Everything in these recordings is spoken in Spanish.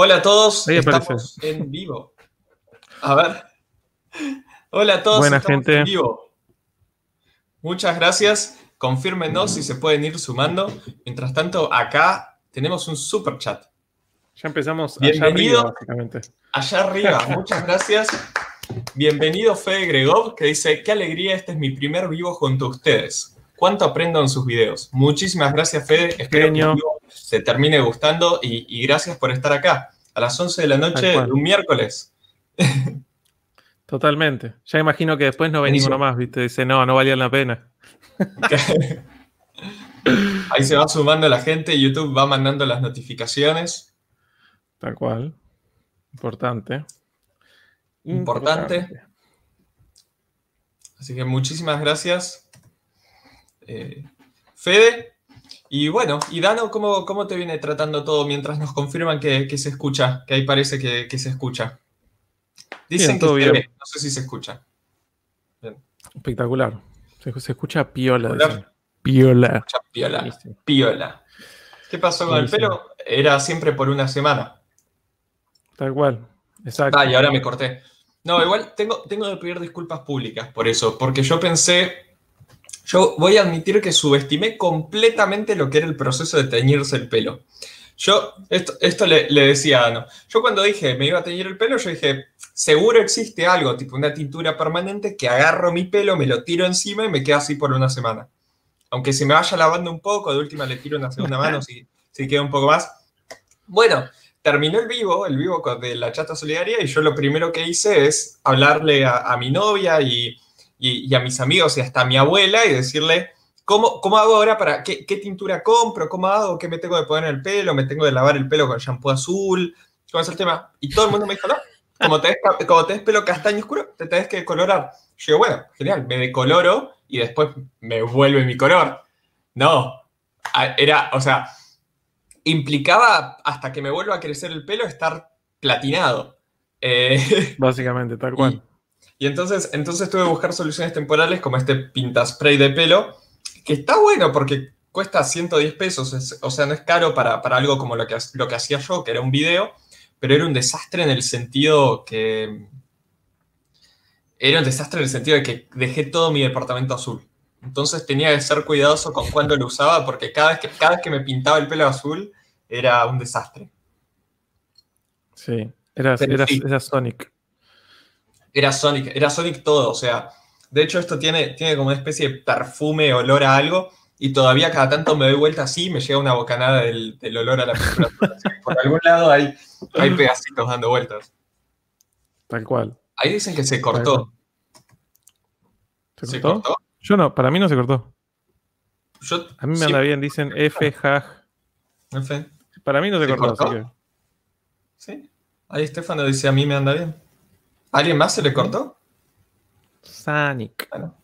Hola a todos, estamos en vivo. A ver. Hola a todos, Buena gente. en vivo. Muchas gracias. Confírmenos si se pueden ir sumando. Mientras tanto, acá tenemos un super chat. Ya empezamos Bienvenido, allá arriba, básicamente. Allá arriba, muchas gracias. Bienvenido Fede Gregov, que dice, qué alegría, este es mi primer vivo junto a ustedes. ¿Cuánto aprendo en sus videos? Muchísimas gracias, Fede. Espero que se termine gustando y, gracias por estar acá a las 11 de la noche de un miércoles. Totalmente. Ya imagino que después no venimos nomás, ¿viste? Dice, no, no valía la pena. Ahí se va sumando la gente, YouTube va mandando las notificaciones. Tal cual. Importante. Importante. Así que muchísimas gracias. Eh, Fede. Y bueno, y Dano, ¿cómo, ¿cómo, te viene tratando todo mientras nos confirman que, se escucha? Que ahí parece que, se escucha. Dicen que no sé si se escucha. Espectacular. Se, escucha piola. Piola. piola. Piola. ¿Qué pasó con el pelo? Era siempre por una semana. Tal cual. Exacto. Ah, y ahora me corté. No, igual tengo, tengo que pedir disculpas públicas por eso, porque yo pensé yo voy a admitir que subestimé completamente lo que era el proceso de teñirse el pelo. Yo, esto, le, decía a Ano, yo cuando dije me iba a teñir el pelo, yo dije, seguro existe algo, tipo una tintura permanente, que agarro mi pelo, me lo tiro encima y me queda así por una semana. Aunque se me vaya lavando un poco, de última le tiro una segunda mano si, si queda un poco más. Bueno, terminó el vivo, el vivo de la chata solidaria, y yo lo primero que hice es hablarle a mi novia y y, a mis amigos y hasta a mi abuela y decirle, ¿cómo, cómo hago ahora para, qué, qué, tintura compro? ¿Cómo hago? ¿Qué me tengo de poner en el pelo? ¿Me tengo de lavar el pelo con shampoo azul? ¿Cómo es el tema? Y todo el mundo me dijo, no, como te como pelo castaño oscuro, te tenés que decolorar. Yo digo, bueno, genial, me decoloro y después me vuelve mi color. No, era, o sea, implicaba hasta que me vuelva a crecer el pelo estar platinado. Eh, Básicamente, tal cual. Y entonces, entonces tuve que buscar soluciones temporales como este pintaspray de pelo, que está bueno porque cuesta 110 pesos, o sea, no es caro para, algo como lo que, lo que hacía yo, que era un video, pero era un desastre en el sentido que... Era un desastre en el sentido de que dejé todo mi departamento azul. Entonces tenía que ser cuidadoso con cuándo lo usaba porque cada vez que, cada vez que me pintaba el pelo azul era un desastre. Sí, era, era Sonic. Era Sonic, era Sonic todo, o sea, de hecho esto tiene, tiene como una especie de perfume, olor a algo, y todavía cada tanto me doy vuelta así y me llega una bocanada del, olor a la pintura. Por algún lado hay, hay pedacitos dando vueltas. Tal cual. Ahí dicen que se cortó. ¿Se, cortó? Yo no, para mí no se cortó. a mí me anda bien, dicen F. Para mí no se, cortó, Así que... Sí. Ahí Estefano dice, a mí me anda bien. ¿Alguien más se le cortó? Sonic. Bueno.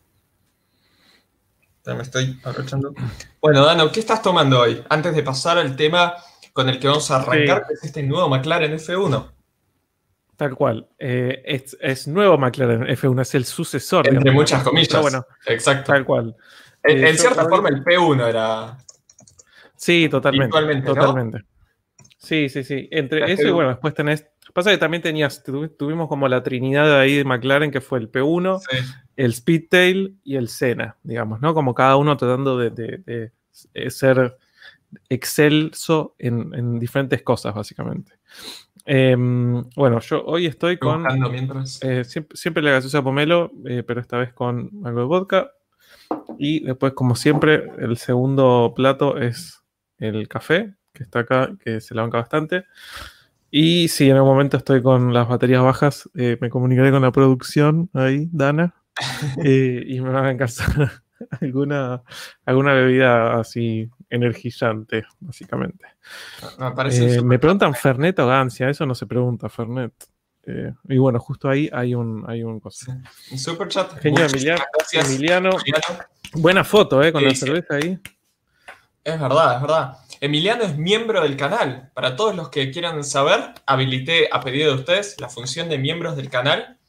Ya me estoy aprovechando. Bueno, Dano, ¿qué estás tomando hoy? Antes de pasar al tema con el que vamos a arrancar, que es este nuevo McLaren F1. Tal cual. Eh, es, nuevo McLaren F1, es el sucesor. Entre muchas comillas. Bueno, Exacto. Tal cual. En, eh, cierta forma, el P1 era. Sí, totalmente. Totalmente. Sí, sí, sí. Entre eso y bueno, después tenés Pasa que también tenías, tuvimos como la trinidad ahí de McLaren, que fue el P1, el Speedtail y el Senna, digamos, ¿no? Como cada uno tratando de, ser excelso en, diferentes cosas, básicamente. Em, bueno, yo hoy estoy con. Eh, siempre, le gaseosa pomelo, eh, pero esta vez con algo de vodka. Y después, como siempre, el segundo plato es el café, que está acá, que se la banca bastante. Y si en algún momento estoy con las baterías bajas, eh, me comunicaré con la producción ahí, Dana, eh, y me van a encargar alguna, alguna bebida así energizante, básicamente. Me, eh, preguntan Fernet o Gancia, eso no se pregunta, Fernet. y bueno, justo ahí hay un, hay un cosa. Super chat. Genial, Emiliano, Buena foto, ¿eh? Con la cerveza ahí. Es verdad, es verdad. Emiliano es miembro del canal. Para todos los que quieran saber, habilité a pedido de ustedes la función de miembros del canal,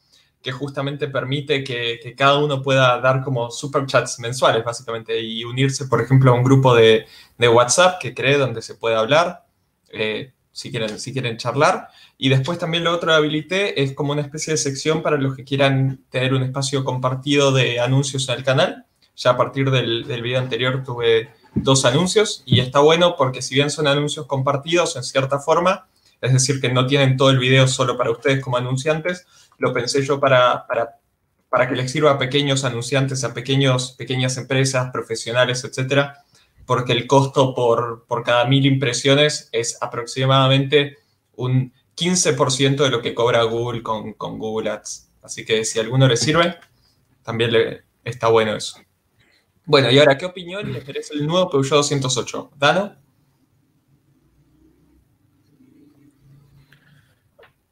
que justamente permite que, cada uno pueda dar como superchats mensuales, básicamente, y unirse, por ejemplo, a un grupo de, WhatsApp que cree donde se puede hablar. Eh, si quieren, si quieren charlar. Y después también lo otro que habilité es como una especie de sección para los que quieran tener un espacio compartido de anuncios en el canal. Ya a partir del, del video anterior tuve dos anuncios y está bueno porque si bien son anuncios compartidos en cierta forma, es decir, que no tienen todo el video solo para ustedes como anunciantes, lo pensé yo para, para, para que les sirva a pequeños anunciantes, a pequeños, pequeñas empresas, profesionales, etcétera, porque el costo por, por cada mil impresiones es aproximadamente un 15% de lo que cobra Google con, con, Google Ads. Así que si a alguno le sirve, también le, está bueno eso. Bueno, y ahora, ¿qué opinión les merece el nuevo Peugeot 208? ¿Dano?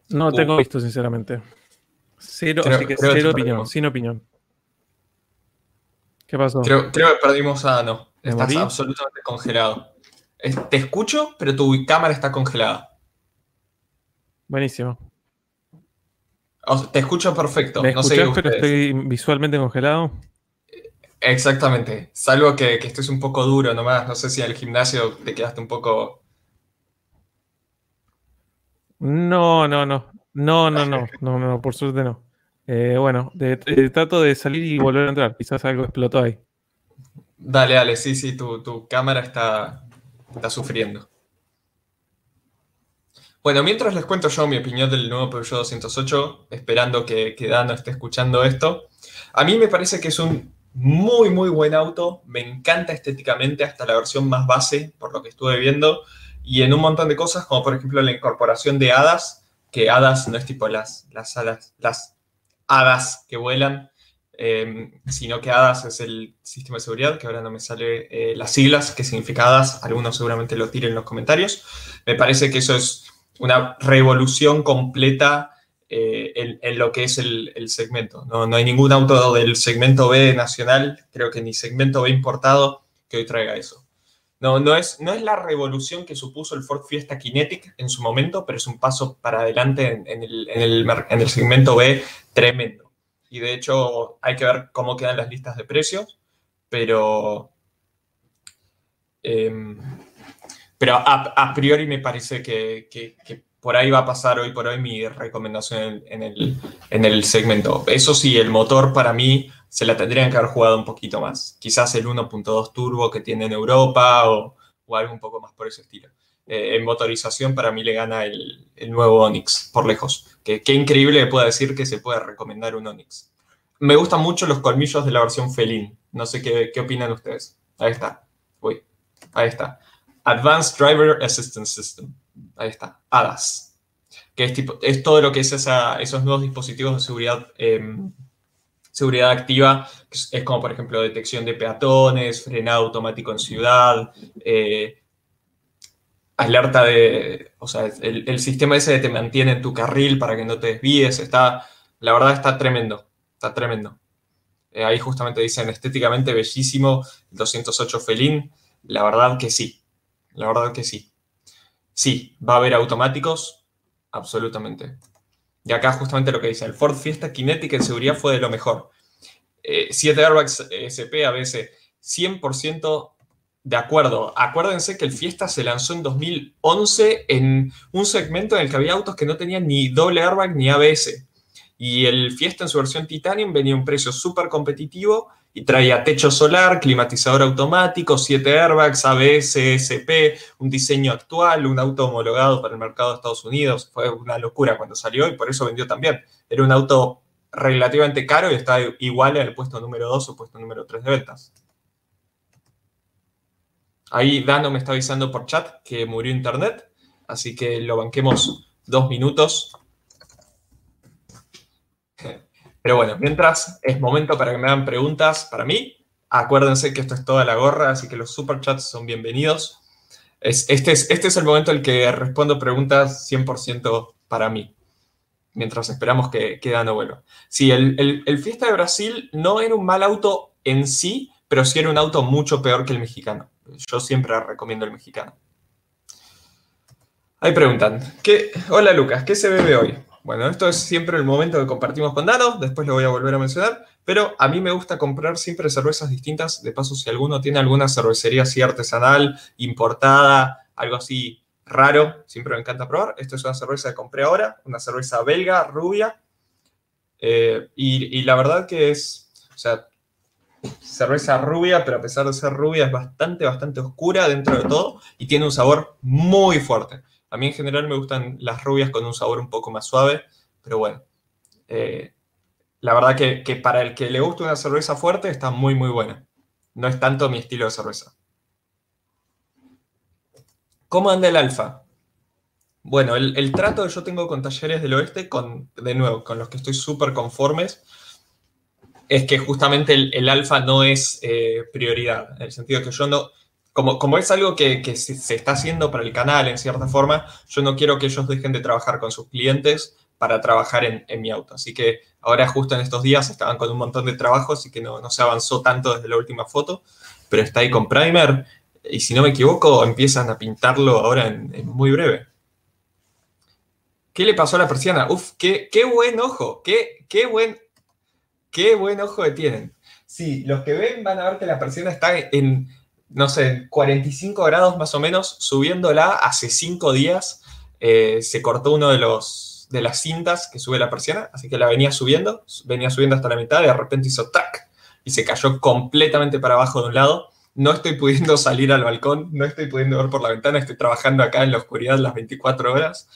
No tengo visto, sinceramente. Cero, así que cero opinión, sin opinión. ¿Qué pasó? Creo, que perdimos a Dano. Estás absolutamente congelado. Te escucho, pero tu cámara está congelada. Buenísimo. te escucho perfecto. no sé pero estoy visualmente congelado. Exactamente. Salvo que, que estés un poco duro nomás. No sé si al gimnasio te quedaste un poco. No, no, no. No, no, no. No, no, por suerte no. Eh, bueno, trato de salir y volver a entrar. Quizás algo explotó ahí. Dale, dale, sí, sí, tu, cámara está, está sufriendo. Bueno, mientras les cuento yo mi opinión del nuevo Peugeot 208, esperando que, que Dano esté escuchando esto, a mí me parece que es un muy, muy buen auto, me encanta estéticamente hasta la versión más base, por lo que estuve viendo, y en un montón de cosas, como por ejemplo la incorporación de hadas, que hadas no es tipo las, las alas, las hadas que vuelan, Em, sino que HADAS es el sistema de seguridad, que ahora no me sale eh, las siglas, que significa HADAS, algunos seguramente lo tiren en los comentarios. Me parece que eso es una revolución completa eh, en, lo que es el, segmento. No, no, hay ningún auto del segmento B nacional, creo que ni segmento B importado, que hoy traiga eso. No, no, es, no es la revolución que supuso el Ford Fiesta Kinetic en su momento, pero es un paso para adelante en el segmento B tremendo y de hecho hay que ver cómo quedan las listas de precios, pero, em, pero a, priori me parece que, por ahí va a pasar hoy por hoy mi recomendación en, el, en el segmento. Eso sí, el motor para mí se la tendrían que haber jugado un poquito más. Quizás el 1.2 turbo que tiene en Europa o, algo un poco más por ese estilo. Eh, en motorización para mí le gana el, el nuevo Onix por lejos. Qué increíble pueda decir que se puede recomendar un Onix. Me gustan mucho los colmillos de la versión Felin. No sé qué, opinan ustedes. Ahí está. Uy, ahí está. Advanced Driver Assistance System. Ahí está. ADAS. Que es, tipo, es todo lo que es esos nuevos dispositivos de seguridad, em, seguridad activa. es, como, por ejemplo, detección de peatones, frenado automático en ciudad, eh, alerta de, o sea, el, sistema ese te mantiene en tu carril para que no te desvíes, está, la verdad está tremendo, está tremendo. Eh, ahí justamente dicen estéticamente bellísimo, 208 Felín, la verdad que sí, la verdad que sí. Sí, va a haber automáticos, absolutamente. Y acá justamente lo que dice, el Ford Fiesta Kinetic en seguridad fue de lo mejor. 7 eh, airbags SP a veces 100% de acuerdo. Acuérdense que el Fiesta se lanzó en 2011 en un segmento en el que había autos que no tenían ni doble airbag ni ABS. Y el Fiesta en su versión Titanium venía a un precio súper competitivo y traía techo solar, climatizador automático, 7 airbags, ABS, SP, un diseño actual, un auto homologado para el mercado de Estados Unidos. Fue una locura cuando salió y por eso vendió también. Era un auto relativamente caro y está igual al puesto número 2 o puesto número 3 de ventas. Ahí Dano me está avisando por chat que murió internet, así que lo banquemos dos minutos. Pero bueno, mientras es momento para que me hagan preguntas para mí. Acuérdense que esto es toda la gorra, así que los superchats son bienvenidos. este, es, este es el momento en el que respondo preguntas 100% para mí, mientras esperamos que, que Dano vuelva. Sí, el, el Fiesta de Brasil no era un mal auto en sí, pero sí era un auto mucho peor que el mexicano. Yo siempre recomiendo el mexicano. Ahí preguntan, ¿qué? hola Lucas, ¿qué se bebe hoy? Bueno, esto es siempre el momento que compartimos con Dano, después lo voy a volver a mencionar, pero a mí me gusta comprar siempre cervezas distintas, de paso si alguno tiene alguna cervecería así artesanal, importada, algo así raro, siempre me encanta probar. Esto es una cerveza que compré ahora, una cerveza belga, rubia. Eh, y, la verdad que es, o sea, cerveza rubia, pero a pesar de ser rubia es bastante, bastante oscura dentro de todo y tiene un sabor muy fuerte. A mí en general me gustan las rubias con un sabor un poco más suave, pero bueno. Eh, la verdad que, que para el que le gusta una cerveza fuerte está muy, muy buena. No es tanto mi estilo de cerveza. ¿Cómo anda el alfa? Bueno, el, trato que yo tengo con Talleres del Oeste, con, de nuevo, con los que estoy súper conformes, es que justamente el, alfa no es eh, prioridad, en el sentido que yo no, como, como es algo que, se, está haciendo para el canal en cierta forma, yo no quiero que ellos dejen de trabajar con sus clientes para trabajar en, mi auto. Así que ahora justo en estos días estaban con un montón de trabajos y que no, no se avanzó tanto desde la última foto, pero está ahí con Primer y si no me equivoco, empiezan a pintarlo ahora en, muy breve. ¿Qué le pasó a la persiana? Uf, qué, qué buen ojo, qué, qué, buen, qué buen ojo que tienen. Sí, los que ven van a ver que la persiana está en, no sé, 45 grados más o menos, subiéndola hace 5 días. Eh, se cortó uno de los de las cintas que sube la persiana, así que la venía subiendo, venía subiendo hasta la mitad de repente hizo tac y se cayó completamente para abajo de un lado no estoy pudiendo salir al balcón, no estoy pudiendo ver por la ventana, estoy trabajando acá en la oscuridad las 24 horas,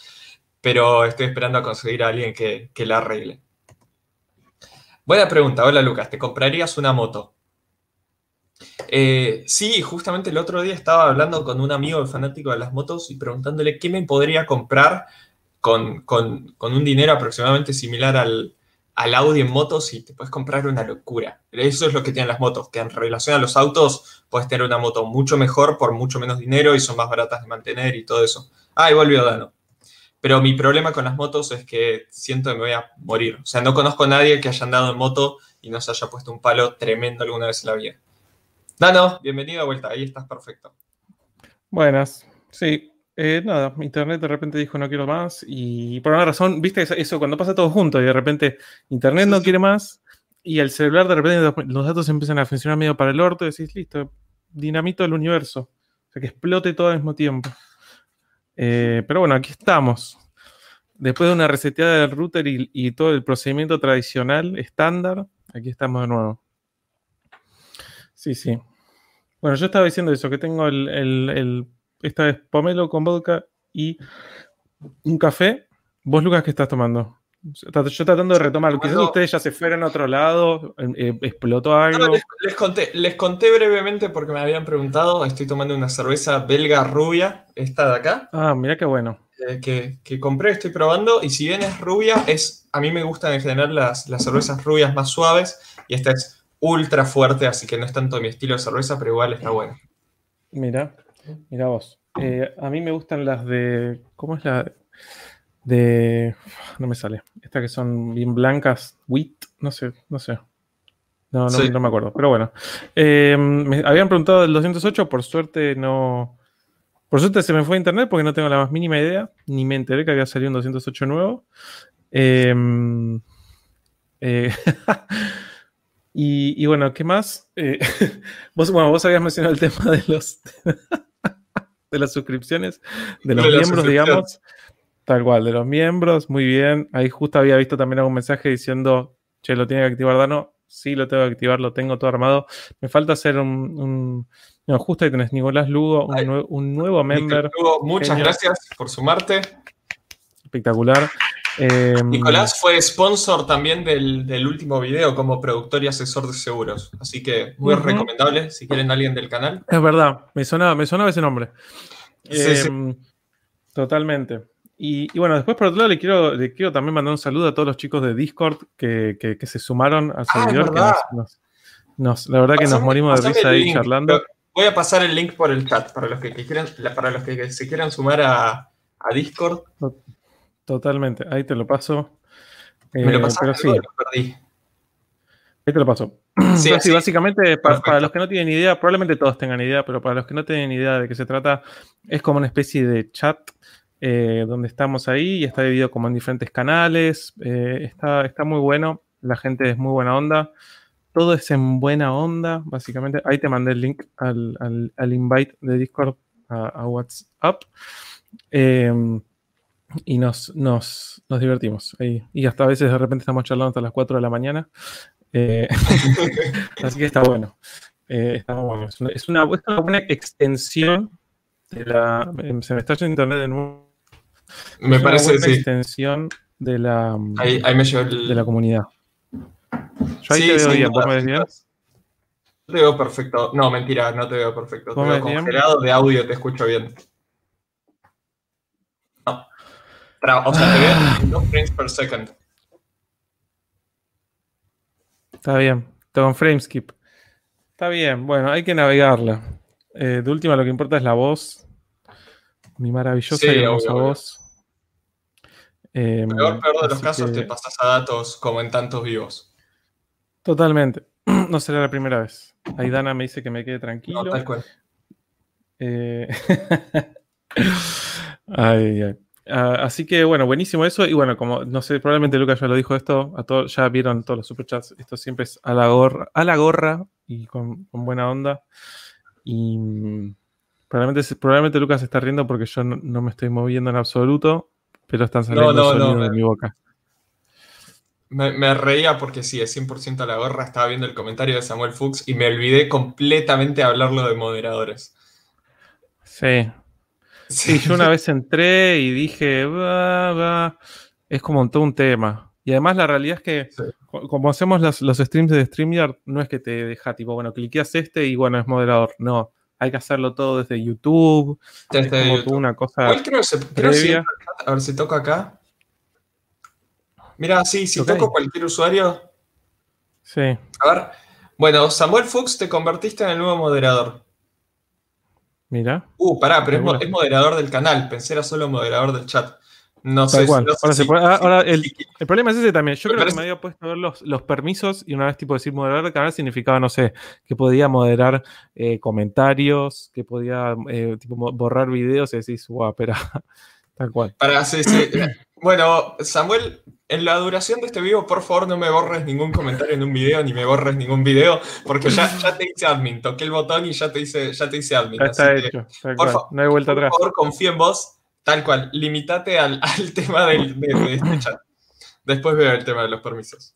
pero estoy esperando a conseguir a alguien que, la arregle. Buena pregunta, hola Lucas, ¿te comprarías una moto? Eh, sí, justamente el otro día estaba hablando con un amigo fanático de las motos y preguntándole qué me podría comprar con un dinero aproximadamente similar al, al Audi en motos y te puedes comprar una locura. Eso es lo que tienen las motos, que en relación a los autos puedes tener una moto mucho mejor por mucho menos dinero y son más baratas de mantener y todo eso. Ah, y volvió Dano. Pero mi problema con las motos es que siento que me voy a morir. O sea, no conozco a nadie que haya andado en moto y no se haya puesto un palo tremendo alguna vez en la vida. Dano, bienvenido a vuelta. Ahí estás perfecto. Buenas. Sí, eh, nada, Internet de repente dijo no quiero más y por una razón, viste eso, cuando pasa todo junto y de repente Internet no quiere más y el celular de repente los datos empiezan a funcionar medio para el orto y decís, listo, dinamito del universo, o sea que explote todo al mismo tiempo. Eh, pero bueno, aquí estamos. Después de una reseteada del router y, todo el procedimiento tradicional, estándar, aquí estamos de nuevo. Sí, sí. Bueno, yo estaba diciendo eso, que tengo el esta vez pomelo con vodka y un café. ¿Vos, Lucas, qué estás tomando? Yo tratando de retomar. Quizás ustedes ya se fueron a otro lado, eh, explotó algo. les, conté, les conté brevemente porque me habían preguntado. Estoy tomando una cerveza belga rubia, esta de acá. Ah, mira qué bueno. Eh, que, que, compré, estoy probando. Y si bien es rubia, es, a mí me gustan en general las, las cervezas rubias más suaves. Y esta es ultra fuerte, así que no es tanto mi estilo de cerveza, pero igual está bueno. Mira, Mira vos. Eh, a mí me gustan las de. ¿Cómo es la? De. No me sale. Estas que son bien blancas. Wheat. No sé, no sé. No, no, me acuerdo. Pero bueno. Eh, me habían preguntado del 208. Por suerte no. Por suerte se me fue a internet porque no tengo la más mínima idea. Ni me enteré que había salido un 208 nuevo. Em, eh, y, bueno, ¿qué más? vos, bueno, vos habías mencionado el tema de los de las suscripciones, de los miembros, digamos. Tal cual, de los miembros, muy bien. Ahí justo había visto también algún mensaje diciendo, che, lo tiene que activar Dano. Sí, lo tengo que activar, lo tengo todo armado. Me falta hacer un... no, justo ahí tenés Nicolás Lugo, un, nuevo member. muchas gracias por sumarte. Espectacular. Em, Nicolás fue sponsor también del, último video como productor y asesor de seguros. Así que muy recomendable si quieren alguien del canal. Es verdad, me sonaba, me sonaba ese nombre. Em, totalmente. Y, bueno, después por otro lado le quiero, le quiero también mandar un saludo a todos los chicos de Discord que, se sumaron al ah, servidor. la verdad que nos morimos de risa ahí charlando. Voy a pasar el link por el chat para los que, quieran, para los que se quieran sumar a, a Discord. Totalmente, ahí te lo paso. Me lo eh, pasaste, sí. lo perdí. Ahí te lo paso. Sí, básicamente, para, los que no tienen idea, probablemente todos tengan idea, pero para los que no tienen idea de qué se trata, es como una especie de chat eh, donde estamos ahí y está dividido como en diferentes canales. Eh, está, está muy bueno, la gente es muy buena onda. Todo es en buena onda, básicamente. Ahí te mandé el link al, invite de Discord a WhatsApp. Em, y nos, nos, divertimos ahí. Y hasta a veces de repente estamos charlando hasta las 4 de la mañana. Eh, así que está bueno. Eh, está bueno. Es una, buena extensión de la. Em, se me está yendo internet de nuevo. Me parece una extensión de la, ahí, me de la comunidad. Yo ahí te veo bien, ¿vos me ves bien? Te veo perfecto. No, mentira, no te veo perfecto. Te veo congelado de audio, te escucho bien. No. O sea, te veo en 2 frames per second. Está bien. Tengo un frame skip. Está bien. Bueno, hay que navegarla. Eh, de última, lo que importa es la voz. Mi maravillosa y hermosa voz. Eh, peor, peor de los casos, te pasas a datos como en tantos vivos. Totalmente. No será la primera vez. Aidana me dice que me quede tranquilo. tal cual. Eh, ah, así que bueno, buenísimo eso. Y bueno, como no sé, probablemente Lucas ya lo dijo esto, a todos, ya vieron todos los superchats. Esto siempre es a la gorra, a la gorra y con, buena onda. Y mm, probablemente, probablemente Lucas está riendo porque yo no, me estoy moviendo en absoluto, pero están saliendo sonidos de mi boca. Me, reía porque sí, es 100% a la gorra. Estaba viendo el comentario de Samuel Fuchs y me olvidé completamente de hablarlo de moderadores. Sí. Sí, yo una vez entré y dije, es como todo un tema. Y además la realidad es que, como hacemos los, streams de StreamYard, no es que te deja tipo, bueno, cliqueas este y bueno, es moderador. No, hay que hacerlo todo desde YouTube. Desde es como una cosa previa. a ver si toca acá. Mira, sí, si toco cualquier usuario. Sí. A ver. Bueno, Samuel Fuchs, te convertiste en el nuevo moderador. Mira. Uh, pará, pero es, moderador del canal. Pensé era solo moderador del chat. No sé, ahora, el, problema es ese también. Yo creo que me había puesto a ver los, permisos y una vez tipo decir moderador del canal significaba, no sé, que podía moderar eh, comentarios, que podía eh, tipo, borrar videos y decís, guau, pero tal cual. Para, sí, sí. Bueno, Samuel, en la duración de este video, por favor, no me borres ningún comentario en un video, ni me borres ningún video, porque ya, ya te hice admin. Toqué el botón y ya te hice, ya te hice admin. Está hecho. por, favor, no hay vuelta atrás. Por favor, confío en vos, tal cual. Limitate al, tema del, de, este chat. Después veo el tema de los permisos.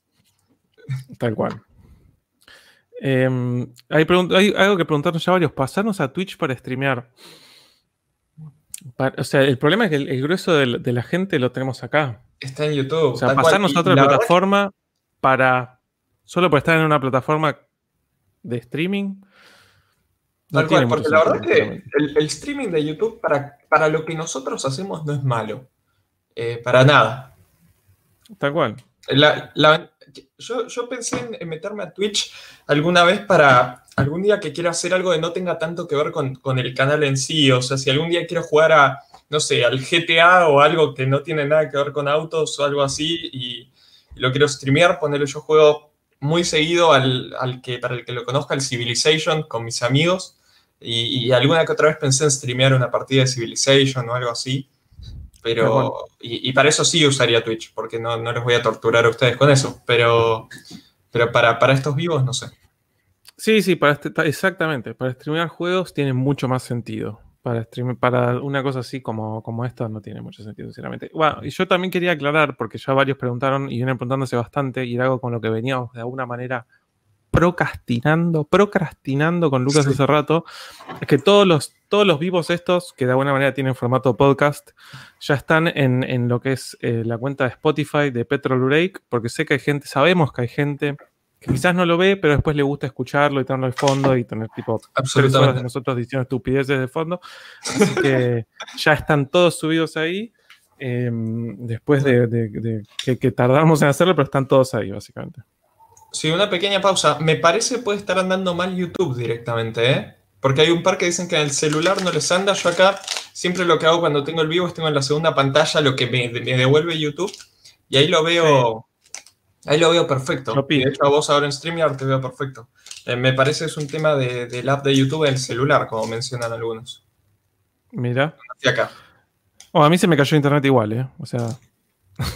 Tal cual. Em, hay, hay, algo que preguntarnos ya varios. Pasarnos a Twitch para streamear o sea, el problema es que el, grueso de, la gente lo tenemos acá. Está en YouTube. O sea, pasarnos a otra plataforma para. Solo por estar en una plataforma de streaming. Tal cual, porque la verdad es que el, streaming de YouTube para, para lo que nosotros hacemos no es malo. Eh, para nada. Tal cual. yo, yo, pensé en, meterme a Twitch alguna vez para algún día que quiera hacer algo que no tenga tanto que ver con, el canal en sí. O sea, si algún día quiero jugar a, no sé, al GTA o algo que no tiene nada que ver con autos o algo así y, lo quiero streamear, ponerlo yo juego muy seguido al, que, para el que lo conozca, el Civilization con mis amigos. Y, alguna que otra vez pensé en streamear una partida de Civilization o algo así. Pero, y, para eso sí usaría Twitch, porque no, no les voy a torturar a ustedes con eso. Pero, pero para, para estos vivos, no sé. Sí, sí, para este, exactamente. Para streamear juegos tiene mucho más sentido. Para, para una cosa así como, como esta no tiene mucho sentido, sinceramente. Bueno, y yo también quería aclarar, porque ya varios preguntaron y vienen preguntándose bastante, y era algo con lo que veníamos de alguna manera procrastinando, procrastinando con Lucas hace rato, es que todos los, todos los vivos estos, que de alguna manera tienen formato podcast, ya están en, en lo que es eh, la cuenta de Spotify de Petrol Break, porque sé que hay gente, sabemos que hay gente quizás no lo ve, pero después le gusta escucharlo y tenerlo de fondo y tener tipo tres horas de nosotros diciendo estupideces de fondo. Así que ya están todos subidos ahí. Em, después de, que, tardamos en hacerlo, pero están todos ahí, básicamente. Sí, una pequeña pausa. Me parece puede estar andando mal YouTube directamente, ¿eh? Porque hay un par que dicen que en el celular no les anda. Yo acá siempre lo que hago cuando tengo el vivo es tengo en la segunda pantalla lo que me, devuelve YouTube. Y ahí lo veo. Ahí lo veo perfecto. de hecho, a vos ahora en StreamYard te veo perfecto. Eh, me parece es un tema de, del app de YouTube en el celular, como mencionan algunos. Mira. acá. Oh, a mí se me cayó internet igual, ¿eh? O sea.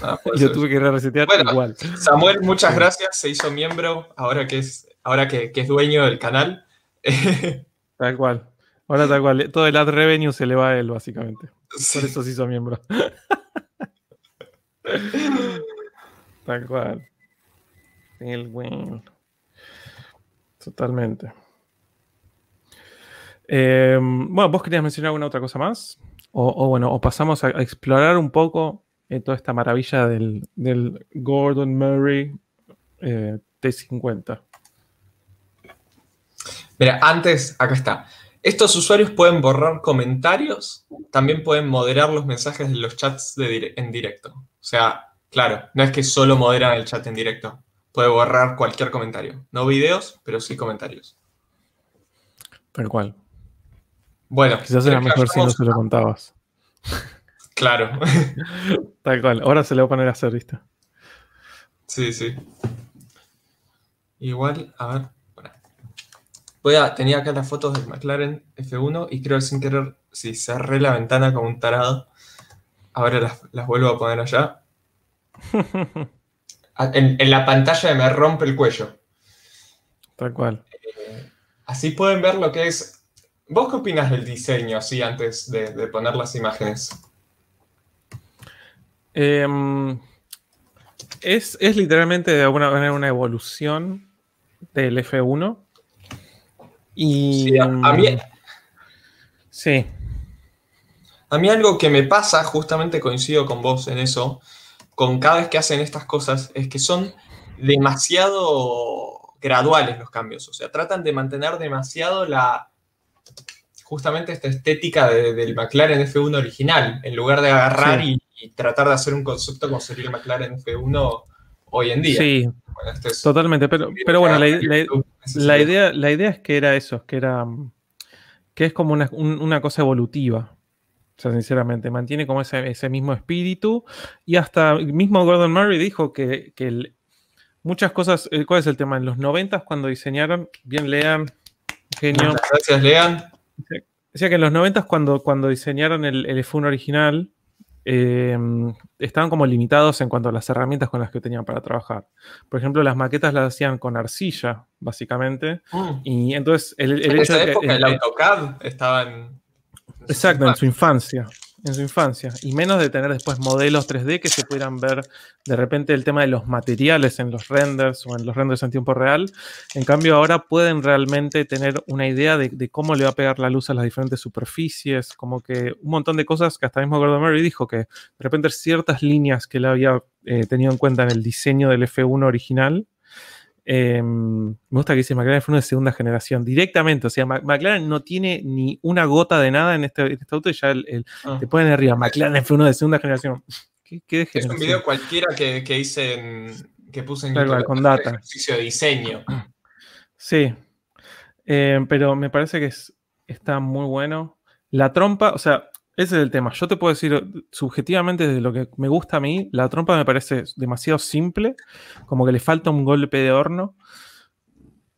Ah, yo tuve que resetear igual. Samuel, muchas gracias. Se hizo miembro ahora que es, ahora que, que es dueño del canal. tal cual. Ahora tal cual. Todo el ad revenue se le va a él, básicamente. Por eso se hizo miembro. Tal cual. El win. Totalmente. Em, bueno, ¿vos querías mencionar alguna otra cosa más? O, bueno, o pasamos a, explorar un poco eh, toda esta maravilla del, Gordon Murray eh, T50. Mira, antes, acá está. Estos usuarios pueden borrar comentarios, también pueden moderar los mensajes de los chats en directo. O sea, claro, no es que solo moderan el chat en directo, puede borrar cualquier comentario. No videos, pero sí comentarios. Tal cual. Bueno. Quizás era mejor si no se lo contabas. Claro. Tal cual. Ahora se le va a poner a hacer, ¿viste? Sí, sí. Igual, a ver. Voy a, tenía acá las fotos del McLaren F1 y creo que sin querer, si cerré la ventana como un tarado. Ahora las, vuelvo a poner allá. En, la pantalla me rompe el cuello. Tal cual. Eh, así pueden ver lo que es. ¿Vos qué opinas del diseño así antes de, poner las imágenes? Em, es, es, literalmente de alguna manera una evolución del F1. Y. Sí, a, mí. Sí. A mí algo que me pasa, justamente coincido con vos en eso, con cada vez que hacen estas cosas, es que son demasiado graduales los cambios. O sea, tratan de mantener demasiado la. justamente esta estética del McLaren F1 original, en lugar de agarrar y, tratar de hacer un concepto como sería el McLaren F1 hoy en día. Sí, este totalmente. Pero, pero bueno, la, idea, la idea es que era eso, que era que es como una, cosa evolutiva. O sea, sinceramente, mantiene como ese, mismo espíritu. Y hasta mismo Gordon Murray dijo que, muchas cosas. Eh, ¿Cuál es el tema? En los 90 cuando diseñaron, bien lean, genio. gracias, lean. Decía que en los 90 cuando, cuando diseñaron el, el F1 original, Em, estaban como limitados en cuanto a las herramientas con las que tenían para trabajar. Por ejemplo, las maquetas las hacían con arcilla, básicamente. Mm. Y entonces el, el hecho de que, el AutoCAD estaba en... Exacto, en su infancia en su infancia y menos de tener después modelos 3D que se pudieran ver de repente el tema de los materiales en los renders o en los renders en tiempo real. En cambio ahora pueden realmente tener una idea de, cómo le va a pegar la luz a las diferentes superficies, como que un montón de cosas que hasta mismo Gordon Murray dijo que de repente ciertas líneas que él había eh, tenido en cuenta en el diseño del F1 original Em, me gusta que dice McLaren F1 de segunda generación, directamente. O sea, McLaren no tiene ni una gota de nada en este, este auto y ya el, ah. te ponen arriba. McLaren F1 de segunda generación. ¿Qué, es un video cualquiera que, que hice en, que puse en YouTube, con data. ejercicio de diseño. Sí, em, pero me parece que está muy bueno. La trompa, o sea, ese es el tema. Yo te puedo decir subjetivamente desde lo que me gusta a mí, la trompa me parece demasiado simple, como que le falta un golpe de horno,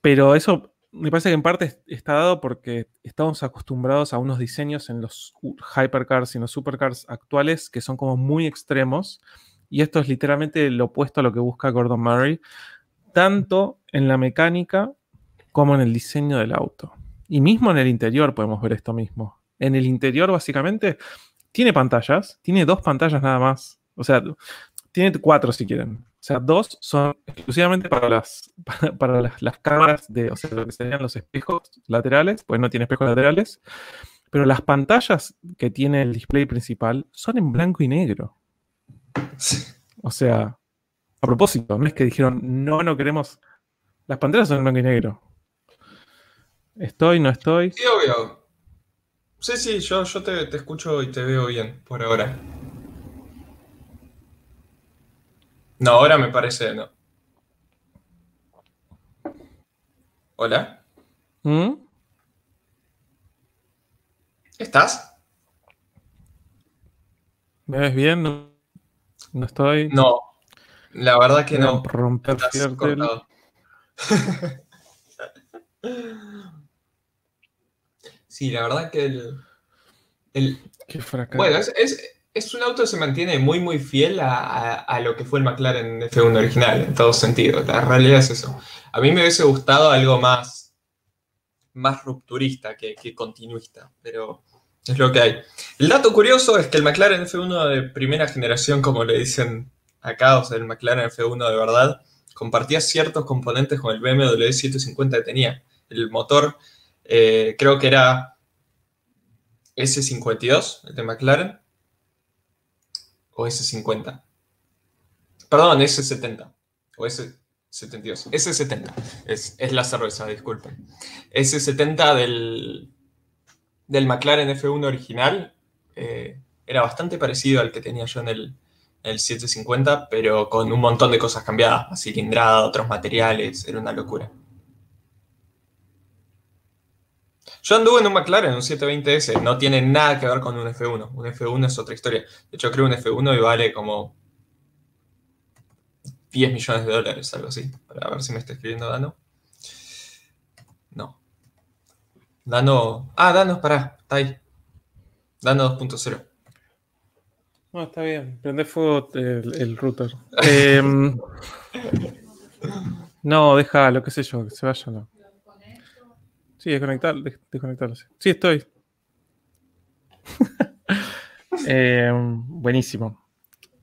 pero eso me parece que en parte está dado porque estamos acostumbrados a unos diseños en los hypercars y en los supercars actuales que son como muy extremos, y esto es literalmente lo opuesto a lo que busca Gordon Murray, tanto en la mecánica como en el diseño del auto. Y mismo en el interior podemos ver esto mismo en el interior, básicamente, tiene pantallas, tiene dos pantallas nada más. O sea, tiene cuatro si quieren. O sea, dos son exclusivamente para las, para, las, cámaras de, o sea, lo que serían los espejos laterales, pues no tiene espejos laterales. Pero las pantallas que tiene el display principal son en blanco y negro. O sea, a propósito, no es que dijeron, no, no queremos. Las pantallas son en blanco y negro. Estoy, no estoy. Sí, obvio. Sí, sí, yo, yo te, escucho y te veo bien por ahora. No, ahora me parece no. ¿Hola? ¿Mm? ¿Estás? ¿Me ves bien? No, estoy. No, la verdad que no. Romper Sí, la verdad que el. bueno, es, un auto que se mantiene muy, muy fiel a, lo que fue el McLaren F1 original, en todos sentidos. La realidad es eso. A mí me hubiese gustado algo más, más rupturista que, continuista, pero Es lo que hay. El dato curioso es que el McLaren F1 de primera generación, como le dicen acá, o sea, el McLaren F1 de verdad, compartía ciertos componentes con el BMW 750 que tenía. El motor, eh, creo que era S52, el de McLaren, o S50. Perdón, S70, o S72. S70 es, es la cerveza, disculpen. S70 del, del McLaren F1 original eh, era bastante parecido al que tenía yo en el, 750, pero con un montón de cosas cambiadas, cilindrada, otros materiales, era una locura. Yo anduve en un McLaren, un 720S, no tiene nada que ver con un F1. Un F1 es otra historia. De hecho, creo un F1 y vale como 10 millones de dólares, algo así. Para ver si me está escribiendo Dano. No. Dano. Ah, Dano, pará, está ahí. Dano 2.0. No, está bien. Prende fuego el, router. Em, no, deja lo que sé yo, que se vaya. No. Sí, desconectar, desconectarlo. Sí, estoy. Em, buenísimo.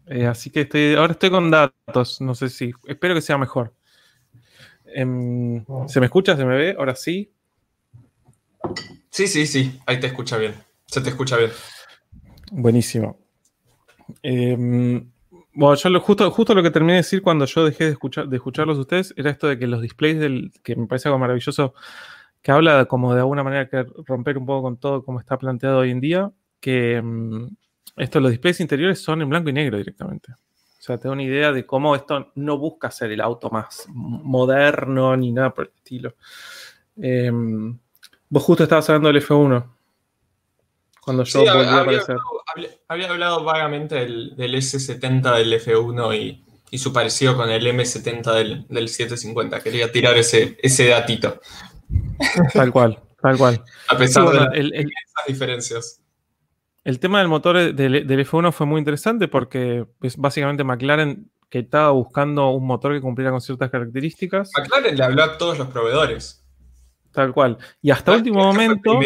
Eh, así que estoy, ahora estoy con datos. No sé si. Espero que sea mejor. Em, ¿Se me escucha? ¿Se me ve? Ahora sí. Sí, sí, sí. Ahí te escucha bien. Se te escucha bien. Buenísimo. Em, bueno, yo justo, justo lo que terminé de decir cuando yo dejé de, escuchar, de escucharlos ustedes era esto de que los displays del, que me parece algo maravilloso, que habla como de alguna manera que romper un poco con todo como está planteado hoy en día, que um, esto, los displays interiores son en blanco y negro directamente. O sea, te da una idea de cómo esto no busca ser el auto más moderno ni nada por el estilo. Em, vos justo estabas hablando del F1 cuando yo volví había, a aparecer. Había, hablado vagamente del, S70 del F1 y, su parecido con el M70 del, 750. Quería tirar ese, ese datito. Tal cual, tal cual. A pesar de esas diferencias. El tema del motor del, F1 fue muy interesante porque es básicamente McLaren que estaba buscando un motor que cumpliera con ciertas características. McLaren le habló a todos los proveedores. Tal cual. Y hasta último momento.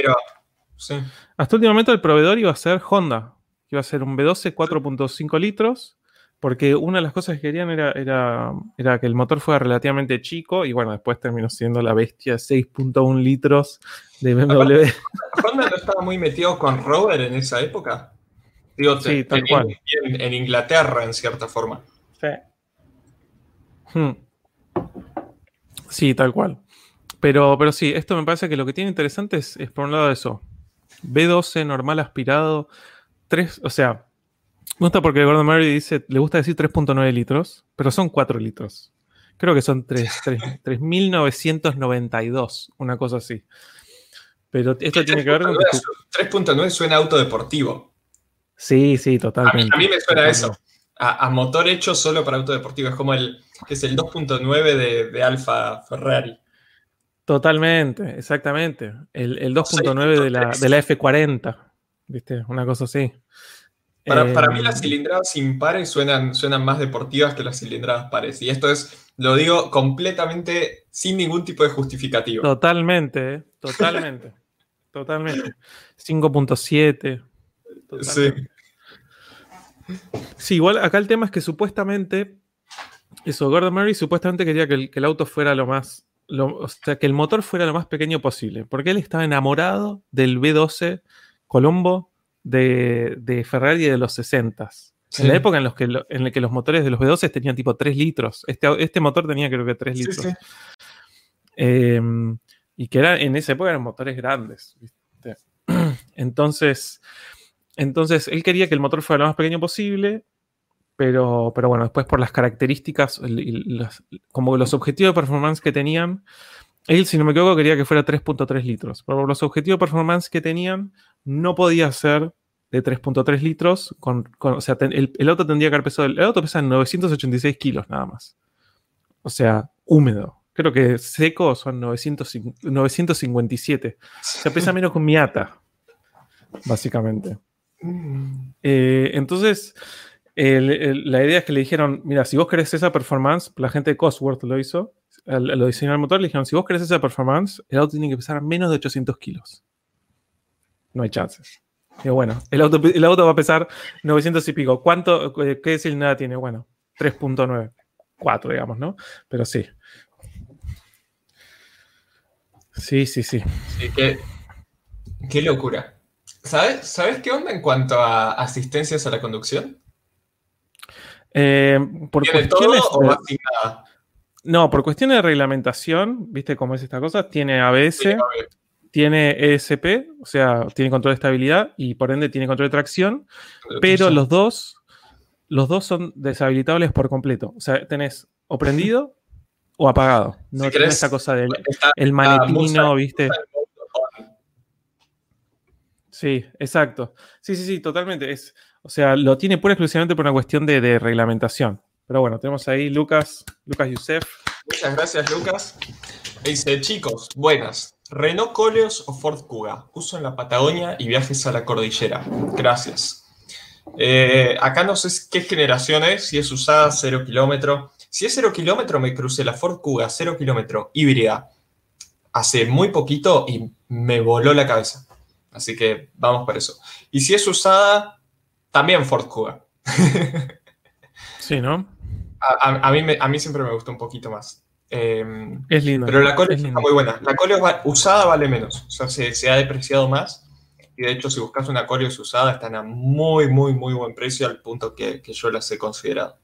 Hasta último momento el proveedor iba a ser Honda. Iba a ser un B12 4.5 litros. Porque una de las cosas que querían era, era, que el motor fuera relativamente chico. Y bueno, después terminó siendo la bestia 6.1 litros de BMW. ¿Honda no estaba muy metido con Rover en esa época? Digo, sí, tal cual. En, Inglaterra, en cierta forma. Sí. Hmm. Sí, tal cual. Pero, pero sí, esto me parece que lo que tiene interesante es, es por un lado eso. B12 normal aspirado, 3, o sea, me gusta porque Gordon Murray dice, le gusta decir 3.9 litros, pero son 4 litros. Creo que son 3.992, una cosa así. Pero esto tiene que ver con... 3.9 suena autodeportivo. Sí, sí, totalmente. A mí, me suena eso. A, motor hecho solo para autodeportivo. Es como el, que es el 2.9 de, de Alfa Ferrari. Totalmente, exactamente. El, 2.9 de la, de la F40, ¿viste? Una cosa así. Para, mí las em, cilindradas impares suenan, suenan más deportivas que las cilindradas pares. Y esto es, lo digo completamente sin ningún tipo de justificativo. Totalmente, ¿eh? totalmente. totalmente. 5.7. Sí. Sí, igual acá el tema es que supuestamente, eso, Gordon Murray supuestamente quería que el auto fuera lo más o sea, que el motor fuera lo más pequeño posible, porque él estaba enamorado del B12 Colombo de, Ferrari de los 60 En la época en, los que en la que los motores de los B12 tenían tipo 3 litros. Este, este motor tenía creo que 3 litros. Em, y que era, en esa época eran motores grandes. Entonces, entonces, él quería que el motor fuera lo más pequeño posible pero, pero bueno, después por las características, como los objetivos de performance que tenían, él, si no me equivoco, quería que fuera 3.3 litros. Pero por los objetivos de performance que tenían, no podía ser de 3.3 litros. Con, o sea, el, auto tendría que haber pesado. El auto pesa 986 kilos nada más. O sea, húmedo. Creo que seco son 957. O sea, pesa menos que un Miata, básicamente. Eh, entonces, la idea es que le dijeron, mira, si vos querés esa performance, la gente de Cosworth lo hizo, lo diseñó el motor, le dijeron, si vos querés esa performance, el auto tiene que pesar menos de 800 kilos. No hay chances. Digo, bueno, el auto, el auto va a pesar 900 y pico. ¿Cuánto, qué nada tiene? Bueno, 3.9. 4, digamos, ¿no? Pero sí. Sí, sí, sí. Sí, qué, qué locura. ¿Sabes, ¿Sabes qué onda en cuanto a asistencias a la conducción? Eh, por ¿Tiene todo o nada? No, por cuestiones de reglamentación, ¿viste cómo es esta cosa? Tiene ABS, tiene ESP, o sea, tiene control de estabilidad y por ende tiene control de tracción, pero los dos, los dos son deshabilitables por completo. O sea, tenés o prendido o apagado. No tiene esa cosa del el manetino, ¿viste? Sí, exacto. Sí, sí, sí, totalmente. Es, o sea, lo tiene pura exclusivamente por una cuestión de, reglamentación. Pero bueno, tenemos ahí Lucas, Lucas Youssef. Muchas gracias, Lucas. Dice, chicos, buenas. Renault Coleos o Ford Kuga. Uso en la Patagonia y viajes a la cordillera. Gracias. Eh, acá no sé qué generación es, si es usada, cero kilómetro. Si es cero kilómetro, me crucé la Ford Kuga cero kilómetro híbrida hace muy poquito y me voló la cabeza. Así que vamos por eso. Y si es usada, también Ford Kuga. sí, ¿no? A, mí a mí siempre me gusta un poquito más. Em, es lindo. Pero la Coleo está muy buena. La Coleo usada vale menos. O sea, se, ha depreciado más. Y de hecho, si buscas una Coleo usada, están a muy, muy, muy buen precio al punto que, yo las he considerado.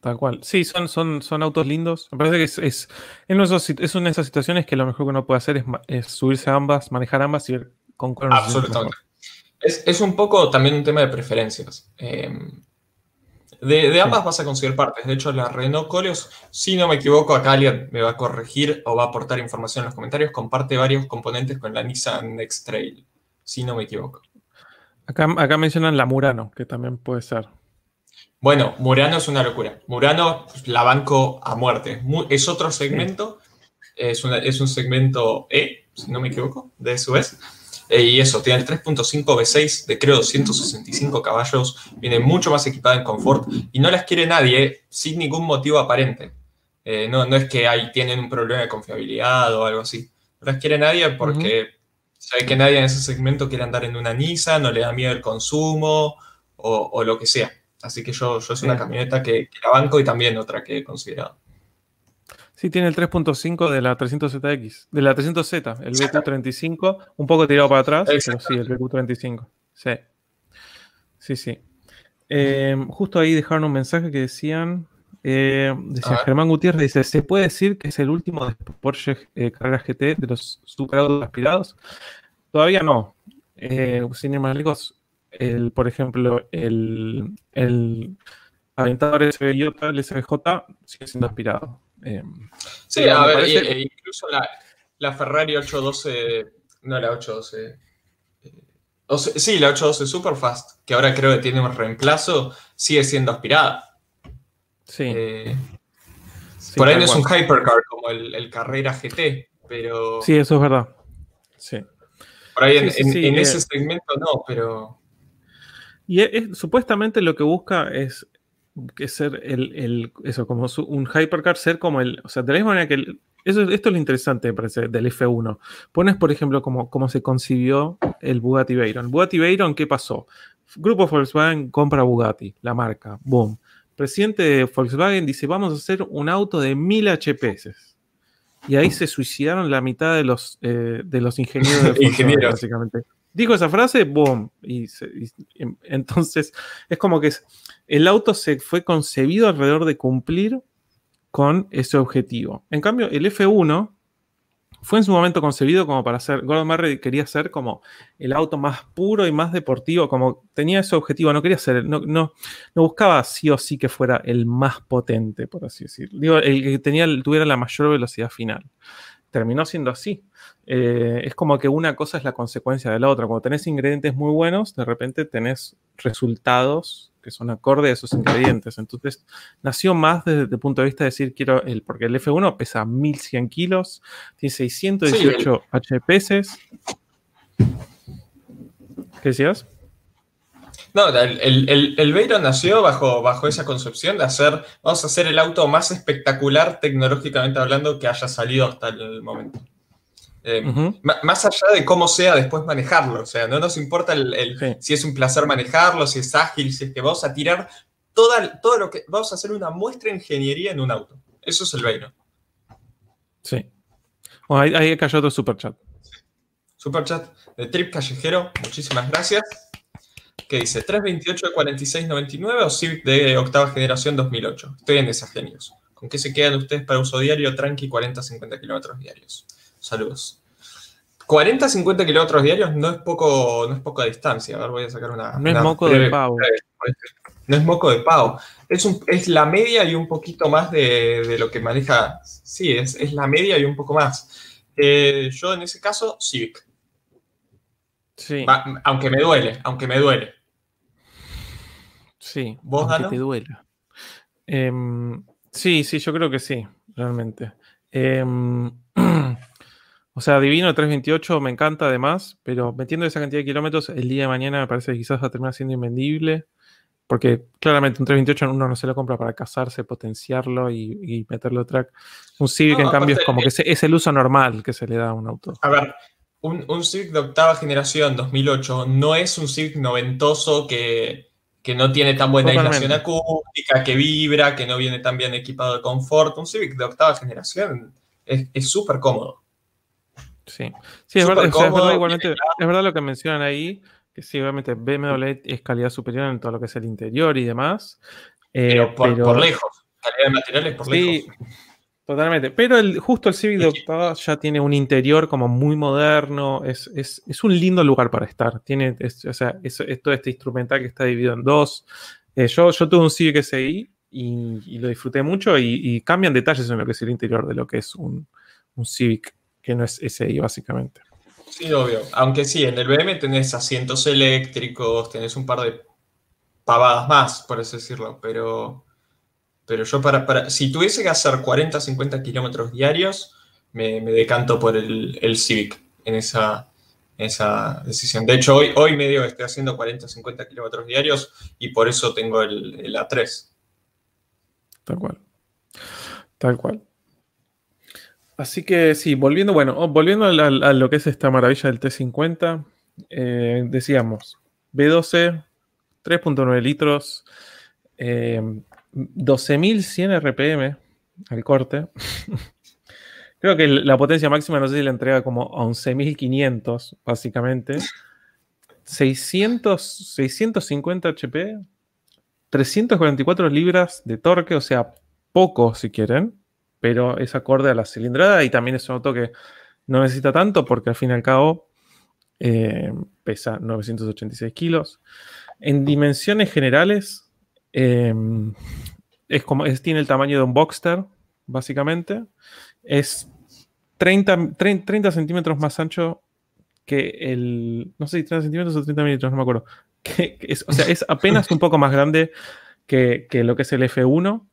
Tal cual. Sí, son, son, son autos lindos. Me parece que es, es, es una de esas situaciones que lo mejor que uno puede hacer es, subirse a ambas, manejar ambas y ver con cuál Absolutamente. Es, un poco también un tema de preferencias. Em, de, ambas vas a conseguir partes. De hecho, la Renault Coleos, si no me equivoco, acá alguien me va a corregir o va a aportar información en los comentarios, comparte varios componentes con la Nissan Next Trail, si no me equivoco. Acá, acá mencionan la Murano, que también puede ser. Bueno, Murano es una locura. Murano la banco a muerte. Es otro segmento, es, es un segmento E, si no me equivoco, de SUV. Eh, y eso, tiene el 3.5 V6 de creo 265 caballos, viene mucho más equipada en confort y no las quiere nadie sin ningún motivo aparente. Eh, no, no es que ahí tienen un problema de confiabilidad o algo así. No las quiere nadie porque sabe que nadie en ese segmento quiere andar en una Nissan, no le da miedo el consumo o, lo que sea. Así que yo, yo es una camioneta que, que la banco y también otra que he considerado. Sí, tiene el 3.5 de la 300ZX, de la 300Z, el BQ35, un poco tirado para atrás, pero sí, el BQ35. Sí. Sí, sí. Eh, justo ahí dejaron un mensaje que decían, eh, decía Germán Gutiérrez, dice, ¿se puede decir que es el último de Porsche eh, Carrera GT de los superautos aspirados? Todavía no. sin ir más lejos, el, por ejemplo, el, el Aventador SVJ, el SVJ, sigue siendo aspirado. Em, sí, a ver, e, incluso la, Ferrari 812, no la 812, eh, sí, la 812 Superfast, que ahora creo que tiene un reemplazo, sigue siendo aspirada. Sí. Eh, por ahí no es un hypercar como el, Carrera GT, pero... Sí, eso es verdad. Sí. Por ahí en, eh, ese segmento no, pero... Y supuestamente lo que busca es que ser el, eso, como un hypercar, ser como el, o sea, de la misma manera que eso, esto es lo interesante, me parece, del F1. Pones, por ejemplo, cómo, cómo se concibió el Bugatti Veyron. Bugatti Veyron, ¿qué pasó? Grupo Volkswagen compra Bugatti, la marca, boom. Presidente de Volkswagen dice, vamos a hacer un auto de 1000 HPS. Y ahí se suicidaron la mitad de los, eh, de los ingenieros de Volkswagen, básicamente. Dijo esa frase, boom. Y, em, entonces es como que el auto se fue concebido alrededor de cumplir con ese objetivo. En cambio, el F1 fue en su momento concebido como para ser, Gordon Murray quería ser como el auto más puro y más deportivo, como tenía ese objetivo, no quería ser, no, no, buscaba sí o sí que fuera el más potente, por así decirlo. Digo, el que tenía, tuviera la mayor velocidad final. Terminó siendo así. Eh, es como que una cosa es la consecuencia de la otra. Cuando tenés ingredientes muy buenos, de repente tenés resultados que son acordes a esos ingredientes. Entonces, nació más desde el punto de vista de decir, quiero el, porque el F1 pesa 1100 kilos, tiene 618 HPS. ¿Qué decías? No, el, el, el nació bajo, bajo esa concepción de hacer, vamos a hacer el auto más espectacular tecnológicamente hablando que haya salido hasta el momento. Eh, más allá de cómo sea después manejarlo, o sea, no nos importa el, si es un placer manejarlo, si es ágil, si es que vamos a tirar toda, todo lo que... Vamos a hacer una muestra de ingeniería en un auto. Eso es el Veyron. Sí. Bueno, ahí, cayó otro superchat. Superchat de Trip Callejero, muchísimas gracias. ¿Qué dice? 328 de 4699 o Civic de octava generación 2008. Estoy en desagenios. ¿Con qué se quedan ustedes para uso diario? Tranqui, 40-50 kilómetros diarios. Saludos. 40-50 kilómetros diarios no es poco, no es poca distancia. A ver, voy a sacar una. No es moco de pavo. No es moco de pavo. Es, es la media y un poquito más de, lo que maneja. Sí, es, es, la media y un poco más. Eh, yo en ese caso, Civic. Sí. aunque me duele, aunque me duele. Sí, ¿Vos, aunque te duela. Em, sí, sí, yo creo que sí, realmente. Em, o sea, Divino 328 me encanta además, pero metiendo esa cantidad de kilómetros, el día de mañana me parece que quizás va a terminar siendo invendible. Porque claramente un 328 uno no se lo compra para casarse, potenciarlo y, meterlo track. Un Civic, en cambio, es como que es el uso normal que se le da a un auto. A ver, un, un, Civic de octava generación 2008 no es un Civic noventoso que, no tiene tan buena aislación acústica, que vibra, que no viene tan bien equipado de confort. Un Civic de octava generación es súper cómodo. Sí, sí es, verdad, es, verdad, igualmente, es verdad lo que mencionan ahí, que sí, obviamente BMW es calidad superior en todo lo que es el interior y demás. Eh, pero, por, lejos, calidad de materiales por sí, lejos. Totalmente. Pero el, justo el Civic de octava ya tiene un interior como muy moderno. Es, un lindo lugar para estar. Tiene, o sea, es, todo este instrumental que está dividido en dos. Eh, yo, yo tuve un Civic SI y, y lo disfruté mucho y, cambian detalles en lo que es el interior de lo que es un, Civic, que no es SI básicamente. Sí, obvio. Aunque sí, en el BM tenés asientos eléctricos, tenés un par de pavadas más, por así decirlo, pero pero yo para, para si tuviese que hacer 40, 50 kilómetros diarios, me, decanto por el, Civic en esa, esa decisión. De hecho, hoy, hoy medio estoy haciendo 40, 50 kilómetros diarios y por eso tengo el, A3. Tal cual. Tal cual. Así que sí, volviendo, bueno, oh, volviendo a, lo que es esta maravilla del T50, eh, decíamos, B12, 3.9 litros, eh, 12.100 RPM al corte. Creo que la potencia máxima, no sé si la entrega como 11.500, básicamente. 600, 650 HP, 344 libras de torque, o sea, poco si quieren, pero es acorde a la cilindrada y también es un auto que no necesita tanto porque al fin y al cabo eh, pesa 986 kilos. En dimensiones generales, Em, es como, es, tiene el tamaño de un Boxster, básicamente. Es 30, 30, centímetros más ancho que el. No sé si 30 centímetros o 30 milímetros, no me acuerdo. Que, es, o sea, es apenas un poco más grande que, que lo que es el F1.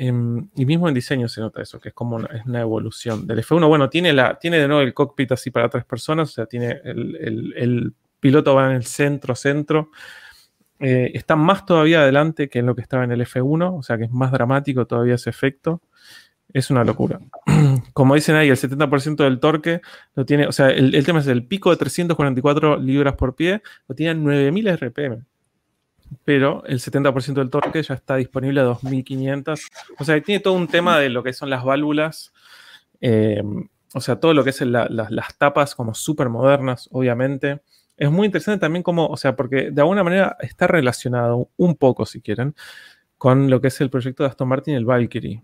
Em, y mismo en diseño se nota eso, que es como una, es una evolución del F1. Bueno, tiene, la, tiene de nuevo el cockpit así para tres personas, o sea, tiene el, el, el piloto va en el centro, centro. Eh, está más todavía adelante que en lo que estaba en el F1, o sea que es más dramático todavía ese efecto. Es una locura. Como dicen ahí, el 70% del torque lo tiene, o sea, el, tema es el pico de 344 libras por pie, lo tiene a 9000 RPM. Pero el 70% del torque ya está disponible a 2500. O sea, tiene todo un tema de lo que son las válvulas. Eh, o sea, todo lo que es las tapas como súper modernas, obviamente es muy interesante también como, o sea, porque de alguna manera está relacionado un poco, si quieren, con lo que es el proyecto de Aston Martin, el Valkyrie,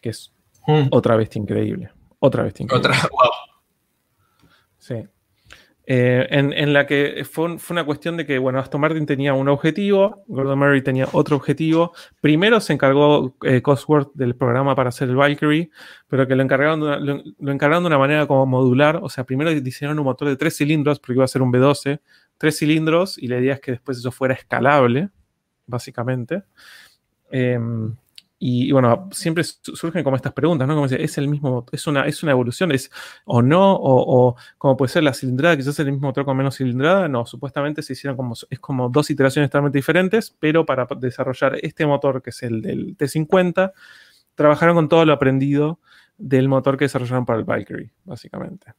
que es mm. otra bestia increíble. Otra bestia increíble. Otra, wow. Sí. Eh, en, la que fue, una cuestión de que, bueno, Aston Martin tenía un objetivo, Gordon Murray tenía otro objetivo. Primero se encargó eh, Cosworth del programa para hacer el Valkyrie, pero que lo encargaron, de una, lo, encargaron de una manera como modular. O sea, primero diseñaron un motor de tres cilindros, porque iba a ser un V12, tres cilindros, y la idea es que después eso fuera escalable, básicamente. Em, y, bueno, siempre surgen como estas preguntas, ¿no? Como dice, ¿es el mismo, es una, es una evolución, es o no? O, o como puede ser la cilindrada, quizás el mismo motor con menos cilindrada. No, supuestamente se hicieron como, es como dos iteraciones totalmente diferentes, pero para desarrollar este motor, que es el del T50, trabajaron con todo lo aprendido del motor que desarrollaron para el Valkyrie, básicamente.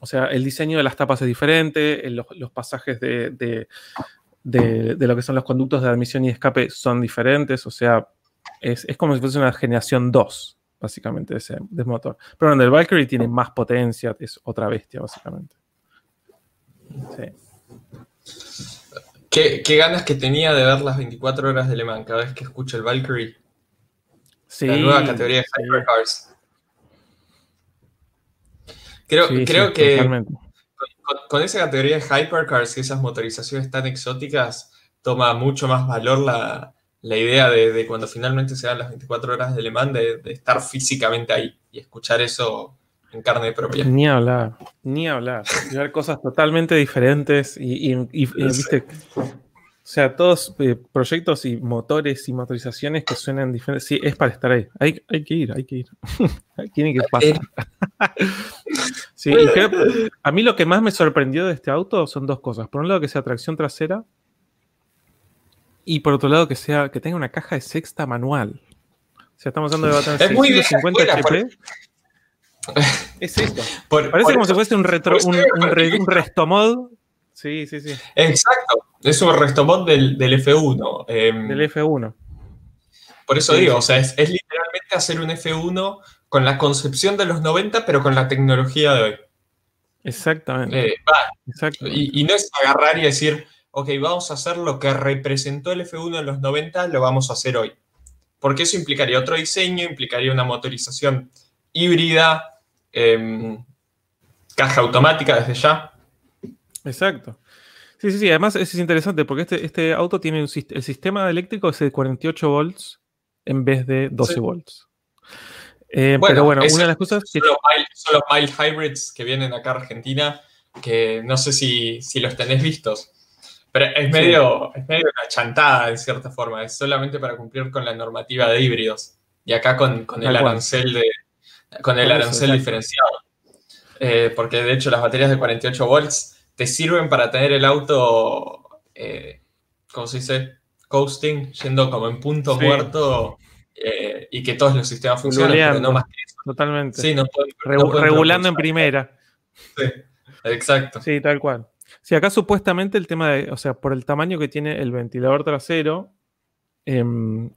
O sea, el diseño de las tapas es diferente, los, pasajes de, lo que son los conductos de admisión y escape son diferentes, o sea, es, como si fuese una generación 2, básicamente, de ese, motor. Pero bueno, el Valkyrie tiene más potencia, es otra bestia, básicamente. Sí. ¿Qué, ganas que tenía de ver las 24 horas de Le Mans cada vez que escucho el Valkyrie. Sí, la nueva categoría de Hypercars. Creo, creo que con, esa categoría de Hypercars y esas motorizaciones tan exóticas, toma mucho más valor la, idea de, cuando finalmente se dan las 24 horas de Le Mans, de, estar físicamente ahí y escuchar eso en carne propia. Ni hablar, ni hablar. Ver cosas totalmente diferentes y, viste, o sea, todos eh, proyectos y motores y motorizaciones que suenan diferentes. Sí, es para estar ahí. Hay, hay que ir, hay que ir. Tiene que pasar. sí, a mí lo que más me sorprendió de este auto son dos cosas. Por un lado, que sea tracción trasera. Y por otro lado, que sea que tenga una caja de sexta manual. O sea, estamos hablando de batería 650 HP. Es esto. Parece como si fuese un, retro, un, un, restomod. Sí, sí, sí. Exacto. Es un restomod del, del F1. Em, del F1. Por eso digo, o sea, es, literalmente hacer un F1 con la concepción de los 90, pero con la tecnología de hoy. Exactamente. Eh, y, y, no es agarrar y decir, ok, vamos a hacer lo que representó el F1 en los 90, lo vamos a hacer hoy. Porque eso implicaría otro diseño, implicaría una motorización híbrida, Em, caja automática desde ya. Exacto. Sí, sí, sí. Además, es interesante porque este, este auto tiene un el sistema eléctrico es de 48 volts en vez de 12 volts. Eh, pero bueno, una de las cosas. Son, los mild, hybrids que vienen acá a Argentina, que no sé si, los tenés vistos. Pero es medio, es medio una chantada, en cierta forma. Es solamente para cumplir con la normativa de híbridos. Y acá con, con el arancel de, con el arancel diferenciado. Eh, porque de hecho las baterías de 48 volts te sirven para tener el auto, eh, ¿cómo se dice? Coasting, yendo como en punto muerto eh, y que todos los sistemas funcionen, pero no más que eso. Totalmente. Sí, no regulando en primera. Sí, exacto. Sí, tal cual. Sí, acá supuestamente el tema de, o sea, por el tamaño que tiene el ventilador trasero, em,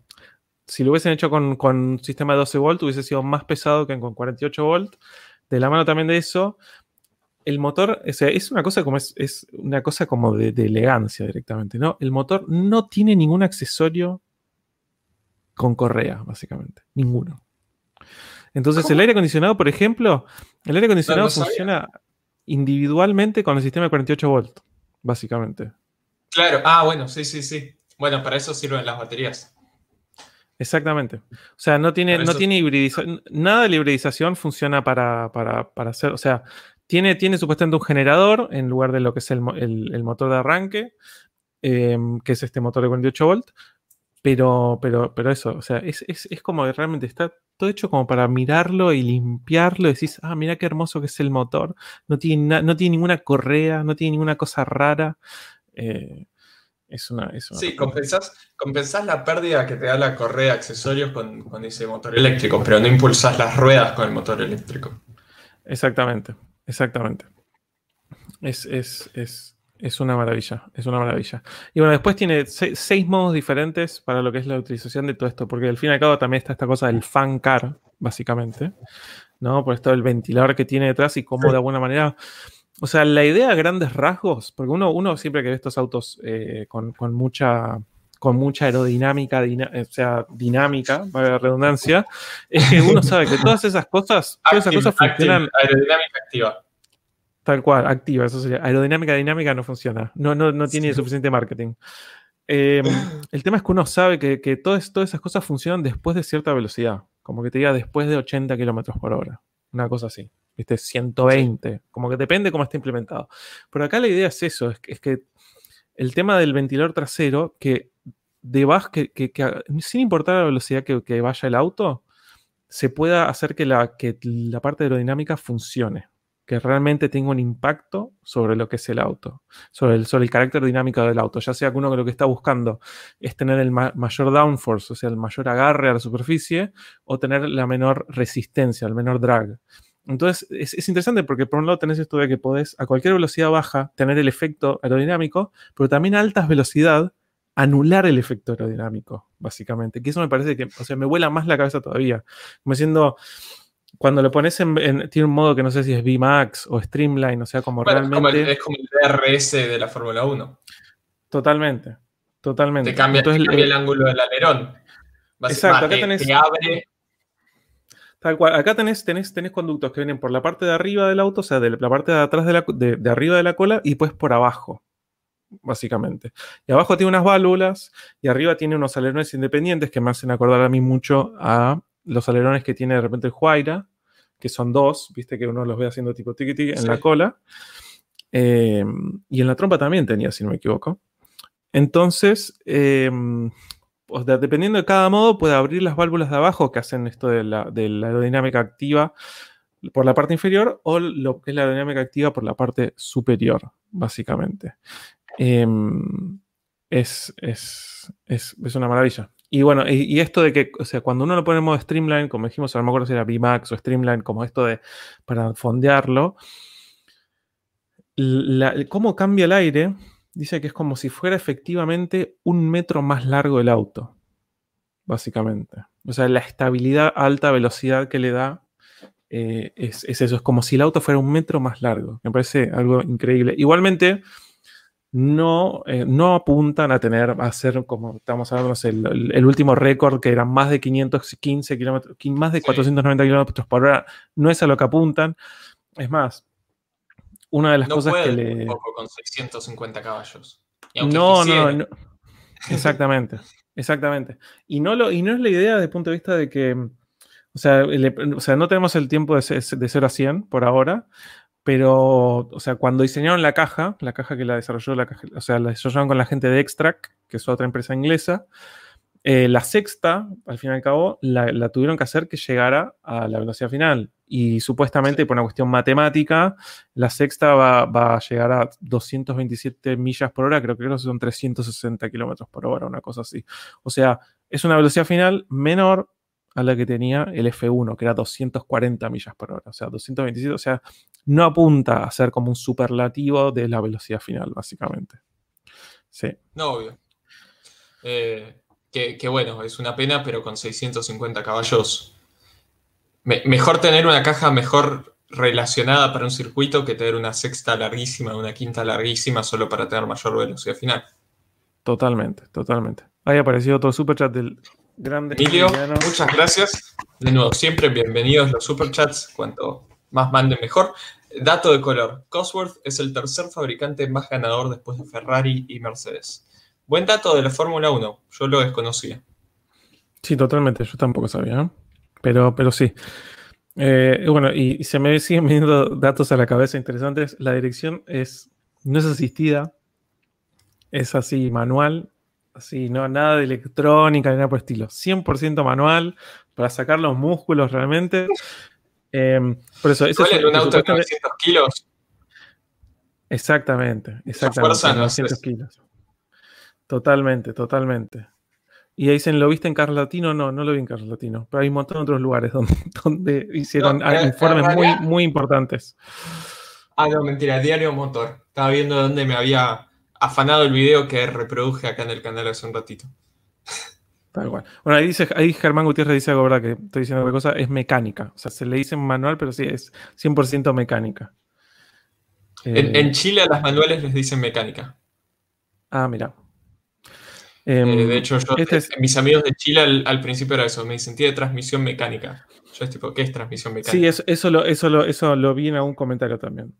si lo hubiesen hecho con, con sistema de 12 volt, hubiese sido más pesado que con 48 volt. De la mano también de eso, el motor, o sea, es una cosa como es, una cosa como de, elegancia directamente, ¿no? El motor no tiene ningún accesorio con correa, básicamente. Ninguno. Entonces, el aire acondicionado, por ejemplo, el aire acondicionado funciona individualmente con el sistema de 48 volt, básicamente. Claro, ah, bueno, sí, sí, sí. Bueno, para eso sirven las baterías. Exactamente. O sea, no tiene, no tiene hibridización. Nada de la hibridización funciona para, hacer. O sea, tiene, tiene supuestamente un generador en lugar de lo que es el, motor de arranque, em, que es este motor de 48 volt. Pero, pero, pero eso, o sea, es, como realmente está todo hecho como para mirarlo y limpiarlo. Y decís, ah, mira qué hermoso que es el motor. No tiene, no tiene ninguna correa, no tiene ninguna cosa rara. Eh, es una, sí, compensás, la pérdida que te da la correa de accesorios con, ese motor eléctrico, pero no impulsás las ruedas con el motor eléctrico. Exactamente, exactamente. Es, es, una maravilla, es una maravilla. Y bueno, después tiene seis, modos diferentes para lo que es la utilización de todo esto, porque al fin y al cabo también está esta cosa del fan car, básicamente, ¿no? Por esto el ventilador que tiene detrás y cómo de alguna manera o sea, la idea a grandes rasgos, porque uno, uno siempre que ve estos autos eh, con, mucha con mucha aerodinámica, o sea, dinámica, para la redundancia, es que uno sabe que todas esas cosas, todas esas cosas funcionan. aerodinámica activa. Tal cual, activa, eso sería. Aerodinámica dinámica no funciona, no, no, no tiene suficiente marketing. Em, el tema es que uno sabe que, que todas, todas esas cosas funcionan después de cierta velocidad, como que te diga después de 80 kilómetros por hora, una cosa así. ¿viste? 120, como que depende cómo esté implementado. Pero acá la idea es eso, es, que el tema del ventilador trasero, que, que, que, sin importar la velocidad que, vaya el auto, se pueda hacer que la, que la parte aerodinámica funcione, que realmente tenga un impacto sobre lo que es el auto, sobre el, sobre el carácter dinámico del auto, ya sea que uno lo que está buscando es tener el mayor downforce, o sea, el mayor agarre a la superficie, o tener la menor resistencia, el menor drag. Entonces, es, interesante porque por un lado tenés esto de que podés a cualquier velocidad baja tener el efecto aerodinámico, pero también a altas velocidad anular el efecto aerodinámico, básicamente. Que eso me parece que, o sea, me vuela más la cabeza todavía. Como siendo, cuando lo pones en, tiene un modo que no sé si es VMAX o Streamline, o sea, como realmente... Es como, el, DRS de la Fórmula 1. Totalmente, totalmente. Te cambia, el, ángulo del alerón. Exacto, acá tenés... abre... Tal cual, acá tenés, tenés, tenés conductos que vienen por la parte de arriba del auto, o sea, de la parte de atrás de, la, de arriba de la cola y pues por abajo básicamente. Y abajo tiene unas válvulas y arriba tiene unos alerones independientes que me hacen acordar a mí mucho a los alerones que tiene de repente el Huayra, que son dos, viste que uno los ve haciendo tipo tiki tiki en la cola. Em, y en la trompa también tenía, si no me equivoco. Entonces, em, dependiendo de cada modo, puede abrir las válvulas de abajo que hacen esto de la, de la aerodinámica activa por la parte inferior o lo que es la aerodinámica activa por la parte superior, básicamente. Em, es, una maravilla. Y bueno, y, esto de que, o sea, cuando uno lo pone en modo Streamline, como dijimos, a lo mejor si era VMAX o Streamline, como esto de para fondearlo, cómo cambia el aire, dice que es como si fuera efectivamente un metro más largo el auto, básicamente. O sea, la estabilidad alta velocidad que le da eh, es, eso, es como si el auto fuera un metro más largo. Me parece algo increíble. Igualmente, no, eh, no apuntan a tener, a ser como estamos hablando, el, último récord que eran más de 515 kilómetros, más de 490 kilómetros por hora, no es a lo que apuntan. Es más, una de las cosas que le. con 650 caballos. No, no, no, Exactamente, exactamente. Y no, lo, y no es la idea desde el punto de vista de que. O sea, o sea, no tenemos el tiempo de, de 0 a 100 por ahora, pero, o sea, cuando diseñaron la caja, la caja que la desarrolló, la caja, o sea, la desarrollaron con la gente de Extract, que es otra empresa inglesa, eh, la sexta, al fin y al cabo, la, tuvieron que hacer que llegara a la velocidad final. Y supuestamente, por una cuestión matemática, la sexta va, a llegar a 227 millas por hora, creo, creo que son 360 kilómetros por hora, una cosa así. O sea, es una velocidad final menor a la que tenía el F1, que era 240 millas por hora, o sea, 227, o sea, no apunta a ser como un superlativo de la velocidad final, básicamente. Sí. No, obvio. Eh, que, bueno, es una pena, pero con 650 caballos. mejor tener una caja mejor relacionada para un circuito que tener una sexta larguísima, una quinta larguísima, solo para tener mayor velocidad final. Totalmente, totalmente. Ahí apareció otro superchat del grande. Emilio, muchas gracias. De nuevo, siempre bienvenidos los superchats. Cuanto más manden, mejor. Dato de color. Cosworth es el tercer fabricante más ganador después de Ferrari y Mercedes. Buen dato de la Fórmula 1. Yo lo desconocía. Sí, totalmente. Yo tampoco sabía. ¿eh? Pero, pero sí. Eh, bueno, y, se me siguen viniendo datos a la cabeza interesantes. La dirección es, no es asistida. Es así, manual. Así, no, nada de electrónica ni nada por el estilo. 100% manual para sacar los músculos realmente. Em, por eso, eso es un auto de 900 kilos. Exactamente, exactamente. 900 kilos. Totalmente, totalmente. Y ahí dicen, ¿lo viste en Carlos Latino? No, no lo vi en Carlos Latino. Pero hay un montón de otros lugares donde, donde hicieron informes muy, muy importantes. Ah, no, mentira, Diario Motor. Estaba viendo dónde me había afanado el video que reproduje acá en el canal hace un ratito. Bueno, ahí, dice, ahí Germán Gutiérrez dice algo, ¿verdad? Que estoy diciendo otra cosa, es mecánica. O sea, se le dice manual, pero sí, es 100% mecánica. En, eh, Chile a las manuales les dicen mecánica. Ah, mira. Eh, em, de hecho, este mis amigos de Chile al, principio era eso, me dicen, tiene transmisión mecánica. Yo es tipo, ¿qué es transmisión mecánica? Sí, eso, eso, lo, eso, lo, eso lo vi en algún comentario también.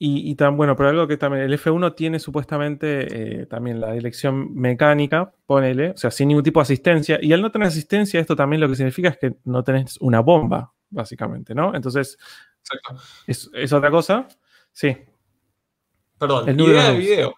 Y, tan bueno, pero algo que también el F1 tiene supuestamente eh, también la dirección mecánica, ponele, o sea, sin ningún tipo de asistencia. Y al no tener asistencia, esto también lo que significa es que no tenés una bomba, básicamente, ¿no? Entonces, es, otra cosa. Sí. Perdón, el idea de video.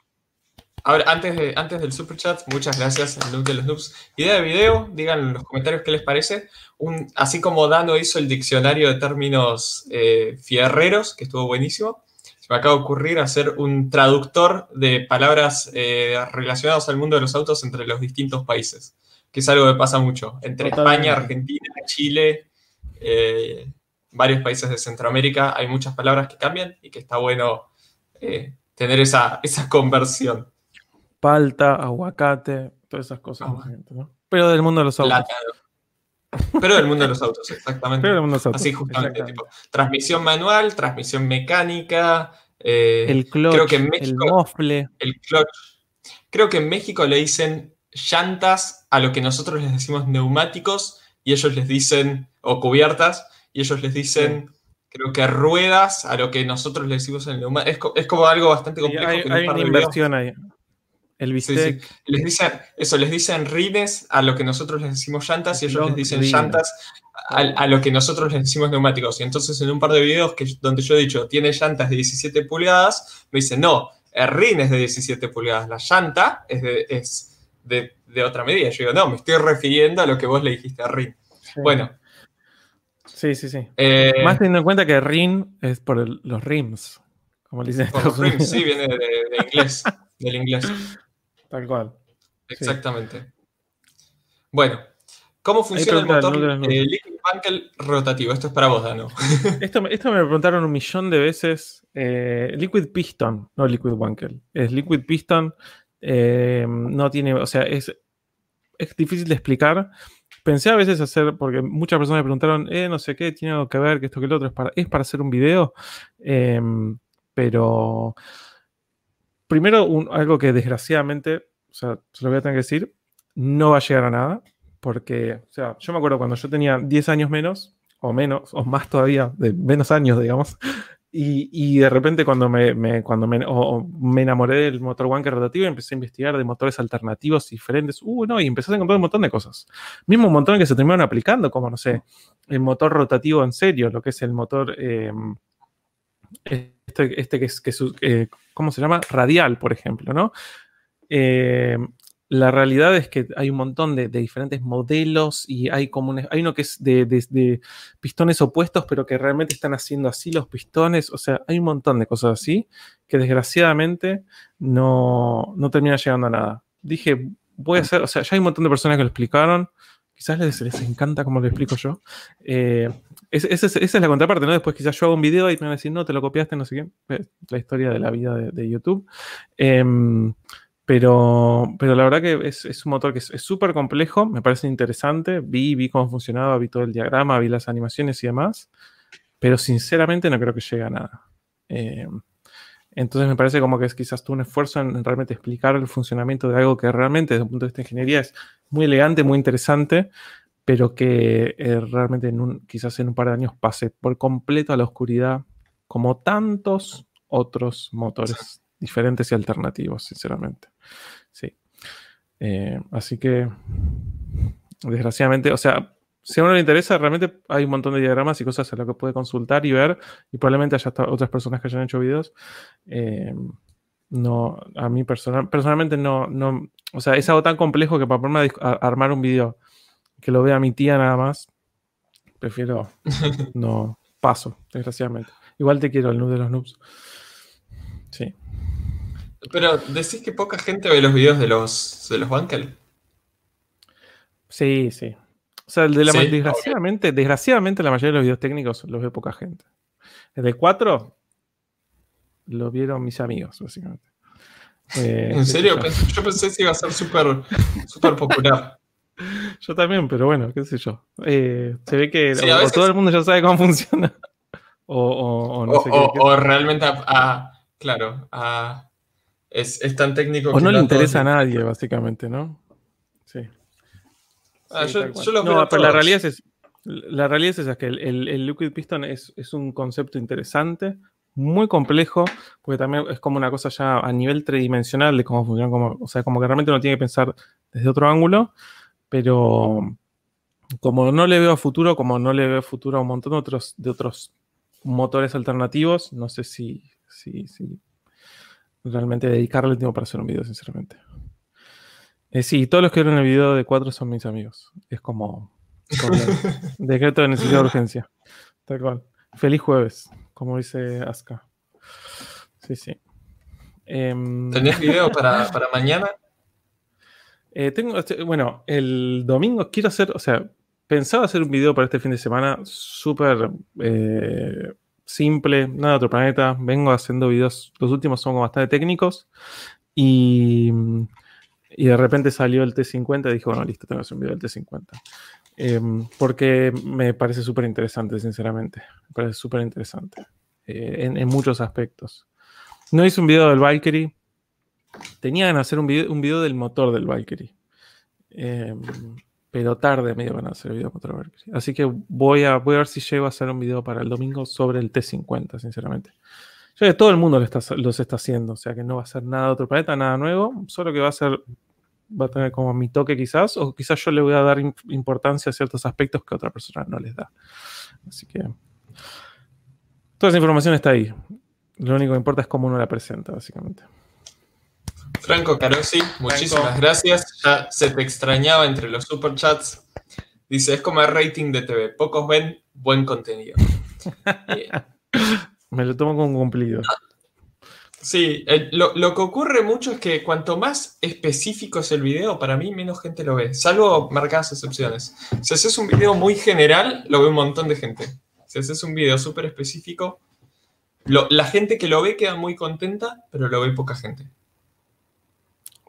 Ahora, antes, de, antes del super chat, muchas gracias al Noob de los Noobs. Idea de video, digan en los comentarios qué les parece. Un, así como Dano hizo el diccionario de términos eh, fierreros, que estuvo buenísimo, me acaba de ocurrir hacer un traductor de palabras eh, relacionadas al mundo de los autos entre los distintos países, que es algo que pasa mucho. Entre España, Argentina, Chile, eh, varios países de Centroamérica, hay muchas palabras que cambian y que está bueno tener esa, esa conversión palta, aguacate, todas esas cosas. ¿no? Pero del mundo de los autos. Pero del mundo de los autos, exactamente. Pero del mundo de los autos. Así justamente, tipo, transmisión manual, transmisión mecánica. Eh, el clutch, creo que en México, el mofle. El clutch. Creo que en México le dicen llantas a lo que nosotros les decimos neumáticos y ellos les dicen, o cubiertas, y ellos les dicen, creo que ruedas a lo que nosotros les decimos en el neumático. Es, como algo bastante complejo. hay, hay una inversión ahí. El bistec. Les dicen, eso, les dicen rines a lo que nosotros les decimos llantas y ellos les dicen llantas a, lo que nosotros les decimos neumáticos. Y entonces en un par de videos que, donde yo he dicho, tiene llantas de 17 pulgadas, me dicen, no, el rin es de 17 pulgadas, la llanta es de, es de, otra medida. Yo digo, no, me estoy refiriendo a lo que vos le dijiste a rin. Bueno. Sí, sí, sí. Eh, Más teniendo en cuenta que rin es por los rims, como le dicen. Por los rims, sí, viene de inglés, del inglés. Tal cual. Exactamente. Bueno, ¿cómo funciona el motor Liquid Bunkle rotativo? Esto es para vos, Dano. esto, esto me preguntaron un millón de veces. Eh, liquid Piston, no Liquid Bunkle. Es Liquid Piston. Eh, no tiene, o sea, es, es difícil de explicar. Pensé a veces hacer, porque muchas personas me preguntaron, eh, no sé qué, tiene algo que ver, que esto, que lo otro, es para, es para hacer un video. Em, pero primero, algo que desgraciadamente, o sea, se lo voy a tener que decir, no va a llegar a nada, porque, o sea, yo me acuerdo cuando yo tenía 10 años menos, o menos, o más todavía, de menos años, digamos, y, de repente cuando me, cuando me, me, enamoré del motor Wanker rotativo, empecé a investigar de motores alternativos diferentes, uh, no, y empecé a encontrar un montón de cosas. Mismo un montón que se terminaron aplicando, como, no sé, el motor rotativo en serio, lo que es el motor... Eh, este, este que es, que eh, ¿cómo se llama? Radial, por ejemplo, ¿no? Eh, la realidad es que hay un montón de, diferentes modelos y hay como hay uno que es de, pistones opuestos, pero que realmente están haciendo así los pistones. O sea, hay un montón de cosas así que desgraciadamente no, no termina llegando a nada. Dije, voy a hacer, o sea, ya hay un montón de personas que lo explicaron quizás les, les encanta como lo explico yo. Eh, esa es la contraparte, ¿no? Después quizás yo hago un video y me van a decir, no, te lo copiaste, no sé qué. La historia de la vida de, YouTube. Em, pero, pero la verdad que es, un motor que es súper complejo, me parece interesante. Vi, vi cómo funcionaba, vi todo el diagrama, vi las animaciones y demás. Pero sinceramente no creo que llegue a nada. Em, entonces me parece como que es quizás tú un esfuerzo en realmente explicar el funcionamiento de algo que realmente desde un punto de vista de ingeniería es muy elegante, muy interesante, pero que eh, realmente en un, quizás en un par de años pase por completo a la oscuridad, como tantos otros motores diferentes y alternativos, sinceramente. Sí. Eh, así que, desgraciadamente, o sea, si a uno le interesa, realmente hay un montón de diagramas y cosas a lo que puede consultar y ver, y probablemente haya otras personas que hayan hecho videos. Eh, no, a mí personal, personalmente no, no, o sea, es algo tan complejo que para ponerme a, armar un video que lo vea mi tía nada más, prefiero no paso, desgraciadamente. Igual te quiero el noob de los noobs. Sí. Pero decís que poca gente ve los videos de los de los Bankel. Sí, sí. O sea, de la, desgraciadamente, desgraciadamente la mayoría de los videos técnicos los ve poca gente. El de 4 lo vieron mis amigos, básicamente. Eh, ¿En serio? Yo. pensé que iba a ser súper super popular. yo también, pero bueno, qué sé yo. Eh, se ve que todo el mundo ya sabe cómo funciona. o, no sé qué, o, realmente, claro, es, tan técnico. O no le interesa a nadie, básicamente, ¿no? Sí. Ah, yo, lo no, pero la realidad es, la realidad es esa, que el, el, liquid piston es, es, un concepto interesante, muy complejo, porque también es como una cosa ya a nivel tridimensional de cómo funciona, como, o sea, como que realmente uno tiene que pensar desde otro ángulo, pero como no le veo futuro, como no le veo futuro a un montón de otros, de otros motores alternativos, no sé si, si, realmente dedicarle el tiempo para hacer un video, sinceramente. Eh, sí, todos los que vieron el video de 4 son mis amigos. Es como, decreto de necesidad de urgencia. Tal cual. Feliz jueves, como dice Aska. Sí, sí. Em, ¿Tenés video para, mañana? Eh, tengo, este, bueno, el domingo quiero hacer, o sea, pensaba hacer un video para este fin de semana súper eh, simple, nada de otro planeta. Vengo haciendo videos, los últimos son bastante técnicos y, y de repente salió el T50 y dije, bueno, listo, tengo que un video del T50. Em, porque me parece súper interesante, sinceramente. Me parece súper interesante eh, en, muchos aspectos. No hice un video del Valkyrie. Tenía ganas de hacer un video, un video del motor del Valkyrie. Em, pero tarde me iban a hacer el video motor Valkyrie. Así que voy a, voy a ver si llego a hacer un video para el domingo sobre el T50, sinceramente. Que todo el mundo lo está, los está haciendo, o sea que no va a ser nada de otro planeta, nada nuevo, solo que va a ser va a tener como mi toque quizás, o quizás yo le voy a dar importancia a ciertos aspectos que otra persona no les da. Así que toda esa información está ahí. Lo único que importa es cómo uno la presenta, básicamente. Franco Carosi, muchísimas gracias. Ya se te extrañaba entre los superchats. Dice, es como el rating de TV. Pocos ven, buen contenido. Me lo tomo como cumplido. Sí, lo, que ocurre mucho es que cuanto más específico es el video, para mí menos gente lo ve, salvo marcadas excepciones. Si haces un video muy general, lo ve un montón de gente. Si haces un video súper específico, la gente que lo ve queda muy contenta, pero lo ve poca gente.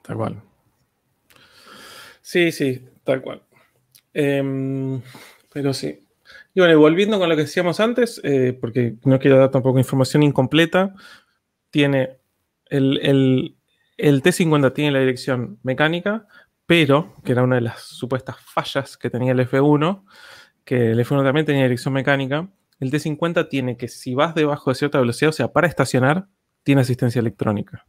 Tal cual. Sí, sí, tal cual. Em, pero sí. Y bueno, volviendo con lo que decíamos antes, eh, porque no quiero dar tampoco información incompleta, tiene el, T50 tiene la dirección mecánica, pero, que era una de las supuestas fallas que tenía el F1, que el F1 también tenía dirección mecánica, el T50 tiene que si vas debajo de cierta velocidad, o sea, para estacionar, tiene asistencia electrónica.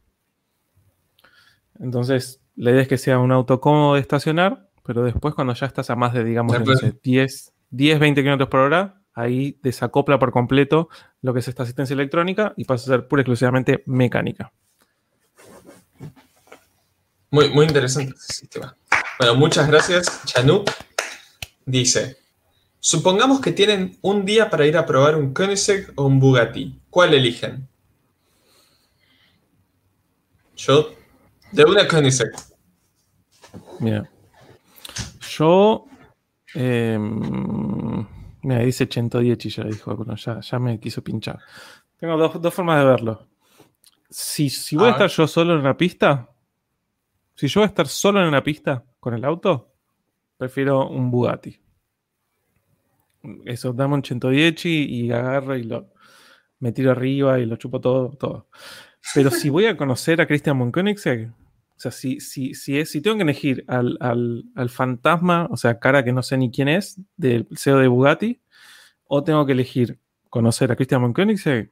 Entonces, la idea es que sea un auto cómodo de estacionar, pero después cuando ya estás a más de, digamos, 10, 10, 20 km por hora, ahí desacopla por completo lo que es esta asistencia electrónica y pasa a ser pura y exclusivamente mecánica. Muy, muy interesante este sistema. Bueno, muchas gracias, Chanu. Dice, supongamos que tienen un día para ir a probar un Koenigsegg o un Bugatti. ¿Cuál eligen? Yo, de una Koenigsegg. Mira, yo... Mira, dice 110 y ya dijo, bueno, ya, ya me quiso pinchar. Tengo dos, formas de verlo. Si, si voy a, estar yo solo en una pista, si yo voy a estar solo en una pista con el auto, prefiero un Bugatti. Eso, dame un 110 y agarro y lo me tiro arriba y lo chupo todo, todo. Pero si voy a conocer a Christian von o sea, si, si, si, es, si tengo que elegir al, fantasma, o sea, cara que no sé ni quién es, del CEO de Bugatti, o tengo que elegir conocer a Christian von Koenigsegg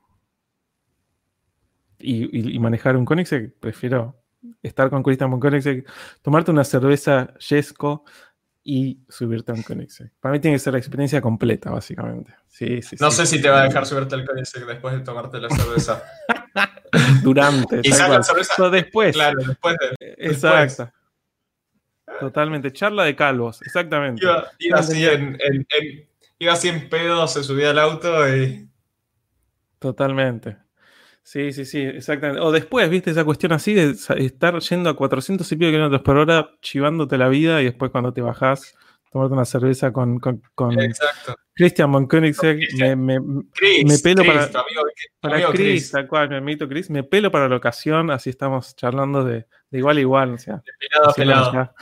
y, manejar un Koenigsegg, prefiero estar con Christian von Koenigsegg, tomarte una cerveza Jesco y subirte a un Koenigsegg. Para mí tiene que ser la experiencia completa, básicamente. Sí, sí, no sé si te va a dejar subirte al Koenigsegg después de tomarte la cerveza. Durante. Cerveza. después. Claro, después Exacto. Totalmente. Charla de calvos, exactamente. Iba, así en, iba así en pedo, se subía al auto y. Totalmente. Sí, sí, sí, exactamente. O después, viste, esa cuestión así de estar yendo a 400 y pico kilómetros por hora, chivándote la vida y después cuando te bajás, tomarte una cerveza con, con, con Christian von Koenigsegg. me, me, me, pelo para, para Chris, tal cual, me invito Chris, me pelo para la ocasión, así estamos charlando de, de igual a igual. O sea, de pelado a pelado.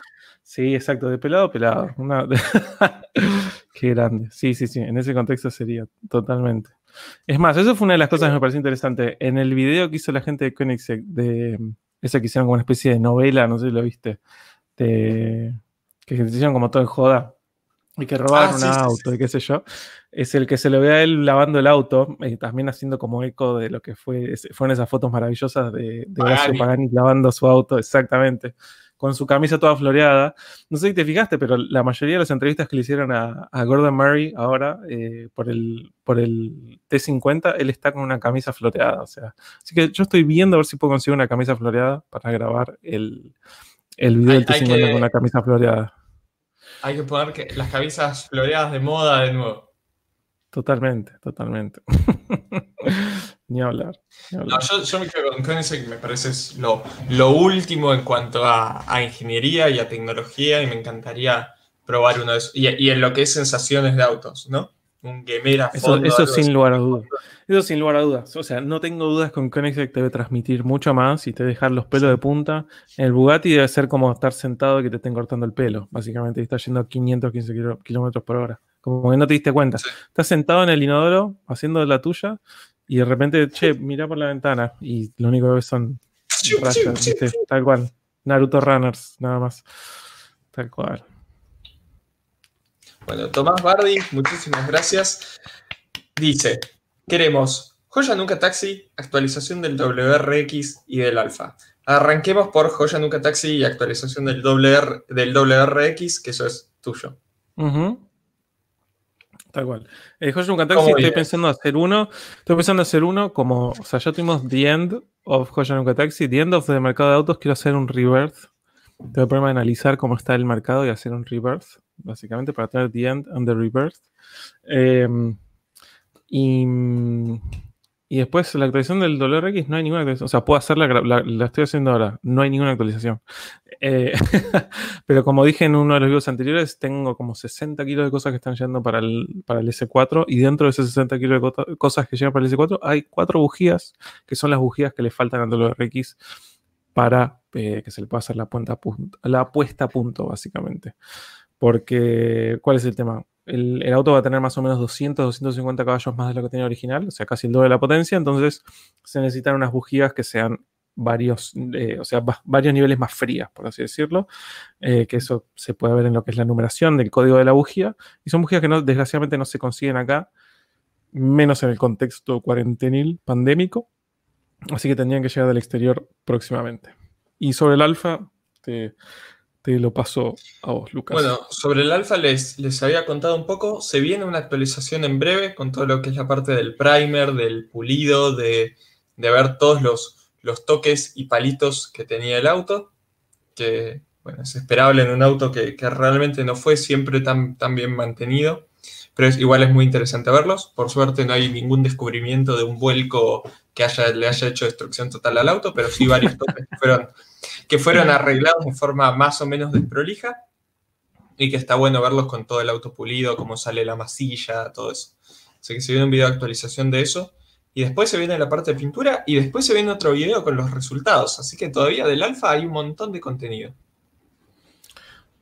Sí, exacto, de pelado a pelado. Una, Qué grande. Sí, sí, sí, en ese contexto sería totalmente. Es más, eso fue una de las cosas que me pareció interesante. En el video que hizo la gente de Koenigsegg, de esa que hicieron como una especie de novela, no sé si lo viste, de, que se hicieron como todo en joda y que robaron ah, un auto y qué sé yo, es el que se le ve a él lavando el auto, y también haciendo como eco de lo que fue, fueron esas fotos maravillosas de, de Pagani lavando su auto, exactamente. con su camisa toda floreada. No sé si te fijaste, pero la mayoría de las entrevistas que le hicieron a, Gordon Murray ahora eh, por, el, por el T50, él está con una camisa floreada. O sea, así que yo estoy viendo a ver si puedo conseguir una camisa floreada para grabar el, el video del T50 con una camisa floreada. Hay que poner que las camisas floreadas de moda de nuevo. Totalmente, totalmente. ni hablar. No, yo, me quedo con Koenigsegg, me parece lo, lo último en cuanto a, ingeniería y a tecnología y me encantaría probar uno de esos. Y, en lo que es sensaciones de autos, ¿no? Un gamer a fondo, Eso, sin lugar a dudas. Eso sin lugar a dudas. O sea, no tengo dudas con Koenigsegg te debe transmitir mucho más y te dejar los pelos de punta. En el Bugatti debe ser como estar sentado y que te estén cortando el pelo, básicamente. Y estás yendo a 515 kilómetros por hora. Como que no te diste cuenta. Estás sentado en el inodoro haciendo la tuya y de repente, che, mira por la ventana y lo único que ves son rayas, tal cual. Naruto Runners, nada más. Tal cual. Bueno, Tomás Bardi, muchísimas gracias. Dice, queremos Joya Nunca Taxi, actualización del WRX y del Alfa. Arranquemos por Joya Nunca Taxi y actualización del, WR, del WRX, que eso es tuyo. Tal cual. Eh, Joshua Taxi estoy pensando hacer uno. Estoy pensando hacer uno como. O sea, ya tuvimos The End of Joshua Nunca Taxi, The End of the mercado de autos. Quiero hacer un reverse. Tengo el problema de analizar cómo está el mercado y hacer un reverse, básicamente, para tener The End and the Reverse. Em, y y después la actualización del X no hay ninguna actualización. O sea, puedo hacerla, la, estoy haciendo ahora. No hay ninguna actualización. Eh, pero como dije en uno de los videos anteriores, tengo como 60 kilos de cosas que están llegando para el, para el S4. Y dentro de esos 60 kilos de cosas que llegan para el S4, hay cuatro bujías, que son las bujías que le faltan al WRX para eh, que se le pueda hacer la, punta, la puesta a punto, básicamente. Porque, ¿cuál es el tema? el, auto va a tener más o menos 200, 250 caballos más de lo que tenía original, o sea, casi el doble de la potencia, entonces se necesitan unas bujías que sean varios, eh, o sea, varios niveles más frías, por así decirlo, eh, que eso se puede ver en lo que es la numeración del código de la bujía, y son bujías que no, desgraciadamente no se consiguen acá, menos en el contexto cuarentenil pandémico, así que tendrían que llegar del exterior próximamente. Y sobre el alfa, te, te lo paso a vos, Lucas. Bueno, sobre el alfa les, les había contado un poco. Se viene una actualización en breve con todo lo que es la parte del primer, del pulido, de, ver todos los, los toques y palitos que tenía el auto. Que, bueno, es esperable en un auto que, realmente no fue siempre tan, tan bien mantenido. Pero es, igual es muy interesante verlos. Por suerte no hay ningún descubrimiento de un vuelco que haya, le haya hecho destrucción total al auto, pero sí varios toques que fueron que fueron arreglados de forma más o menos desprolija y que está bueno verlos con todo el auto pulido, cómo sale la masilla, todo eso. Así que se viene un video de actualización de eso. Y después se viene la parte de pintura y después se viene otro video con los resultados. Así que todavía del alfa hay un montón de contenido.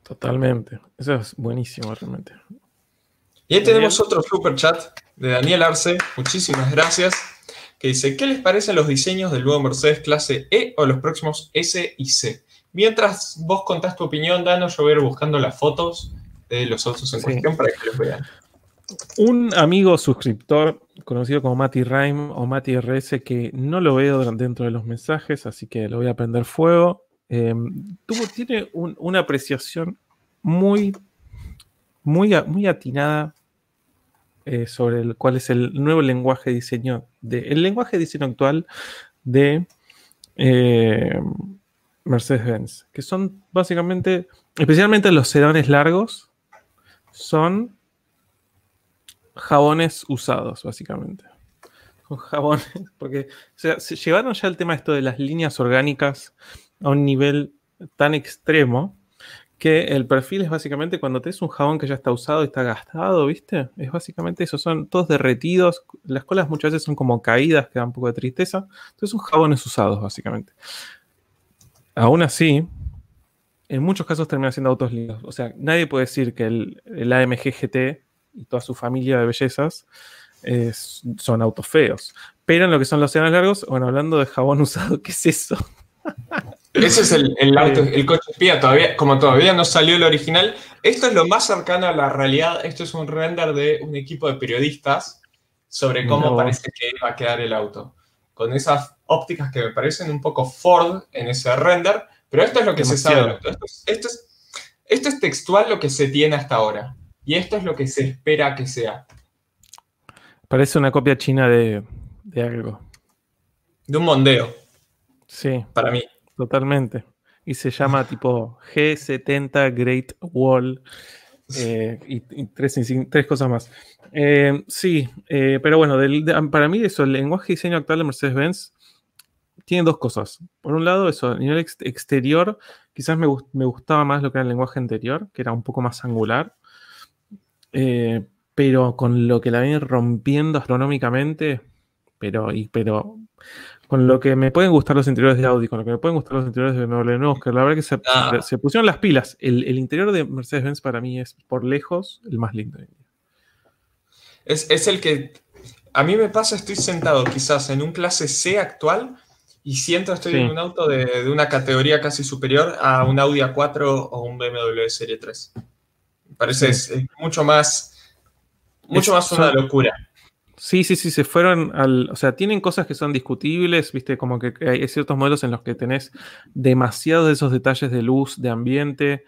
Totalmente. Eso es buenísimo realmente. Y ahí tenemos otro super chat de Daniel Arce. Muchísimas gracias que dice, ¿qué les parecen los diseños del nuevo Mercedes clase E o los próximos S y C? Mientras vos contás tu opinión, Dano, yo voy a ir buscando las fotos de los autos en cuestión para que los vean. Un amigo suscriptor conocido como Mati Rhyme o Mati RS que no lo veo dentro de los mensajes, así que lo voy a prender fuego. Em, tuvo, tiene una apreciación muy, muy, muy atinada eh, sobre el, cuál es el nuevo lenguaje de diseño, de, el lenguaje de diseño actual de eh, Mercedes-Benz, que son básicamente, especialmente los sedanes largos, son jabones usados, básicamente. Jabones, porque se llevaron ya el tema esto de las líneas orgánicas a un nivel tan extremo que el perfil es básicamente cuando tenés un jabón que ya está usado y está gastado, ¿viste? Es básicamente eso, son todos derretidos, las colas muchas veces son como caídas, que dan un poco de tristeza, entonces son jabones usados, básicamente. Aún así, en muchos casos terminan siendo autos lindos, o sea, nadie puede decir que el, AMG GT y toda su familia de bellezas son autos feos, pero en lo que son los océanos largos, bueno, hablando de jabón usado, ¿qué es eso? Ese es el, auto, el coche espía, todavía, como todavía no salió el original. Esto es lo más cercano a la realidad. Esto es un render de un equipo de periodistas sobre cómo parece que va a quedar el auto. Con esas ópticas que me parecen un poco Ford en ese render, Pero esto es lo que se sabe. Esto es, esto, es, textual lo que se tiene hasta ahora. Y esto es lo que se espera que sea. Parece una copia china de, de algo. De un mondeo. Sí. Para mí. Totalmente. Y se llama tipo G70 Great Wall. Eh, y, tres, cosas más. Eh, sí, eh, pero bueno, para mí eso, el lenguaje de diseño actual de Mercedes-Benz tiene dos cosas. Por un lado, eso, a nivel exterior, quizás me, gustaba más lo que era el lenguaje anterior, que era un poco más angular. pero con lo que la viene rompiendo astronómicamente, pero, y, pero con lo que me pueden gustar los interiores de Audi, con lo que me pueden gustar los interiores de BMW que la verdad que se, ah. se pusieron las pilas. El, interior de Mercedes-Benz para mí es por lejos el más lindo. Es, es, el que a mí me pasa, estoy sentado quizás en un clase C actual y siento estoy en un auto de, de, una categoría casi superior a un Audi A4 o un BMW Serie 3. Me parece es, mucho más, mucho más una locura. Sí, sí, sí, se fueron al. O sea, tienen cosas que son discutibles, viste, como que hay ciertos modelos en los que tenés demasiados de esos detalles de luz, de ambiente.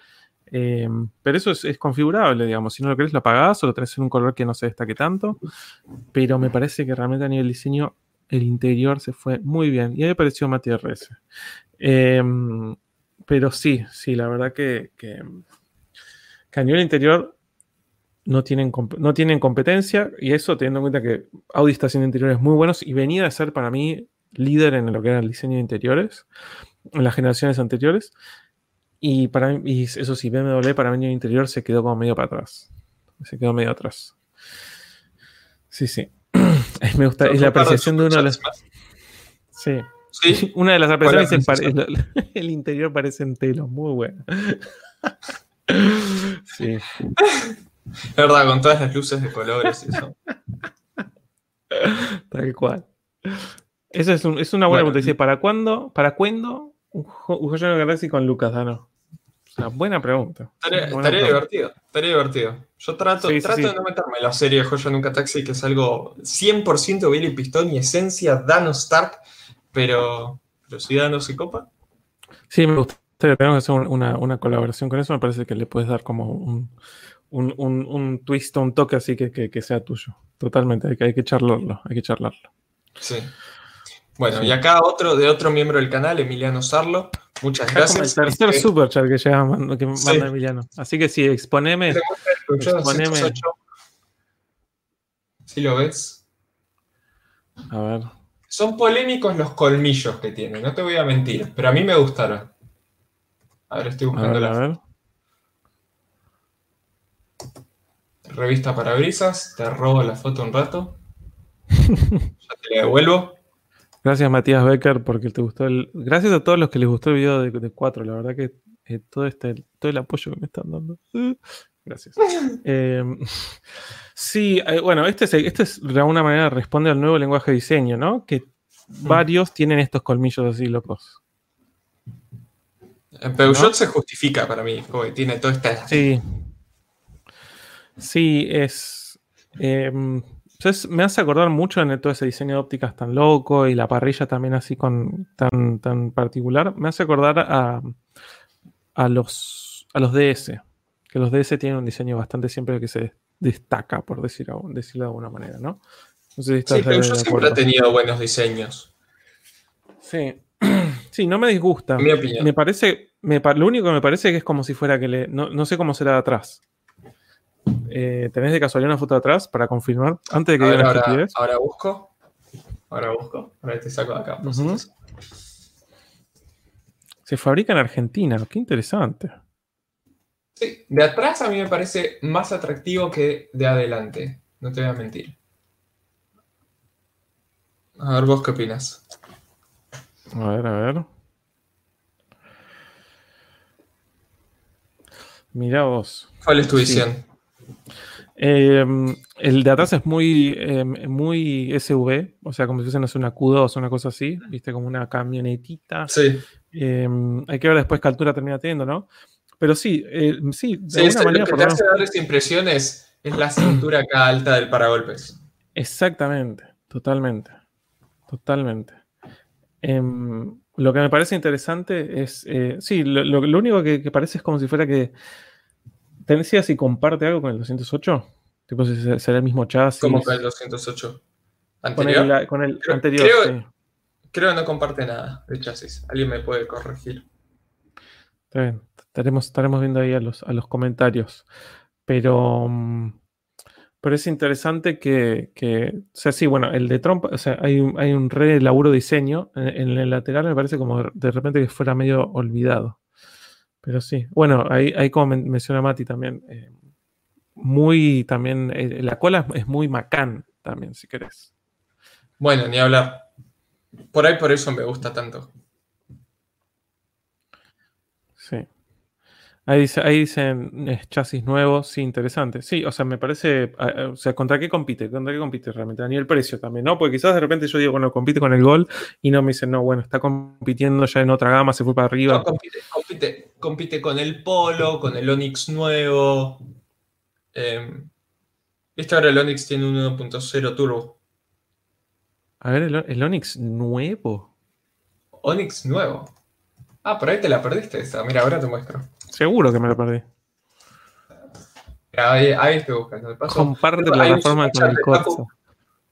Em, pero eso es, configurable, digamos. Si no lo querés, lo apagás o lo tenés en un color que no se destaque tanto. Pero me parece que realmente a nivel diseño, el interior se fue muy bien. Y ahí apareció Mati RS. Em, pero sí, sí, la verdad que, que, que a nivel interior no tienen, no tienen competencia y eso teniendo en cuenta que Audi está haciendo interiores muy buenos y venía a ser para mí líder en lo que era el diseño de interiores en las generaciones anteriores. Y para mí, y eso sí, BMW para mí en interior se quedó como medio para atrás. Se quedó medio atrás. Sí, sí. Me gusta, es la apreciación de uno de los. Sí. ¿Sí? Una de las apreciaciones es el, interior parece entero, muy bueno. sí. Es verdad, con todas las luces de colores y eso. Tal cual. Esa es, es, una buena pregunta. Dice, ¿para cuándo? ¿Para cuándo un, un de Galaxy con Lucas Dano? Una buena pregunta. Estaría, divertido, estaría divertido. Yo trato, trato de no meterme en la serie de Joya Nunca Taxi, que es algo 100% Billy Pistón y esencia Dano Stark, pero, pero si Dano se copa. Sí, me gustaría. Tenemos que hacer una, una colaboración con eso. Me parece que le puedes dar como un, un, un, un twist, un toque así que, que, sea tuyo. Totalmente, hay que, hay que charlarlo, hay que charlarlo. Sí. Bueno, y acá otro de otro miembro del canal, Emiliano Sarlo. Muchas gracias. el tercer este, super chat que, llega, que manda Emiliano. Así que sí, exponeme. exponeme. ¿Sí lo ves? A ver. Son polémicos los colmillos que tiene, no te voy a mentir, pero a mí me gustaron. A ver, estoy buscando la. A ver. Revista para brisas, te robo la foto un rato. ya te la devuelvo. Gracias Matías Becker porque te gustó el... Gracias a todos los que les gustó el video de, 4, la verdad que eh, todo, este, todo el apoyo que me están dando. Gracias. Eh, sí, eh, bueno, este es, este es de alguna manera responde al nuevo lenguaje de diseño, ¿no? Que mm. varios tienen estos colmillos así locos. Peugeot se justifica para mí, porque tiene todo este... Sí, Sí, es. Em, me hace acordar mucho en todo ese diseño de ópticas tan loco y la parrilla también así con tan, tan particular. Me hace acordar a, a, los, a los DS. Que los DS tienen un diseño bastante siempre que se destaca, por decir, decirlo de alguna manera, ¿no? sí, pero yo siempre he tenido buenos diseños. Sí. Sí, no me disgusta. Mi opinión. Me parece. lo único que me parece que es como si fuera que le. No, no sé cómo será de atrás. Eh, ¿Tenés de casualidad una foto atrás para confirmar? Antes de que diga ahora, ahora busco. Ahora busco. Ahora te saco de acá. Se fabrica en Argentina. Qué interesante. Sí, de atrás a mí me parece más atractivo que de adelante. No te voy a mentir. A ver, vos qué opinas. A ver, a ver. Mira vos. ¿Cuál es tu visión? Em, el de atrás es muy, em, muy SV, o sea, como si fuesen una Q2 o una cosa así, viste, como una camionetita. Sí. Em, hay que ver después qué altura termina teniendo, ¿no? Pero sí, eh, sí, de alguna manera. Lo que te hace dar esa impresión es, la cintura acá alta del paragolpes. Exactamente, totalmente. Totalmente. Lo que me parece interesante es, eh, sí, lo, único que, parece es como si fuera que, ¿te decía si comparte algo con el 208? Tipo, si será el mismo chasis. ¿Cómo que el 208? ¿Anterior? Con el, anterior, creo, creo, que no comparte nada de chasis. Alguien me puede corregir. Estaremos, estaremos viendo ahí a los, a los comentarios. Pero... Mm, pero es interesante que, o sea, sí, bueno, el de Trump, o sea, hay un, hay un re laburo diseño. En, el lateral me parece como de repente que fuera medio olvidado. Pero sí, bueno, ahí, ahí como menciona Mati también, eh, muy también, eh, la cola es muy macán también, si querés. Bueno, ni hablar. Por ahí por eso me gusta tanto. Sí. Ahí, dice, ahí dicen chasis nuevos, sí, interesante. Sí, o sea, me parece, o sea, ¿contra qué compite? ¿Contra qué compite realmente? A nivel precio también, ¿no? Porque quizás de repente yo digo, bueno, compite con el Gol y no me dicen, no, bueno, está compitiendo ya en otra gama, se fue para arriba. No, compite, compite, con el Polo, con el Onix nuevo. Eh, ¿Viste ahora el Onix tiene un 1.0 turbo? A ver, el, el Onix nuevo. Onix nuevo. Ah, por ahí te la perdiste esa. Mira, ahora te muestro. Seguro que me lo perdí. Ahí, ahí estoy buscando. Comparte la plataforma con el corso.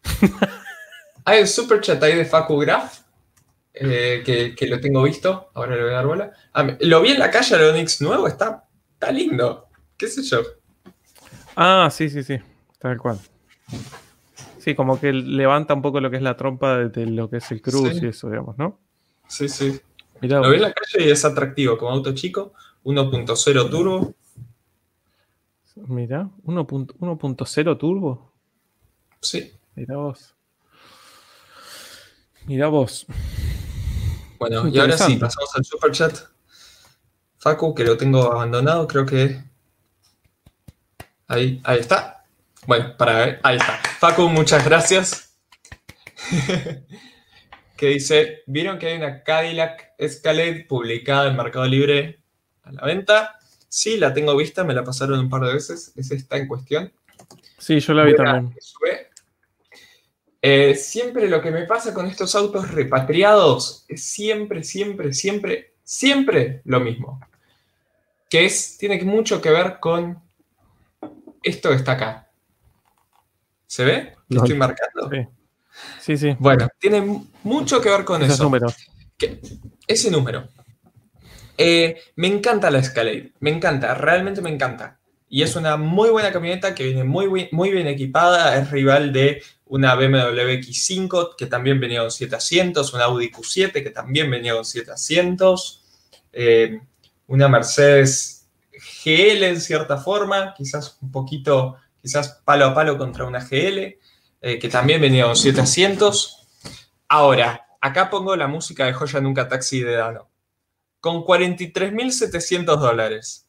hay un super chat ahí de Facu Graph, eh, que, lo tengo visto. Ahora le voy a dar bola. Ah, lo vi en la calle, el Onix nuevo. Está, está lindo. ¿Qué sé yo? Ah, sí, sí, sí. Tal cual. Sí, como que levanta un poco lo que es la trompa de, lo que es el cruz y eso, digamos, ¿no? Sí, sí. lo vi en la calle y es atractivo, como auto chico. 1.0 turbo. Mira, 1.0 turbo. Sí. Mira vos. Mira vos. Bueno, y ahora sí, pasamos al super chat. Facu, que lo tengo abandonado, creo que. Ahí, ahí está. Bueno, para ver, ahí está. Facu, muchas gracias. que dice: ¿Vieron que hay una Cadillac Escalade publicada en Mercado Libre a la venta. Sí, la tengo vista, me la pasaron un par de veces. Es esta en cuestión. Sí, yo la vi también. Eh, siempre lo que me pasa con estos autos repatriados es siempre, siempre, siempre, siempre lo mismo. Que es, tiene mucho que ver con esto que está acá. ¿Se ve? ¿Lo estoy marcando? Sí. sí, sí. Bueno, tiene mucho que ver con Ese eso. Número. ese número. Eh, me encanta la Escalade, me encanta, realmente me encanta. Y es una muy buena camioneta que viene muy, muy bien equipada, es rival de una BMW X5 que también venía con 700, una Audi Q7 que también venía con 700, eh, una Mercedes GL en cierta forma, quizás un poquito, quizás palo a palo contra una GL, eh, que también venía con 700. Ahora, acá pongo la música de Joya Nunca Taxi de Dano con 43.700 dólares.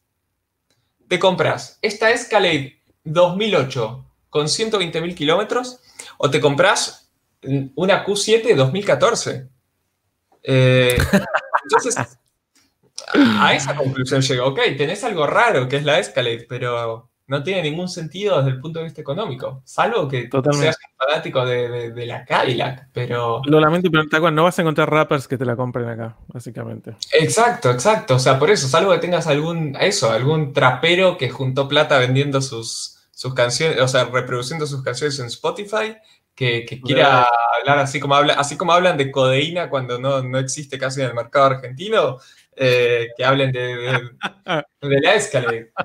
Te compras esta Escalade 2008 con 120.000 kilómetros o te compras una Q7 2014. Eh, entonces, a esa conclusión llego. Ok, tenés algo raro que es la Escalade, pero no tiene ningún sentido desde el punto de vista económico, salvo que seas fanático de, la Cadillac, pero... Lo lamento, pero no vas a encontrar rappers que te la compren acá, básicamente. Exacto, exacto, o sea, por eso, salvo que tengas algún, eso, algún trapero que juntó plata vendiendo sus, sus canciones, o sea, reproduciendo sus canciones en Spotify, que, quiera hablar así como, habla, así como hablan de codeína cuando no, existe casi en el mercado argentino, eh, que hablen de, de, la Escalade.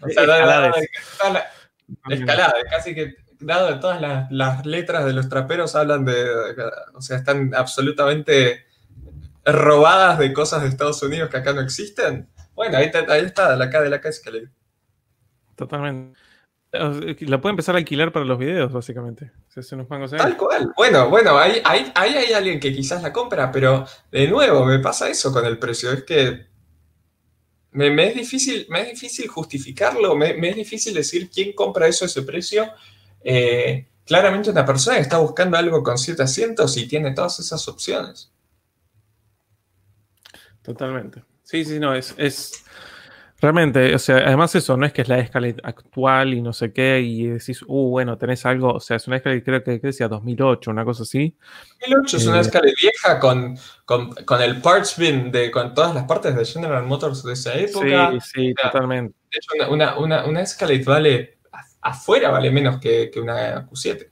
O sea, escalada, casi que dado de todas las, letras de los traperos hablan de, o sea, están absolutamente robadas de cosas de Estados Unidos que acá no existen. Bueno, ahí, está, la K de la K Totalmente. La puede empezar a alquilar para los videos, básicamente. Tal cual. Bueno, bueno, ahí, ahí, ahí hay alguien que quizás la compra, pero de nuevo me pasa eso con el precio. Es que me, es difícil, me es difícil justificarlo, me, es difícil decir quién compra eso a ese precio. Eh, claramente una persona que está buscando algo con siete asientos y tiene todas esas opciones. Totalmente. Sí, sí, no, es, es... Realmente, o sea, además eso no es que es la Escalade actual y no sé qué, y decís, uh, bueno, tenés algo, o sea, es una Escalade creo que, decía 2008, una cosa así. 2008 es una eh, Escalade vieja con, con, el parts bin de con todas las partes de General Motors de esa época. Sí, sí, totalmente. De hecho, una, una, una, Escalade vale, afuera vale menos que, que una Q7.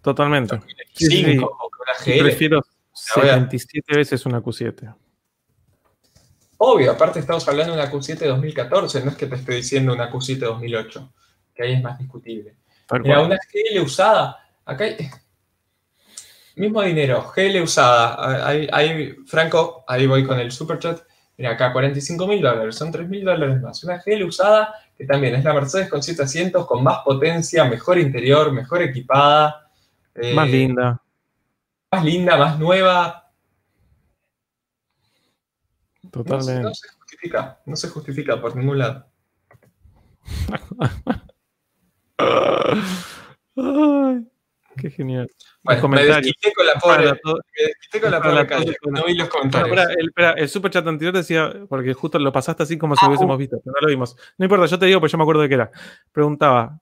Totalmente. Sí, sí, Prefiero 77 veces una Q7. Obvio, aparte estamos hablando de una Q7 2014, no es que te esté diciendo una Q7 2008, que ahí es más discutible. Mira, una GL usada, acá hay, mismo dinero, GL usada, ahí, Franco, ahí voy con el superchat, mira acá 45 mil dólares, son 3 mil dólares más. Una GL usada, que también es la Mercedes con 7 asientos, con más potencia, mejor interior, mejor equipada. más eh, linda. Más linda, más nueva, Totalmente. No, se justifica, no se justifica por ningún lado. Ay, qué genial. Bueno, me desquité con la pobre, me desquité con la pobre calle, no vi los comentarios. Espera, el, espera, el super chat anterior decía, porque justo lo pasaste así como si lo hubiésemos visto, pero no lo vimos. No importa, yo te digo, pues yo me acuerdo de qué era. Preguntaba,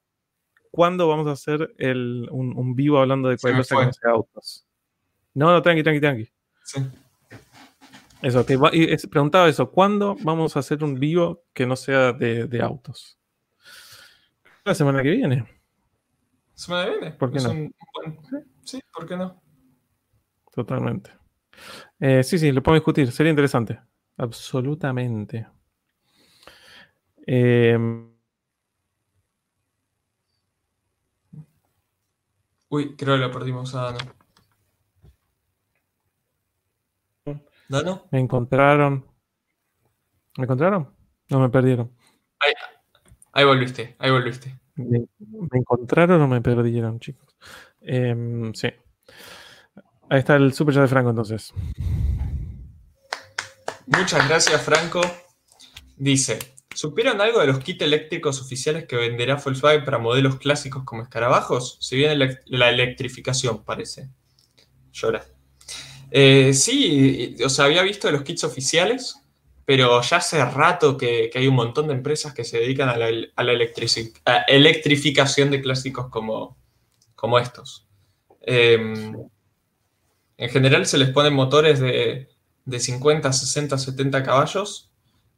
¿cuándo vamos a hacer el, un, un, vivo hablando de cualquier cosa que no sea autos? No, no, tranqui, tranqui, tranqui. Sí. Eso, te preguntaba eso, ¿cuándo vamos a hacer un vivo que no sea de, autos? La semana que viene. ¿Semana que viene? ¿Por qué no? ¿Sí? ¿por qué no? Totalmente. Eh, sí, sí, lo podemos discutir, sería interesante. Absolutamente. Em, Uy, creo que lo perdimos a Dano. Me encontraron. ¿Me encontraron? No me perdieron. Ahí, volviste, ahí volviste. ¿Me, encontraron o me perdieron, chicos? Em, sí. Ahí está el super chat de Franco entonces. Muchas gracias, Franco. Dice, ¿supieron algo de los kits eléctricos oficiales que venderá Volkswagen para modelos clásicos como escarabajos? Si viene la electrificación, parece. Llora. Eh, sí, o sea, había visto los kits oficiales, pero ya hace rato que, hay un montón de empresas que se dedican a la, electrificación de clásicos como, como estos. Em, en general se les ponen motores de, 50, 60, 70 caballos,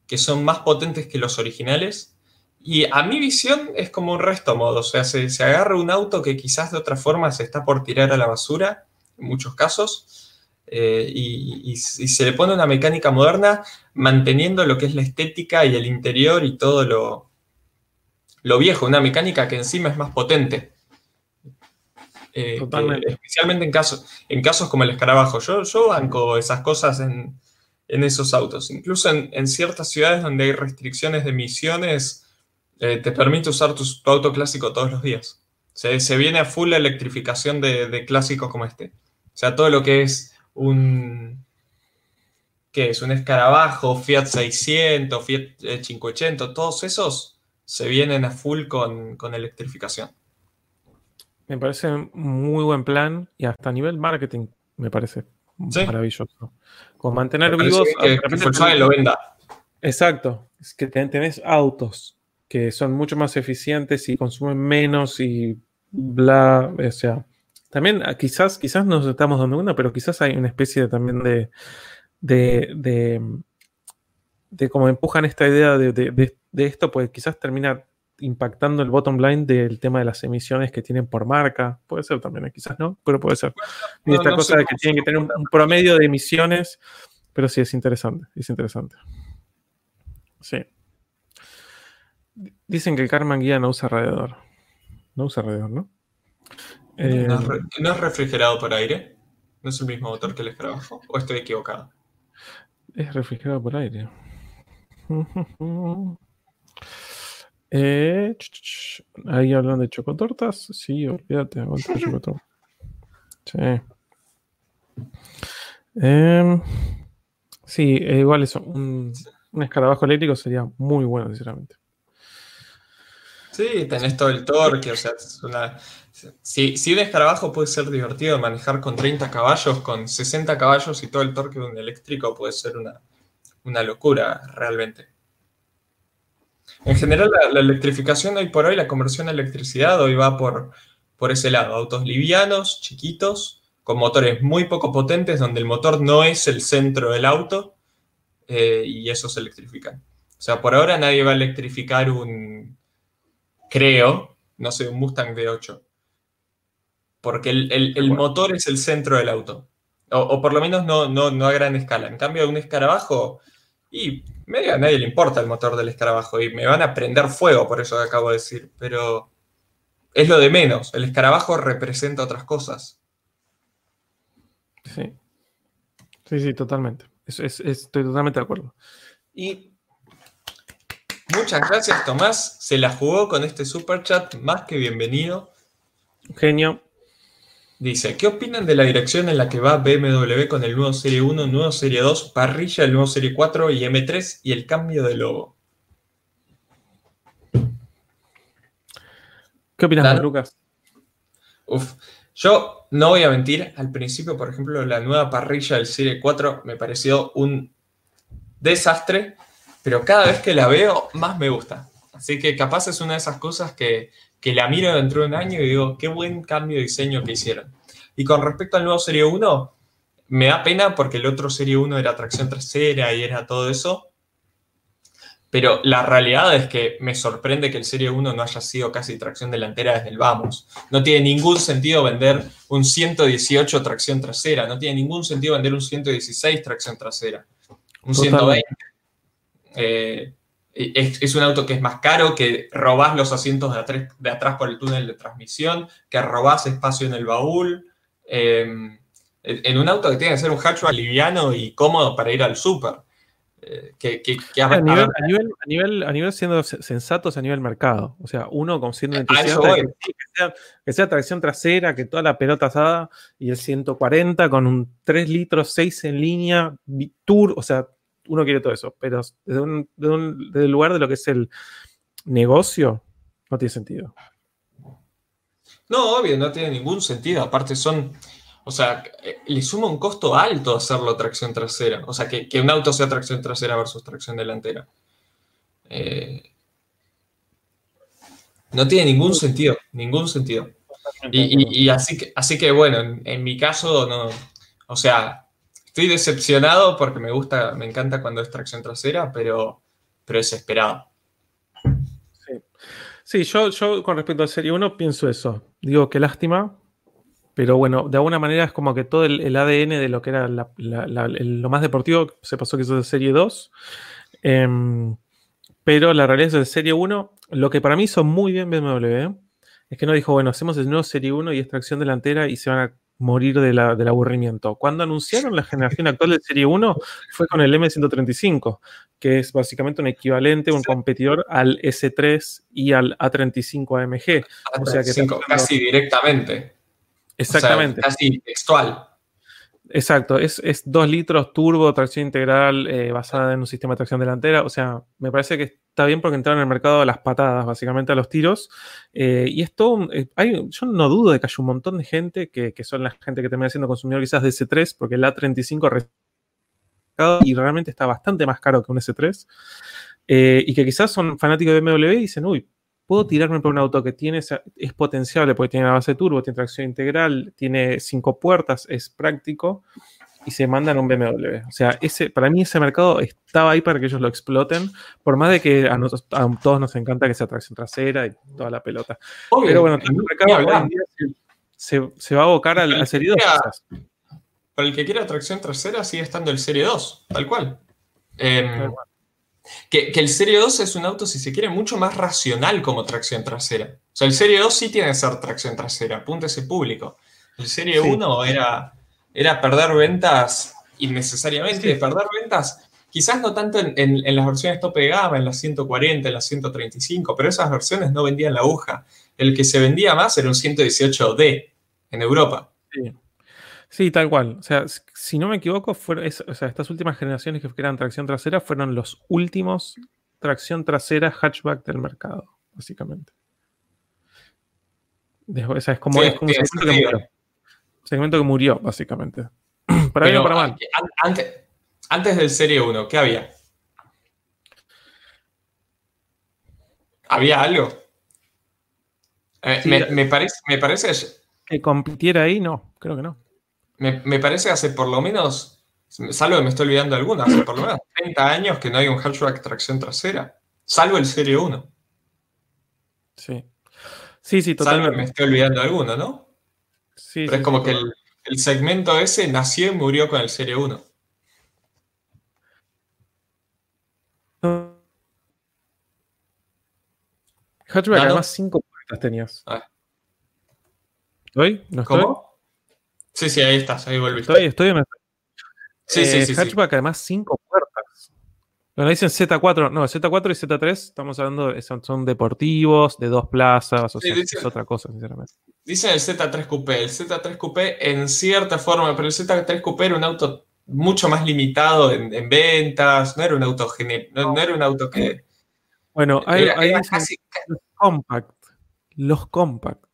que son más potentes que los originales. Y a mi visión es como un resto modo, o sea, se, se agarra un auto que quizás de otra forma se está por tirar a la basura, en muchos casos, eh, y, se le pone una mecánica moderna manteniendo lo que es la estética y el interior y todo lo, lo viejo, una mecánica que encima es más potente. Eh, especialmente en casos, en casos como el escarabajo. Yo, yo banco esas cosas en, esos autos. Incluso en, ciertas ciudades donde hay restricciones de emisiones, eh, te permite usar tu, auto clásico todos los días. Se, se viene a full la electrificación de, de clásicos como este. O sea, todo lo que es un, ¿qué es? Un escarabajo, Fiat 600, Fiat 580, eh, todos esos se vienen a full con, electrificación. Me parece muy buen plan y hasta a nivel marketing me parece maravilloso. Con mantener vivos. Que, Volkswagen lo venda. Exacto. Es que tenés autos que son mucho más eficientes y consumen menos y bla. O sea, también ah, quizás, quizás nos estamos dando una, pero quizás hay una especie de, también de, de, de, cómo empujan esta idea de, esto, pues quizás termina impactando el bottom line del tema de las emisiones que tienen por marca. Puede ser también, quizás no, pero puede ser. y esta cosa de que tienen que tener un, promedio de emisiones, pero sí es interesante, es interesante. Sí. Dicen que el Carman Guía no usa radiador. No usa radiador, ¿no? Eh, ¿No, es refrigerado por aire? ¿No es el mismo motor que el escarabajo? ¿O estoy equivocado? Es refrigerado por aire. Eh, ahí hablan de chocotortas. Sí, olvídate, Sí. Em, sí, eh, igual eso. Un, un, escarabajo eléctrico sería muy bueno, sinceramente. Sí, tenés todo el torque, o sea, es una, si, si un escarabajo puede ser divertido de manejar con 30 caballos, con 60 caballos y todo el torque de un eléctrico puede ser una, locura realmente. En general, la, electrificación hoy por hoy, la conversión a electricidad hoy va por, por ese lado. Autos livianos, chiquitos, con motores muy poco potentes, donde el motor no es el centro del auto, eh, y eso se electrifican. O sea, por ahora nadie va a electrificar un, creo, no sé, un Mustang V8. Porque el, motor es el centro del auto. O, por lo menos no, no, a gran escala. En cambio, un escarabajo, y medio a nadie le importa el motor del escarabajo. Y me van a prender fuego por eso que acabo de decir. Pero es lo de menos. El escarabajo representa otras cosas. Sí. Sí, sí, totalmente. estoy totalmente de acuerdo. Y muchas gracias, Tomás. Se la jugó con este super chat. Más que bienvenido. Genio. Dice, ¿qué opinan de la dirección en la que va BMW con el nuevo Serie 1, nuevo Serie 2, parrilla, el nuevo Serie 4 y M3 y el cambio de logo? ¿Qué opinas, Lucas? Uf, yo no voy a mentir, al principio, por ejemplo, la nueva parrilla del Serie 4 me pareció un desastre, pero cada vez que la veo, más me gusta. Así que capaz es una de esas cosas que, que la miro dentro de un año y digo, qué buen cambio de diseño que hicieron. Y con respecto al nuevo Serie 1, me da pena porque el otro Serie 1 era tracción trasera y era todo eso. Pero la realidad es que me sorprende que el Serie 1 no haya sido casi tracción delantera desde el vamos. No tiene ningún sentido vender un 118 tracción trasera. No tiene ningún sentido vender un 116 tracción trasera. Un 120. Eh, es, un auto que es más caro, que robás los asientos de, atrás, por el túnel de transmisión, que robás espacio en el baúl. Em, en un auto que tiene que ser un hatchback liviano y cómodo para ir al súper. Eh, que, a, nivel, a, nivel, a, nivel, siendo sensatos a nivel mercado. O sea, uno con siendo entusiasta que, sea, que, sea, tracción trasera, que toda la pelota asada y el 140 con un 3 litros 6 en línea, tour, o sea, uno quiere todo eso, pero desde, el lugar de lo que es el negocio, no tiene sentido. No, obvio, no tiene ningún sentido. Aparte son, o sea, le suma un costo alto hacerlo tracción trasera. O sea, que, un auto sea tracción trasera versus tracción delantera. Eh, no tiene ningún sentido, ningún sentido. Y, así, que, así que, bueno, en, en, mi caso, no, o sea, Estoy decepcionado porque me gusta, me encanta cuando es tracción trasera, pero, pero desesperado. Sí, yo, yo con respecto al Serie 1 pienso eso. Digo, qué lástima, pero bueno, de alguna manera es como que todo el, ADN de lo que era lo más deportivo se pasó que eso de Serie 2. Em, pero la realidad es el Serie 1, lo que para mí hizo muy bien BMW, es que no dijo, bueno, hacemos el nuevo Serie 1 y extracción delantera y se van a morir del aburrimiento. Cuando anunciaron la generación actual de Serie 1 fue con el M135, que es básicamente un equivalente, un competidor al S3 y al A35 AMG. O sea que casi directamente. Exactamente. casi textual. Exacto, es, es 2 litros turbo, tracción integral, eh, basada en un sistema de tracción delantera. O sea, me parece que está bien porque entraron en el mercado a las patadas, básicamente a los tiros. Eh, y esto, eh, hay, yo no dudo de que hay un montón de gente que, son la gente que termina siendo consumidor quizás de S3, porque el A35 y realmente está bastante más caro que un S3. y que quizás son fanáticos de BMW y dicen, uy, puedo tirarme por un auto que tiene, es potenciable porque tiene la base turbo, tiene tracción integral, tiene cinco puertas, es práctico y se mandan un BMW. O sea, ese, para mí ese mercado estaba ahí para que ellos lo exploten, por más de que a, nosotros, a todos nos encanta que sea tracción trasera y toda la pelota. Pero bueno, el mercado se, se, va a abocar al, Serie 2. Para el que quiera tracción trasera sigue estando el Serie 2, tal cual. Em, que, el Serie 2 es un auto, si se quiere, mucho más racional como tracción trasera. O sea, el Serie 2 sí tiene que ser tracción trasera, apunta ese público. El Serie 1 era, era perder ventas innecesariamente, perder ventas quizás no tanto en, las versiones tope de gama, en las 140, en las 135, pero esas versiones no vendían la aguja. El que se vendía más era un 118D en Europa. Sí. Sí, tal cual. O sea, si no me equivoco, fueron, o sea, estas últimas generaciones que eran tracción trasera fueron los últimos tracción trasera hatchback del mercado, básicamente. O sea, es como, un segmento que murió. Segmento que murió, básicamente. para bien o para mal. Antes, antes del Serie 1, ¿qué había? ¿Había algo? Eh, me, parece, me parece... Que compitiera ahí, no, creo que no. Me, parece hace por lo menos, salvo que me estoy olvidando alguna, hace por lo menos 30 años que no hay un hatchback tracción trasera, salvo el Serie 1. Sí. Sí, sí, totalmente. me estoy olvidando alguno, ¿no? Sí. Pero es como que el, segmento ese nació y murió con el Serie 1. Hatchback, además, cinco puertas tenías. Ah. ¿Estoy? ¿No estoy? ¿Cómo? Sí, sí, ahí estás, ahí volviste. Estoy, estoy en Sí, sí, eh, sí. Hatchback, además, cinco puertas. Bueno, dicen Z4, no, Z4 y Z3, estamos hablando, son, deportivos, de dos plazas, o sea, es otra cosa, sinceramente. Dicen el Z3 Coupé, el Z3 Coupé en cierta forma, pero el Z3 Coupé era un auto mucho más limitado en, ventas, no era un auto no, era un auto que... Bueno, hay, los compact, los compact.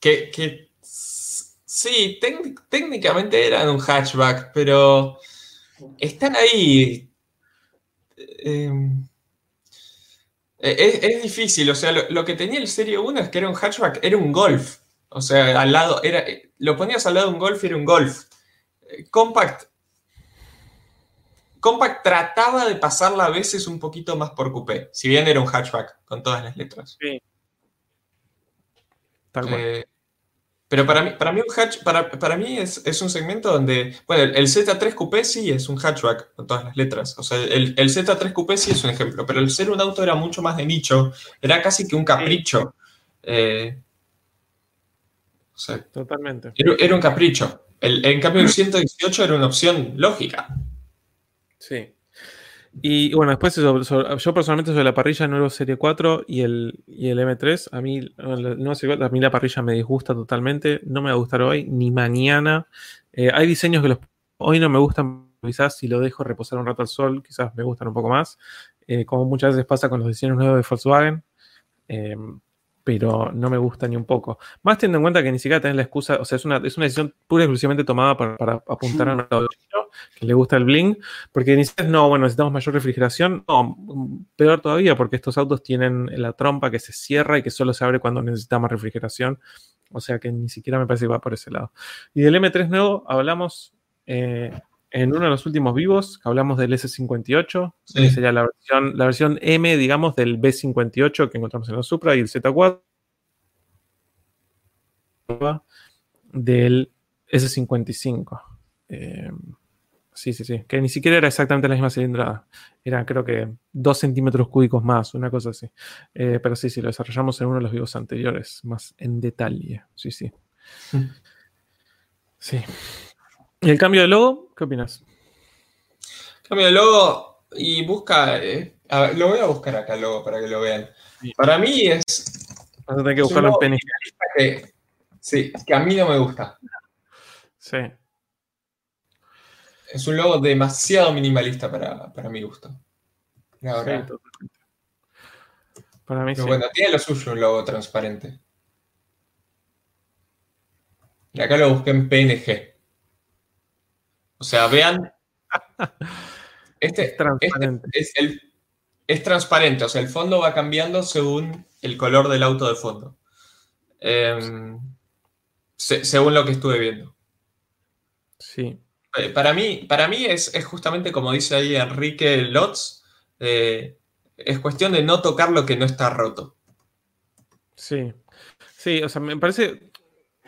Que, sí, técnicamente eran un hatchback, pero están ahí. Em, e, es, difícil, o sea, lo, que tenía el Serie 1 es que era un hatchback, era un Golf. O sea, al lado, era, lo ponías al lado de un Golf y era un Golf. Eh, compact. Compact trataba de pasarla a veces un poquito más por coupé, si bien era un hatchback con todas las letras. Sí. Eh, pero para mí, para mí, un hatch, para, para mí es, es, un segmento donde, bueno, el, Z3 Coupé sí es un hatchback con todas las letras. O sea, el, el, Z3 Coupé sí es un ejemplo, pero el ser un auto era mucho más de nicho, era casi que un capricho. Eh, o sea, Totalmente. Era, un capricho. El, en cambio, el 118 era una opción lógica. Sí. Y bueno, después yo personalmente sobre la parrilla nuevo Serie 4 y el, y el M3, a mí, no a la parrilla me disgusta totalmente, no me va a gustar hoy ni mañana. Eh, hay diseños que los, hoy no me gustan, quizás si lo dejo reposar un rato al sol, quizás me gustan un poco más, eh, como muchas veces pasa con los diseños nuevos de Volkswagen. Eh, pero no me gusta ni un poco. Más teniendo en cuenta que ni siquiera tenés la excusa, o sea, es una, es una decisión pura y exclusivamente tomada para, apuntar a un que le gusta el bling, porque dices, no, bueno, necesitamos mayor refrigeración. No, peor todavía, porque estos autos tienen la trompa que se cierra y que solo se abre cuando necesitamos refrigeración. O sea que ni siquiera me parece que va por ese lado. Y del M3 nuevo hablamos eh, en uno de los últimos vivos, hablamos del S58, que sería la versión, la versión M, digamos, del B58 que encontramos en la Supra y el Z4 del S55. Eh, sí, sí, sí. Que ni siquiera era exactamente la misma cilindrada. Era, creo que, 2 centímetros cúbicos más, una cosa así. Eh, pero sí, sí, lo desarrollamos en uno de los vivos anteriores, más en detalle. Sí, sí. Mm. Sí. ¿Y el cambio de logo? ¿Qué opinas? Cambio de logo y busca. Eh, a ver, lo voy a buscar acá el logo para que lo vean. Para mí es. Vas a tener que buscarlo en penny. Que, sí, que a mí no me gusta. Sí. Es un logo demasiado minimalista para, para mi gusto. Ahora. para mí Pero bueno, tiene lo suyo un logo transparente. Y acá lo busqué en PNG. O sea, vean. Este, es transparente. Este es, transparente, o sea, el fondo va cambiando según el color del auto de fondo. Em, según lo que estuve viendo. Sí. Eh, para mí, para mí es, justamente como dice ahí Enrique Lotz, eh, es cuestión de no tocar lo que no está roto. Sí, sí, o sea, me parece,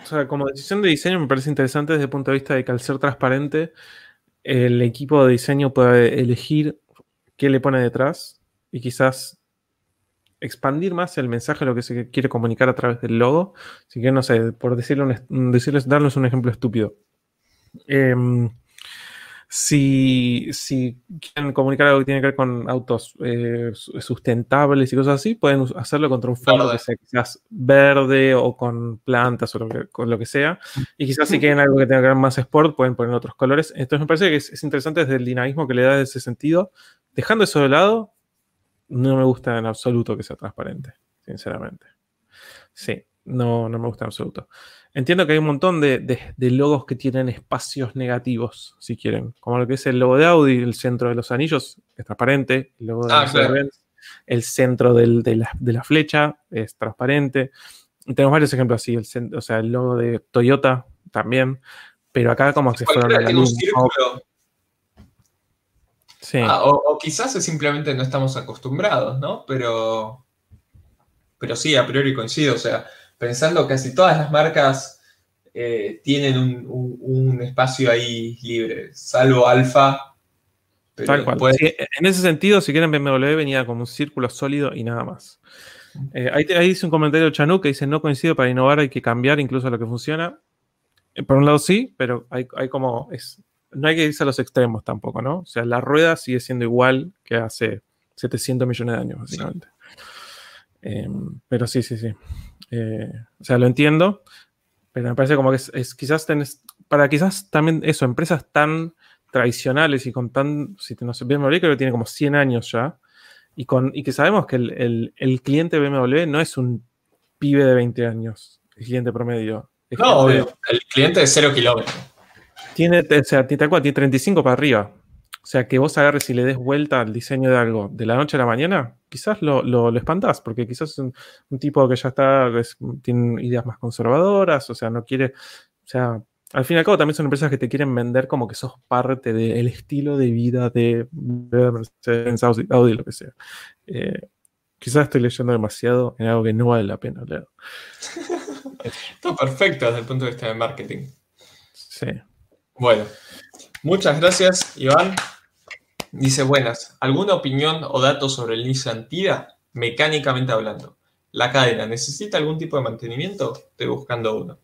o sea, como decisión de diseño me parece interesante desde el punto de vista de que al ser transparente, el equipo de diseño puede elegir qué le pone detrás y quizás expandir más el mensaje, lo que se quiere comunicar a través del logo. Así que, no sé, por decirle decirles, darles un ejemplo estúpido. Em, si, quieren comunicar algo que tiene que ver con autos eh, sustentables y cosas así, pueden hacerlo contra un fondo que sea quizás verde o con plantas o lo que, con lo que sea. Y quizás si quieren algo que tenga que ver más sport, pueden poner otros colores. Entonces me parece que es, interesante desde el dinamismo que le da ese sentido. Dejando eso de lado, no me gusta en absoluto que sea transparente, sinceramente. Sí, No, no me gusta en absoluto. Entiendo que hay un montón de, logos que tienen espacios negativos, si quieren. Como lo que es el logo de Audi, el centro de los anillos es transparente. El logo de ah, el centro de, la, flecha es transparente. Y tenemos varios ejemplos así. El, o sea, el logo de Toyota también. Pero acá como se fueron a la luz. Sí. Ah, o, quizás es simplemente no estamos acostumbrados, ¿no? Pero, pero sí, a priori coincido. O sea, pensando casi todas las marcas eh, tienen un, espacio ahí libre, salvo Alfa. Tal cual. en ese sentido, si quieren, BMW venía como un círculo sólido y nada más. Eh, ahí, dice un comentario Chanuk que dice: No coincido, para innovar hay que cambiar incluso lo que funciona. Eh, por un lado sí, pero hay, hay como. Es, no hay que irse a los extremos tampoco, ¿no? O sea, la rueda sigue siendo igual que hace 700 millones de años, básicamente. Em, pero sí, sí, sí. Eh, o sea, lo entiendo, pero me parece como que es, quizás tenés, para quizás también eso, empresas tan tradicionales y con tan, si te, no sé, BMW creo que tiene como 100 años ya, y, con, y que sabemos que el, el, cliente BMW no es un pibe de 20 años, el cliente promedio. No, el cliente de 0 kilómetros. Tiene, o sea, tiene 35 para arriba. O sea, que vos agarres y le des vuelta al diseño de algo de la noche a la mañana, quizás lo, lo, espantás, porque quizás es un, tipo que ya está, tiene ideas más conservadoras, o sea, no quiere, o sea, al fin y al cabo también son empresas que te quieren vender como que sos parte del estilo de vida de Mercedes, Audi, lo que sea. Eh, quizás estoy leyendo demasiado en algo que no vale la pena leer. Está perfecto desde el punto de vista de marketing. Sí. Bueno, muchas gracias, Iván. Dice, buenas, ¿alguna opinión o datos sobre el Nissan Tida? Mecánicamente hablando. La cadena, ¿necesita algún tipo de mantenimiento? Estoy buscando uno.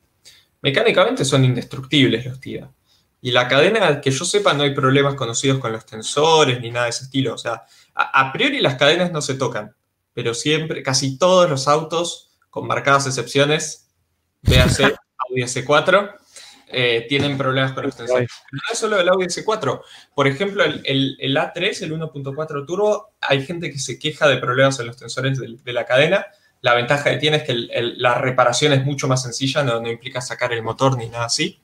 Mecánicamente son indestructibles los TIDA. Y la cadena, que yo sepa, no hay problemas conocidos con los tensores ni nada de ese estilo. O sea, a, priori las cadenas no se tocan, pero siempre, casi todos los autos, con marcadas excepciones, véase Audi S4, eh, tienen problemas con los tensores. no es solo el Audi S4. Por ejemplo, el, A3, el 1.4 Turbo, hay gente que se queja de problemas en los tensores de, la cadena. La ventaja que tiene es que la reparación es mucho más sencilla, no, implica sacar el motor ni nada así.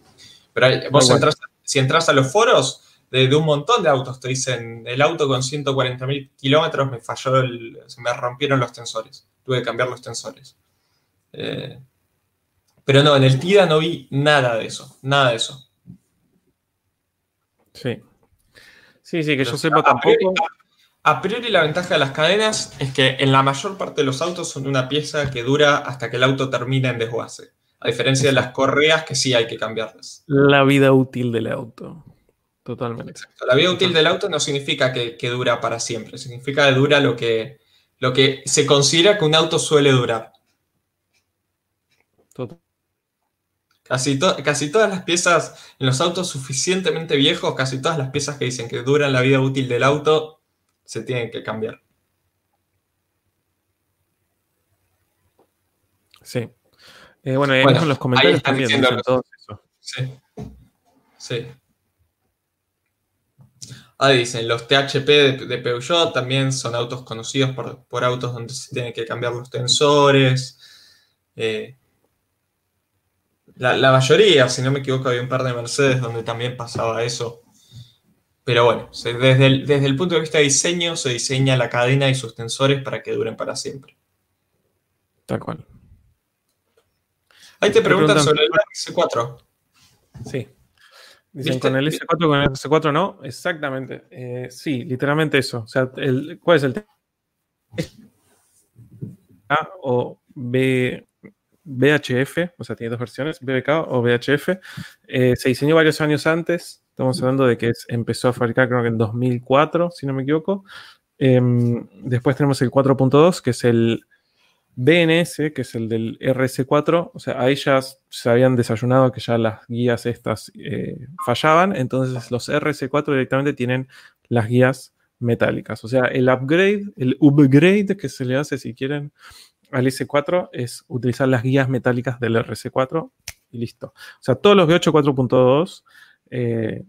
Pero vos si entras a los foros de, un montón de autos, te dicen, el auto con 140.000 kilómetros me falló, se me rompieron los tensores. Tuve que cambiar los tensores. Eh, pero no, en el TIDA no vi nada de eso, nada de eso. Sí. Sí, sí, que yo sepa tampoco. a priori la ventaja de las cadenas es que en la mayor parte de los autos son una pieza que dura hasta que el auto termina en desguace. A diferencia de las correas que sí hay que cambiarlas. La vida útil del auto. Totalmente. La vida útil del auto no significa que, dura para siempre, significa que dura lo que, lo que se considera que un auto suele durar. Total. Casi, casi todas las piezas en los autos suficientemente viejos, casi todas las piezas que dicen que duran la vida útil del auto, se tienen que cambiar. Sí. Eh, bueno, ahí en los comentarios también dicen todo eso. Sí. Sí. Ahí dicen, los THP de, Peugeot también son autos conocidos por, autos donde se tienen que cambiar los tensores. Eh, la, mayoría, si no me equivoco, había un par de Mercedes donde también pasaba eso. Pero bueno, desde el, desde el punto de vista de diseño, se diseña la cadena y sus tensores para que duren para siempre. Tal cual. Ahí te preguntan, sobre el S4. Sí. Dicen con el S4, con el S4 no. Exactamente. Eh, sí, literalmente eso. O sea, ¿cuál es el A o B VHF, o sea, tiene dos versiones, BBK o VHF. Eh, se diseñó varios años antes, estamos hablando de que empezó a fabricar creo que en 2004, si no me equivoco. Em, después tenemos el 4.2, que es el BNS, que es el del RS4. O sea, ahí ya se habían desayunado que ya las guías estas eh, fallaban, entonces los RS4 directamente tienen las guías metálicas. O sea, el upgrade, el upgrade que se le hace, si quieren, al S4 es utilizar las guías metálicas del RS4 y listo. O sea, todos los V8 4.2 eh,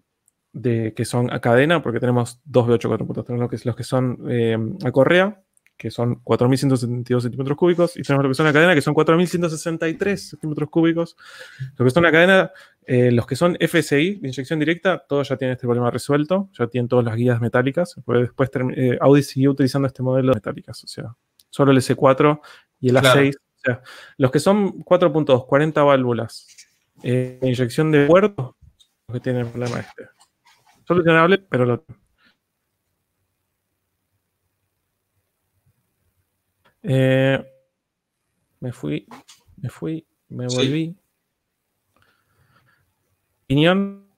que son a cadena, porque tenemos dos V8 4.2, tenemos los que, son eh, a correa, que son 4.172 centímetros cúbicos, y tenemos lo que son la cadena, que son 4.163 centímetros cúbicos. Lo que son la cadena, eh, los que son FSI, de inyección directa, todos ya tienen este problema resuelto, ya tienen todas las guías metálicas. Después eh, Audi siguió utilizando este modelo de metálicas, o sea, solo el S4 y el A6. O sea, los que son 4.2, 40 válvulas, eh, inyección de puerto, los que tienen el problema este. Solucionable, pero lo Eh, me fui, me fui, me volví. Opinión.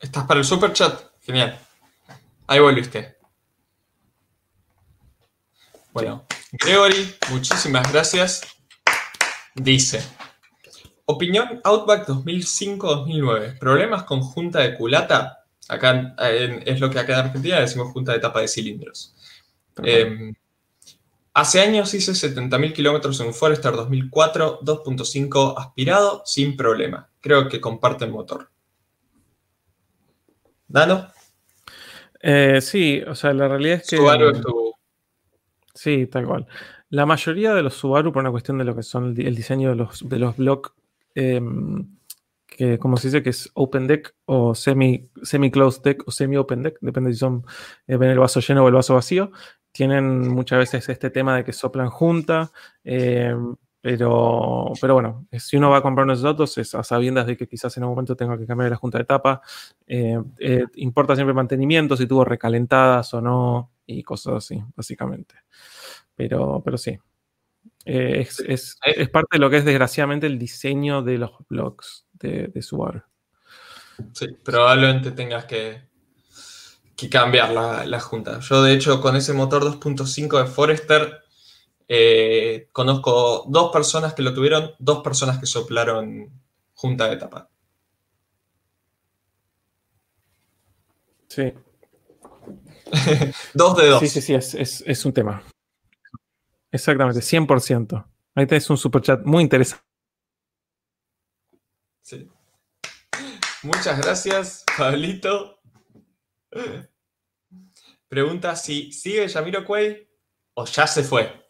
¿Estás para el super chat? Genial. Ahí volviste. Bueno, Gregory, muchísimas gracias. Dice, opinión Outback 2005-2009. ¿Problemas con junta de culata? Acá es lo que acá en Argentina decimos junta de tapa de cilindros. Em, hace años hice 70.000 kilómetros en un Forester 2004, 2.5 aspirado, sin problema. Creo que comparte el motor. ¿Dano? Eh, sí, o sea, la realidad es que... Subaru es tu... Sí, tal cual. La mayoría de los Subaru, por una cuestión de lo que son el, diseño de los, de los block, em, que como se dice que es open deck o semi, semi closed deck o semi open deck, depende si son eh, ven el vaso lleno o el vaso vacío. Tienen muchas veces este tema de que soplan junta, eh, pero, pero bueno, si uno va a comprar unos datos es a sabiendas de que quizás en algún momento tenga que cambiar la junta de tapa. Eh, importa siempre mantenimiento, si tuvo recalentadas o no y cosas así, básicamente. Pero, pero sí, es, parte de lo que es desgraciadamente el diseño de los blogs de, de Subaru. Sí, probablemente tengas que, que cambiar la, junta. Yo, de hecho, con ese motor 2.5 de Forester, eh, conozco dos personas que lo tuvieron, dos personas que soplaron junta de tapa. Sí. dos de dos. Sí, sí, sí, es, es un tema. Exactamente, 100%. Ahí tenés un superchat muy interesante. Sí. Muchas gracias, Pablito. Pregunta si sigue Yamiro Cuey o ya se fue.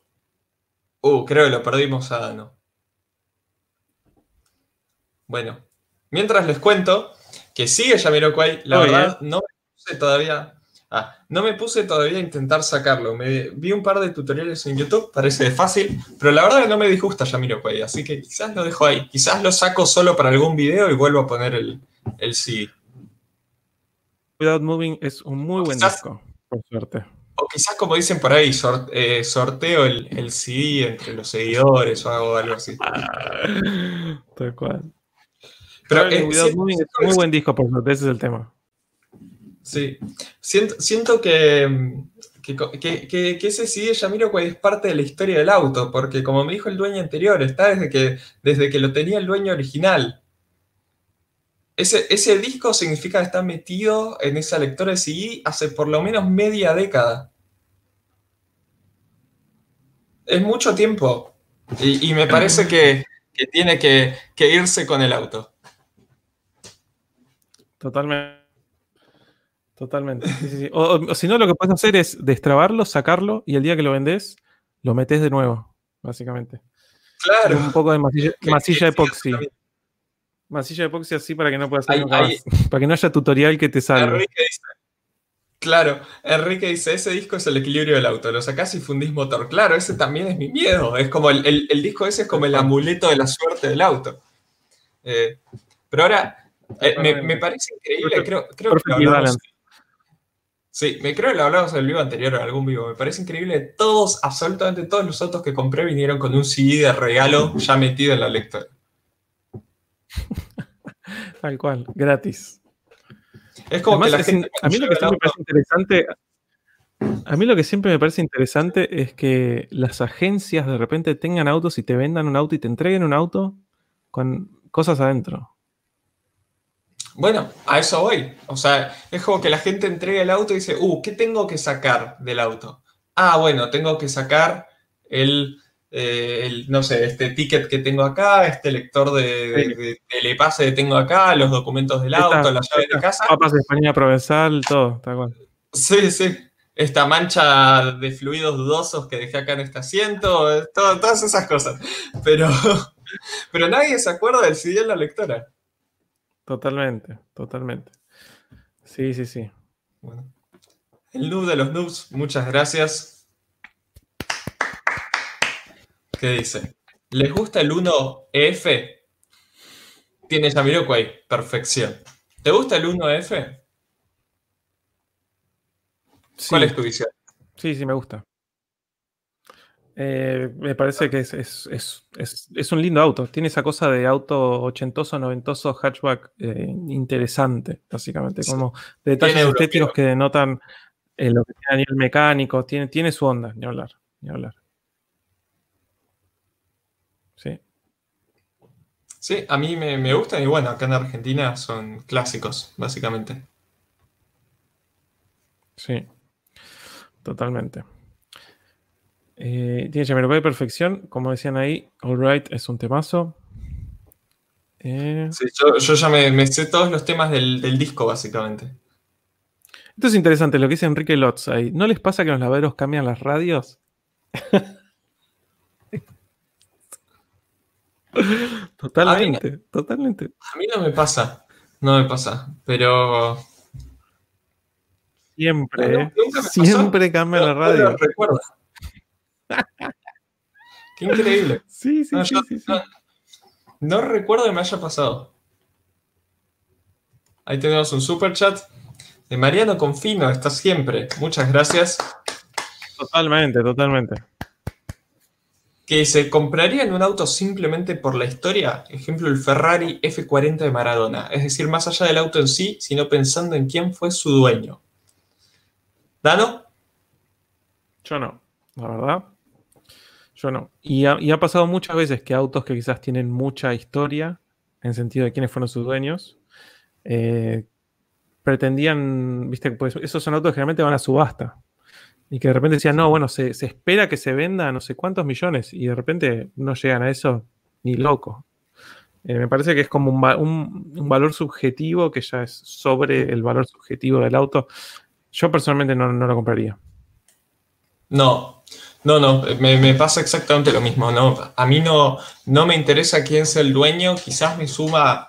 Uh, creo que lo perdimos a Dano. Bueno, mientras les cuento que sigue Yamiro Cuey, la verdad no me puse todavía. Ah, no me puse todavía a intentar sacarlo. Me vi un par de tutoriales en YouTube, parece fácil, pero la verdad que no me disgusta Yamiroquai, así que quizás lo dejo ahí. Quizás lo saco solo para algún video y vuelvo a poner el, el CD. Without Moving es un muy buen disco, por suerte. O quizás, como dicen por ahí, eh, sorteo el, el, CD entre los seguidores o algo, algo así. Tal cual. Pero eh, es un muy buen disco, por suerte, ese es el tema. Sí, siento, que, que, ese CD Yamiro es parte de la historia del auto, porque como me dijo el dueño anterior, está desde que, desde que lo tenía el dueño original. Ese, ese disco significa que está metido en esa lectora de CD hace por lo menos media década. Es mucho tiempo. Y, me parece que, tiene que, que irse con el auto. Totalmente. Totalmente. O, si no, lo que puedes hacer es destrabarlo, sacarlo y el día que lo vendes, lo metes de nuevo, básicamente. Claro. Un poco de masilla, masilla epoxi. Masilla epoxi así para que no puedas hacer Para que no haya tutorial que te salga. Enrique dice, claro, Enrique dice, ese disco es el equilibrio del auto, lo sacás y fundís motor. Claro, ese también es mi miedo. Es como el, disco ese es como el amuleto de la suerte del auto. Eh, pero ahora, eh, me, parece increíble, creo, creo que Sí, me creo que lo hablamos en el vivo anterior, en algún vivo. Me parece increíble. Todos, absolutamente todos los autos que compré vinieron con un CD de regalo ya metido en la lectora. Tal cual, gratis. Es como que la gente a mí lo que siempre me parece interesante. A mí lo que siempre me parece interesante es que las agencias de repente tengan autos y te vendan un auto y te entreguen un auto con cosas adentro. Bueno, a eso voy. O sea, es como que la gente entrega el auto y dice, uh, ¿qué tengo que sacar del auto? Ah, bueno, tengo que sacar el eh, no sé, este ticket que tengo acá, este lector de, telepase que tengo acá, los documentos del auto, la llave de casa. Papas de España provenzal, todo, está igual. Sí, sí. Esta mancha de fluidos dudosos que dejé acá en este asiento, todas esas cosas. Pero, pero nadie se acuerda del CD en la lectora. Totalmente, totalmente. Sí, sí, sí. Bueno. El noob de los noobs, muchas gracias. ¿Qué dice? ¿Les gusta el 1F? Tiene Jamiroquai, perfección. ¿Te gusta el 1F? ¿Cuál es tu visión? Sí, sí, me gusta. Eh, me parece que es, un lindo auto. Tiene esa cosa de auto ochentoso, noventoso, hatchback eh, interesante, básicamente. Como detalles estéticos que denotan eh, lo que tiene a nivel mecánico. Tiene, tiene su onda, ni hablar, ni hablar. Sí. Sí, a mí me, gustan y bueno, acá en Argentina son clásicos, básicamente. Sí, totalmente. Eh, tiene de perfección, como decían ahí, All Right es un temazo. Eh, sí, yo, ya me, sé todos los temas del, del, disco, básicamente. Esto es interesante, lo que dice Enrique Lotz ahí. ¿No les pasa que los lavaderos cambian las radios? Totalmente, totalmente. A mí no me pasa, no me pasa, pero... Siempre, siempre cambia la radio. recuerdo. Qué increíble. Sí, sí, sí, no, recuerdo que me haya pasado. Ahí tenemos un super chat de Mariano Confino, está siempre. Muchas gracias. Totalmente, totalmente que se comprarían un auto simplemente por la historia, ejemplo el Ferrari F40 de Maradona, es decir, más allá del auto en sí, sino pensando en quién fue su dueño. ¿Dano? Yo no, la verdad. Yo no. Y ha, pasado muchas veces que autos que quizás tienen mucha historia, en sentido de quiénes fueron sus dueños, eh, pretendían, viste, pues esos son autos que generalmente van a subasta. Y que de repente decían, no, bueno, se, espera que se venda no sé cuántos millones y de repente no llegan a eso ni loco. Eh, me parece que es como un, valor subjetivo que ya es sobre el valor subjetivo del auto. Yo personalmente no, lo compraría. No, no, no, me, pasa exactamente lo mismo. ¿no? A mí no, no me interesa quién sea el dueño, quizás me suma,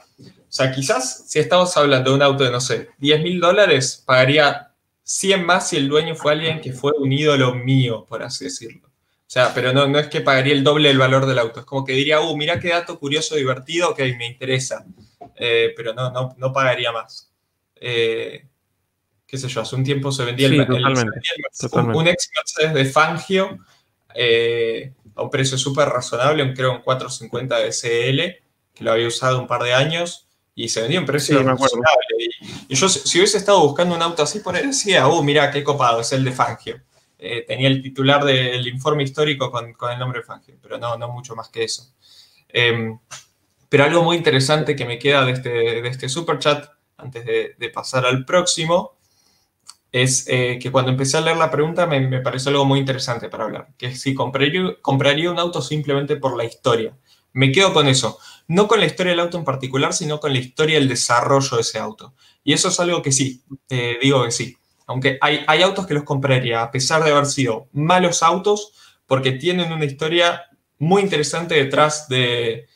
o sea, quizás si estamos hablando de un auto de, no sé, 10 mil dólares, pagaría 100 más si el dueño fue alguien que fue un ídolo mío, por así decirlo. O sea, pero no, no es que pagaría el doble del valor del auto. Es como que diría, uh, mira qué dato curioso, divertido, que me interesa. Eh, pero no, no, no pagaría más. Eh, qué sé yo, hace un tiempo se vendía, el, un, ex Mercedes de Fangio eh, a un precio súper razonable, un, creo un 450 de SL, que lo había usado un par de años y se vendía un precio Y, yo, si hubiese estado buscando un auto así, por ahí decía, uh, mira, qué copado, es el de Fangio. Eh, tenía el titular del informe histórico con, el nombre Fangio, pero no, no mucho más que eso. Em, pero algo muy interesante que me queda de este, de este super chat, antes de, pasar al próximo, es eh, que cuando empecé a leer la pregunta me, me, pareció algo muy interesante para hablar, que es si compraría, compraría un auto simplemente por la historia. Me quedo con eso no con la historia del auto en particular, sino con la historia del desarrollo de ese auto. Y eso es algo que sí, digo que sí. Aunque hay, hay autos que los compraría a pesar de haber sido malos autos, porque tienen una historia muy interesante detrás de,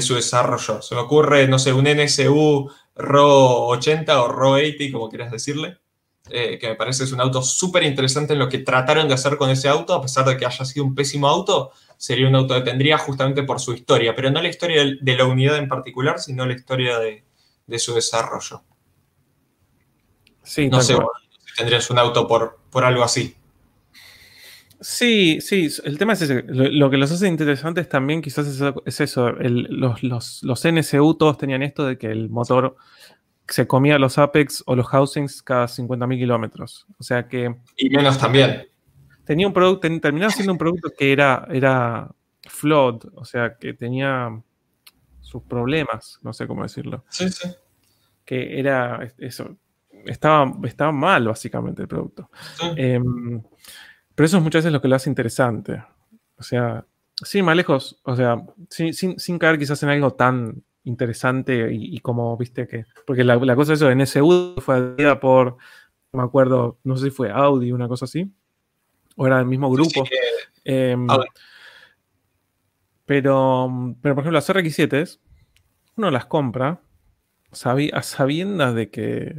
su desarrollo. Se me ocurre, no sé, un NSU RO 80 o RO 80, como quieras decirle, eh, que me parece es un auto súper interesante en lo que trataron de hacer con ese auto, a pesar de que haya sido un pésimo auto, sería un auto que tendría justamente por su historia, pero no la historia de la unidad en particular, sino la historia de, su desarrollo. Sí, no sé si tendrías un auto por, por algo así. Sí, sí, el tema es ese. Lo, que los hace interesantes también quizás es, eso. los, los, los, NSU todos tenían esto de que el motor se comía los Apex o los housings cada 50.000 kilómetros. O sea que... Y menos también tenía un producto, terminaba siendo un producto que era, era flawed, o sea, que tenía sus problemas, no sé cómo decirlo. Sí, sí. Que era eso, estaba, estaba mal básicamente el producto. Em, pero eso es muchas veces lo que lo hace interesante. O sea, Sí, más lejos. O sea, sin, caer quizás en algo tan interesante y, como viste que. Porque la, cosa es eso, en NSU fue por. No me acuerdo, no sé si fue Audi, una cosa así. O era el mismo grupo. Em, pero, pero, por ejemplo, las RX7 uno las compra a sabiendas de que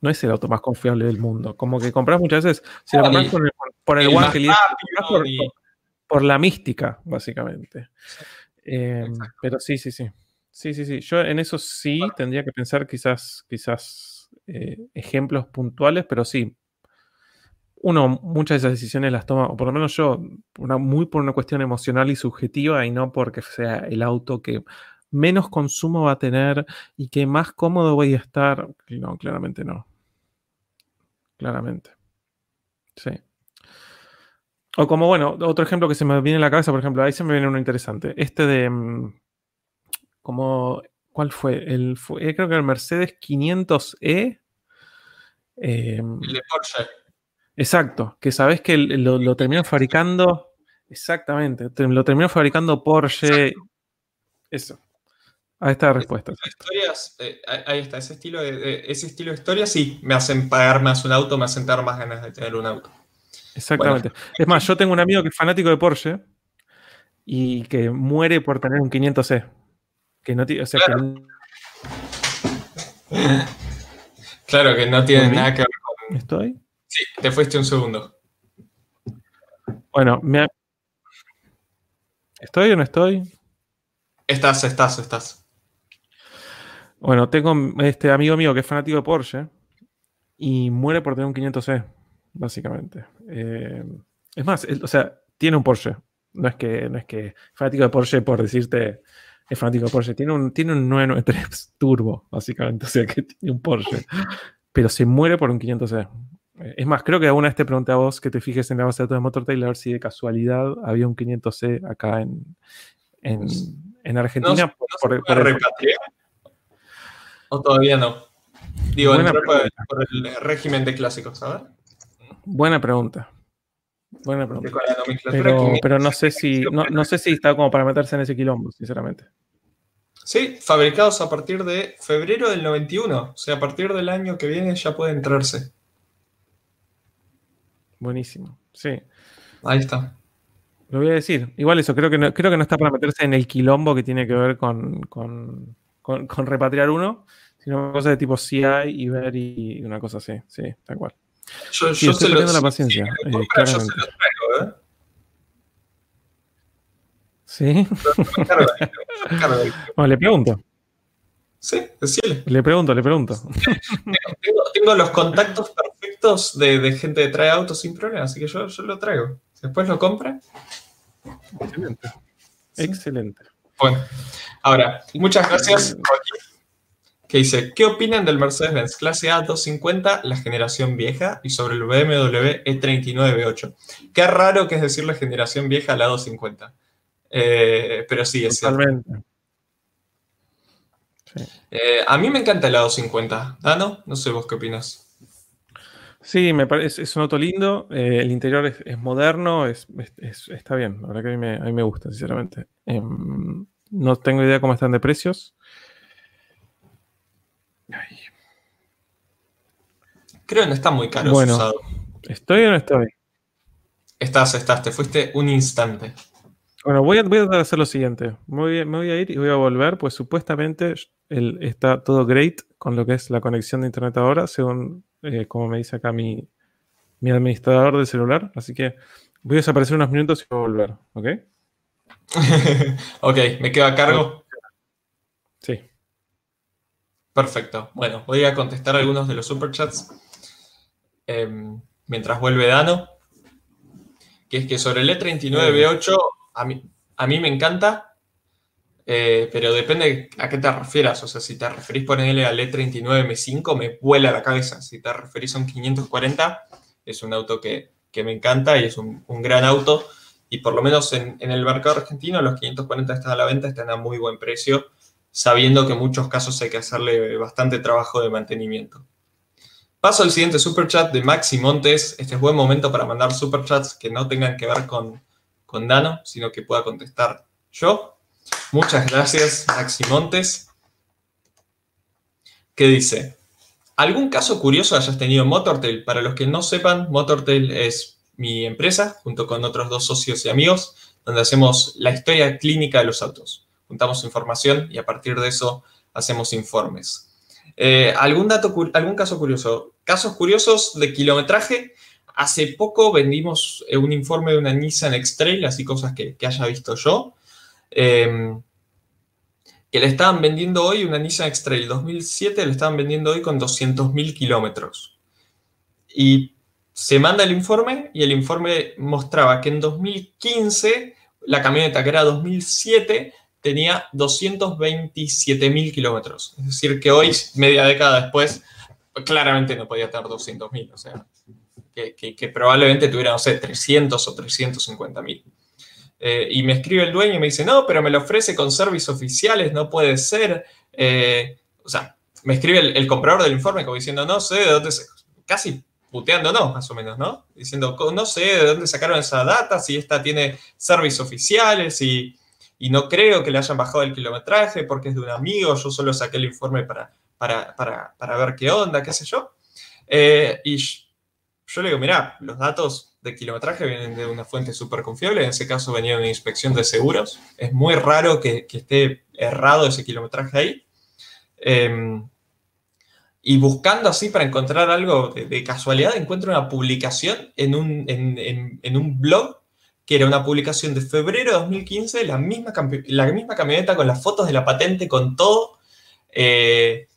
no es el auto más confiable del mundo. Como que compras muchas veces, si lo compras por el, One por, la mística, básicamente. Em, pero sí, sí, sí. Sí, sí, sí. Yo en eso sí tendría que pensar quizás, quizás eh, ejemplos puntuales, pero sí. Uno, muchas de esas decisiones las toma, o por lo menos yo, muy por una cuestión emocional y subjetiva y no porque sea el auto que menos consumo va a tener y que más cómodo voy a estar. No, claramente no. Claramente. Sí. O como, bueno, otro ejemplo que se me viene a la cabeza, por ejemplo, ahí se me viene uno interesante. Este de. Mm, como. ¿Cuál fue? El, eh, creo que el Mercedes 500E. Em, el de Porsche. Exacto, que sabes que lo, lo terminó fabricando. Exactamente, lo terminó fabricando Porsche. Eso. Ahí está la respuesta. Historias, eh, ahí está, ese estilo, de, ese estilo de historias sí me hacen pagar más un auto, me hacen dar más ganas de tener un auto. Exactamente. Es más, yo tengo un amigo que es fanático de Porsche y que muere por tener un 500C. Que no o sea, claro. Que... claro que no tiene nada que ver con. ¿Estoy? Sí, te fuiste un segundo. Bueno, me ¿estoy o no estoy? Estás, estás, estás. Bueno, tengo este amigo mío que es fanático de Porsche y muere por tener un 500C, básicamente. Eh, es más, o sea, tiene un Porsche. No es que no es que fanático de Porsche por decirte es fanático de Porsche. Tiene un, tiene un 993 Turbo, básicamente. O sea, que tiene un Porsche. Pero se muere por un 500C. Eh, es más, creo que alguna vez te pregunté a vos que te fijes en la base de datos de Motortail a ver si de casualidad había un 500C acá en, en, Argentina. por, ¿O todavía no? Digo, por, el régimen de clásicos, ¿sabes? Buena pregunta. Buena pregunta. Pero, pero, no sé si no, sé si está como para meterse en ese quilombo, sinceramente. Sí, fabricados a partir de febrero del 91. O sea, a partir del año que viene ya puede entrarse. Buenísimo. Sí. Ahí está. Lo voy a decir. Igual eso, creo que no, creo que no está para meterse en el quilombo que tiene que ver con, con con, repatriar uno, sino cosas de tipo CI y ver y una cosa así, sí, tal cual. Yo, yo estoy perdiendo la paciencia, eh, claramente. ¿eh? Sí. bueno, le pregunto. Sí, decíle. Le pregunto, le pregunto. Tengo, los contactos perfectos de, de, gente que trae autos sin problema, así que yo, yo lo traigo. Después lo compra. Excelente. Excelente. Bueno, ahora, muchas gracias. Que dice, ¿qué opinan del Mercedes-Benz clase A 250, la generación vieja, y sobre el BMW E39 V8? Qué raro que es decirle generación vieja a la 250. Eh, pero sí, es cierto. Eh, a mí me encanta el a 250. ¿Dano? No sé vos qué opinas. Sí, me parece, es un auto lindo, eh, el interior es, moderno, es, está bien, la verdad que a mí me, gusta, sinceramente. Em, no tengo idea cómo están de precios. Creo que no está muy caro. Bueno, ¿estoy o no estoy? Estás, estás, te fuiste un instante. Bueno, voy a, voy a hacer lo siguiente. Me voy, a ir y voy a volver, pues supuestamente está todo great con lo que es la conexión de internet ahora, según eh, como me dice acá mi, administrador de celular. Así que voy a desaparecer unos minutos y voy a volver, ¿ok? ok, ¿me quedo a cargo? Sí. Perfecto. Bueno, voy a contestar algunos de los superchats em, mientras vuelve Dano. Que es que sobre el E39B8, a mí, a mí me encanta, eh, pero depende a qué te refieras. O sea, si te referís, ponerle al E39M5, me vuela la cabeza. Si te referís a un 540, es un auto que, me encanta y es un, gran auto. Y por lo menos en, el mercado argentino, los 540 están a la venta, están a muy buen precio, sabiendo que en muchos casos hay que hacerle bastante trabajo de mantenimiento. Paso al siguiente superchat de Maxi Montes. Este es buen momento para mandar superchats que no tengan que ver con, con Dano, sino que pueda contestar yo. Muchas gracias, Maxi Montes. ¿Qué dice? ¿Algún caso curioso hayas tenido en Motortail? Para los que no sepan, Motortail es mi empresa, junto con otros dos socios y amigos, donde hacemos la historia clínica de los autos. Juntamos información y a partir de eso hacemos informes. Eh, ¿algún, dato, ¿Algún caso curioso? Casos curiosos de kilometraje. Hace poco vendimos eh, un informe de una Nissan X-Trail, así cosas que, haya visto yo. Em, que le estaban vendiendo hoy una Nissan X-Trail 2007, le estaban vendiendo hoy con 200.000 kilómetros. Y se manda el informe y el informe mostraba que en 2015 la camioneta que era 2007 tenía 227.000 kilómetros. Es decir, que hoy, media década después, claramente no podía tener 200.000. O sea, que, probablemente tuviera, no sé, 300 o 350.000. Eh, y me escribe el dueño y me dice, no, pero me lo ofrece con servicios oficiales, no puede ser. Eh, o sea, me escribe el, comprador del informe como diciendo, no sé de dónde. Casi puteándonos, más o menos, ¿no? Diciendo, no sé de dónde sacaron esa data, si esta tiene servicios oficiales y, y no creo que le hayan bajado el kilometraje porque es de un amigo, yo solo saqué el informe para, para, ver qué onda, qué sé yo. Eh, y yo le digo, mira, los datos de kilometraje vienen de una fuente súper confiable, en ese caso venía de una inspección de seguros, es muy raro que, esté errado ese kilometraje ahí. Em, y buscando así para encontrar algo de, casualidad, encuentro una publicación en un, en un blog que era una publicación de febrero de 2015, la misma, la misma camioneta con las fotos de la patente, con todo, eh,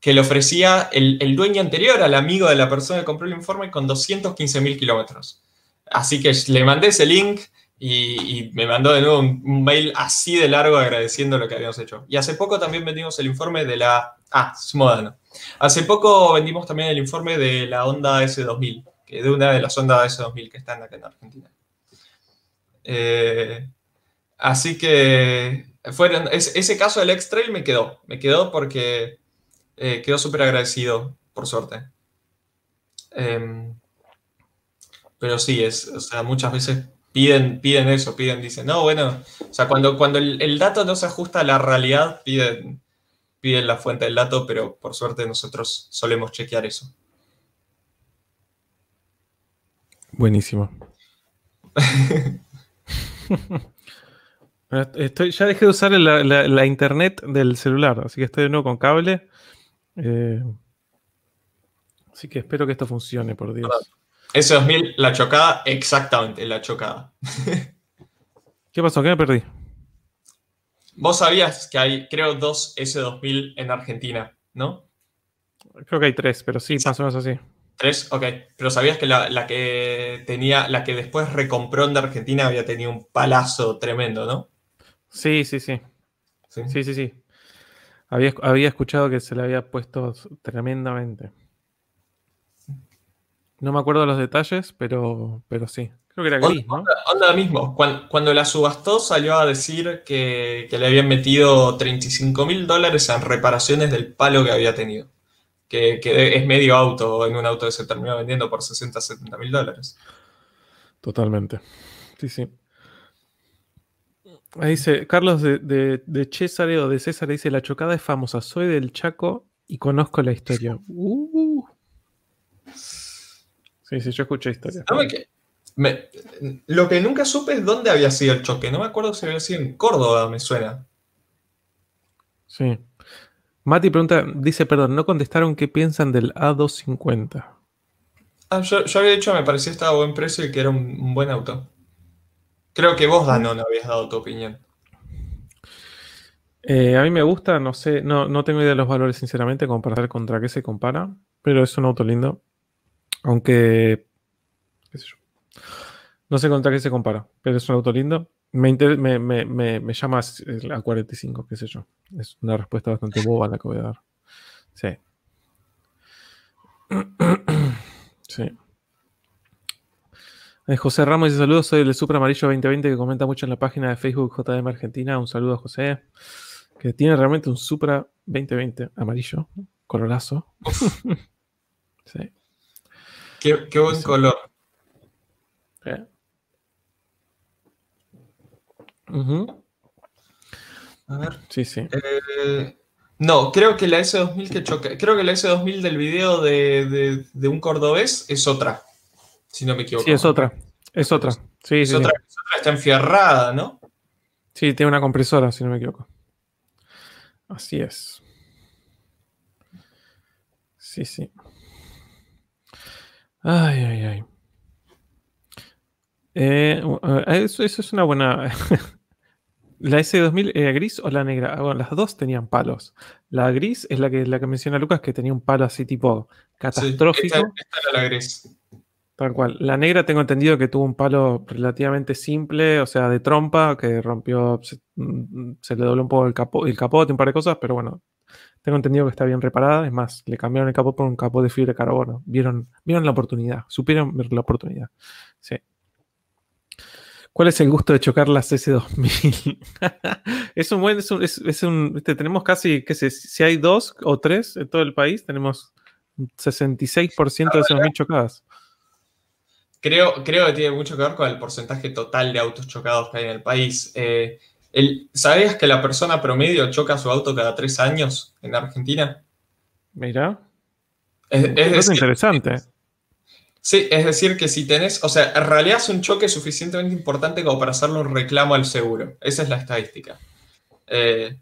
que le ofrecía el, dueño anterior al amigo de la persona que compró el informe con 215 mil kilómetros. Así que le mandé ese link y, me mandó de nuevo un, mail así de largo agradeciendo lo que habíamos hecho. Y hace poco también vendimos el informe de la... Ah, Smodano. Hace poco vendimos también el informe de la Honda S2000, que de una de las Honda S2000 que están acá en Argentina. Eh, así que fueron, ese caso del X-Trail me quedó, me quedó porque eh, quedó súper agradecido, por suerte. Em, pero sí, es, o sea, muchas veces piden, piden eso, piden, dicen, no, bueno, o sea, cuando, cuando el, dato no se ajusta a la realidad, piden, piden la fuente del dato, pero por suerte nosotros solemos chequear eso. Buenísimo. Estoy, ya dejé de usar la, internet del celular, así que estoy de nuevo con cable. Eh, así que espero que esto funcione, por Dios. S2000, la chocada, exactamente, la chocada. ¿Qué pasó? ¿Qué me perdí? Vos sabías que hay, creo, dos S2000 en Argentina, ¿no? Creo que hay tres, pero sí, más o menos así. Tres, ok. Pero sabías que la, que tenía, la que después recompró en de Argentina había tenido un palazo tremendo, ¿no? Sí, sí, sí. Sí, sí, sí. Había, había escuchado que se le había puesto tremendamente. No me acuerdo los detalles, pero, pero sí. Creo que era gris, ¿no? Onda, mismo. Cuando, la subastó salió a decir que, que le habían metido 35 mil dólares en reparaciones del palo que había tenido que, es medio auto en un auto que se terminó vendiendo por 60, 70 mil dólares. Totalmente. Sí, sí. Ahí dice, Carlos de, de, de César o de César dice, la chocada es famosa, soy del Chaco y conozco la historia. Uh. Sí, sí, yo escuché historia. lo que nunca supe es dónde había sido el choque. No me acuerdo si había sido en Córdoba, me suena. Sí. Mati pregunta, dice, perdón, no contestaron qué piensan del A250. Ah, yo, había dicho, me parecía que estaba a buen precio y que era un, buen auto. Creo que vos, no habías dado tu opinión. Eh, a mí me gusta, no sé, no, no tengo idea de los valores, sinceramente, comparar contra qué se compara, pero es un auto lindo. Aunque, qué sé yo. No sé contra qué se compara, pero es un auto lindo. Me, me, me, me, llama a 45, qué sé yo. Es una respuesta bastante boba la que voy a dar. Sí. sí. Eh, José Ramos dice saludos, soy el Super Amarillo 2020 que comenta mucho en la página de Facebook JM Argentina. Un saludo a José, que tiene realmente un Supra 2020 amarillo, colorazo. sí. Qué, qué buen color. A ver. Sí, sí. Eh, no, creo que la S2000 que choca. Creo que la S2000 del video de, un cordobés es otra. Si no me equivoco. Sí, es otra. Es otra. Sí, es, otra, es otra, está enfierrada, ¿no? Sí, tiene una compresora, si no me equivoco. Así es. Sí, sí. Ay, ay, ay. Eh, eso, es una buena. ¿La S2000 era gris o la negra? Ah, bueno, las dos tenían palos. La gris es la que, la que menciona Lucas, que tenía un palo así tipo catastrófico. esta, era la gris. Tal cual. La negra tengo entendido que tuvo un palo relativamente simple, o sea, de trompa, que rompió, se, mm, le dobló un poco el, capo, el capote, un par de cosas, pero bueno, tengo entendido que está bien reparada. Es más, le cambiaron el capó por un capó de fibra de carbono. Vieron, vieron la oportunidad, supieron ver la oportunidad. Sí. ¿Cuál es el gusto de chocar las S2000? es un buen, es un, es, un este, tenemos casi, qué sé, si hay dos o tres en todo el país, tenemos 66% de S2000 chocadas. Creo, creo que tiene mucho que ver con el porcentaje total de autos chocados que hay en el país. Eh, ¿Sabías que la persona promedio choca su auto cada tres años en Argentina? Mira. Es, interesante. Sí, es decir, que si tenés, o sea, en realidad es un choque suficientemente importante como para hacerle un reclamo al seguro. Esa es la estadística. Eh,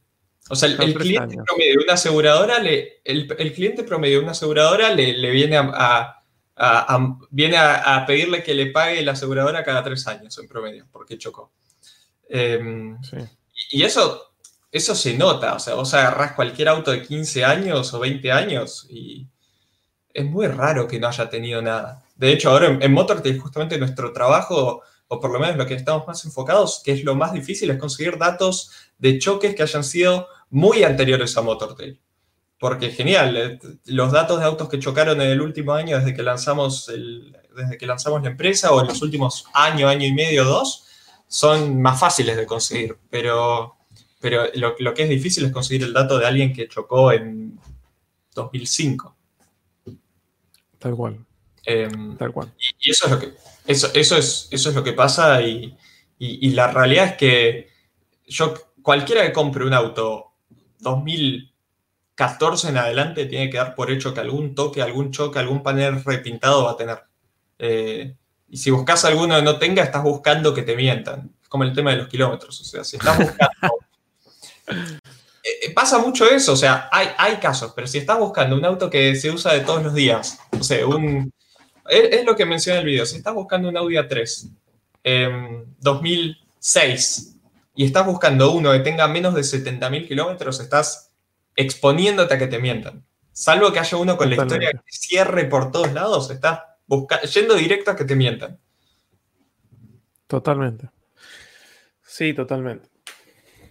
o sea, el, cliente promedio de una aseguradora, le, el, cliente promedio de una aseguradora le, viene a, viene a, pedirle que le pague la aseguradora cada tres años en promedio, porque chocó. Em, y eso, eso se nota, o sea, vos agarrás cualquier auto de 15 años o 20 años y es muy raro que no haya tenido nada. De hecho, ahora en, en justamente nuestro trabajo, o por lo menos lo que estamos más enfocados, que es lo más difícil, es conseguir datos de choques que hayan sido muy anteriores a MotorTail. Porque genial, eh, los datos de autos que chocaron en el último año desde que lanzamos, desde que lanzamos la empresa o en los últimos año, año y medio, dos, son más fáciles de conseguir. Pero, pero lo, lo que es difícil es conseguir el dato de alguien que chocó en 2005. Tal cual. Em, y, eso es lo que, eso, eso, es, eso es lo que pasa y, la realidad es que yo, cualquiera que compre un auto 2014 en adelante tiene que dar por hecho que algún toque, algún choque, algún panel repintado va a tener. Eh, y si buscas alguno que no tenga, estás buscando que te mientan. Es como el tema de los kilómetros. O sea, si estás buscando Eh, pasa mucho eso, o sea, hay, hay casos, pero si estás buscando un auto que se usa de todos los días, o sea, un, es, lo que menciona el video, si estás buscando un Audi A3 2006 y estás buscando uno que tenga menos de 70.000 kilómetros, estás exponiéndote a que te mientan. Salvo que haya uno con la historia que cierre por todos lados, estás yendo directo a que te mientan. Totalmente. Sí, totalmente.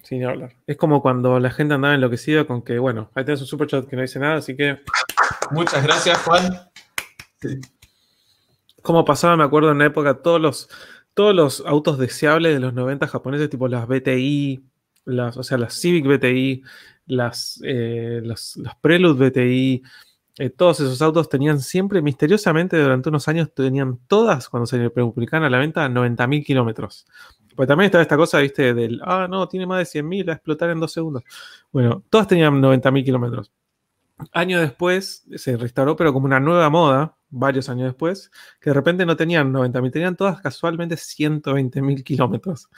Sin hablar. Es como cuando la gente andaba enloquecida con que, bueno, ahí tenés un super chat que no dice nada, así que. Muchas gracias, Juan. Como pasaba, me acuerdo en la época, todos los, todos los autos deseables de los 90 japoneses, tipo las BTI, las, o sea, las Civic BTI, las, eh, las, Prelude BTI, eh, todos esos autos tenían siempre, misteriosamente, durante unos años, tenían todas, cuando se publicaban a la venta, 90.000 kilómetros. Pues también estaba esta cosa, viste, del, ah, no, tiene más de 100.000, a explotar en dos segundos. Bueno, todas tenían 90.000 kilómetros. Años después se restauró, pero como una nueva moda, varios años después, que de repente no tenían 90.000, tenían todas casualmente 120.000 kilómetros.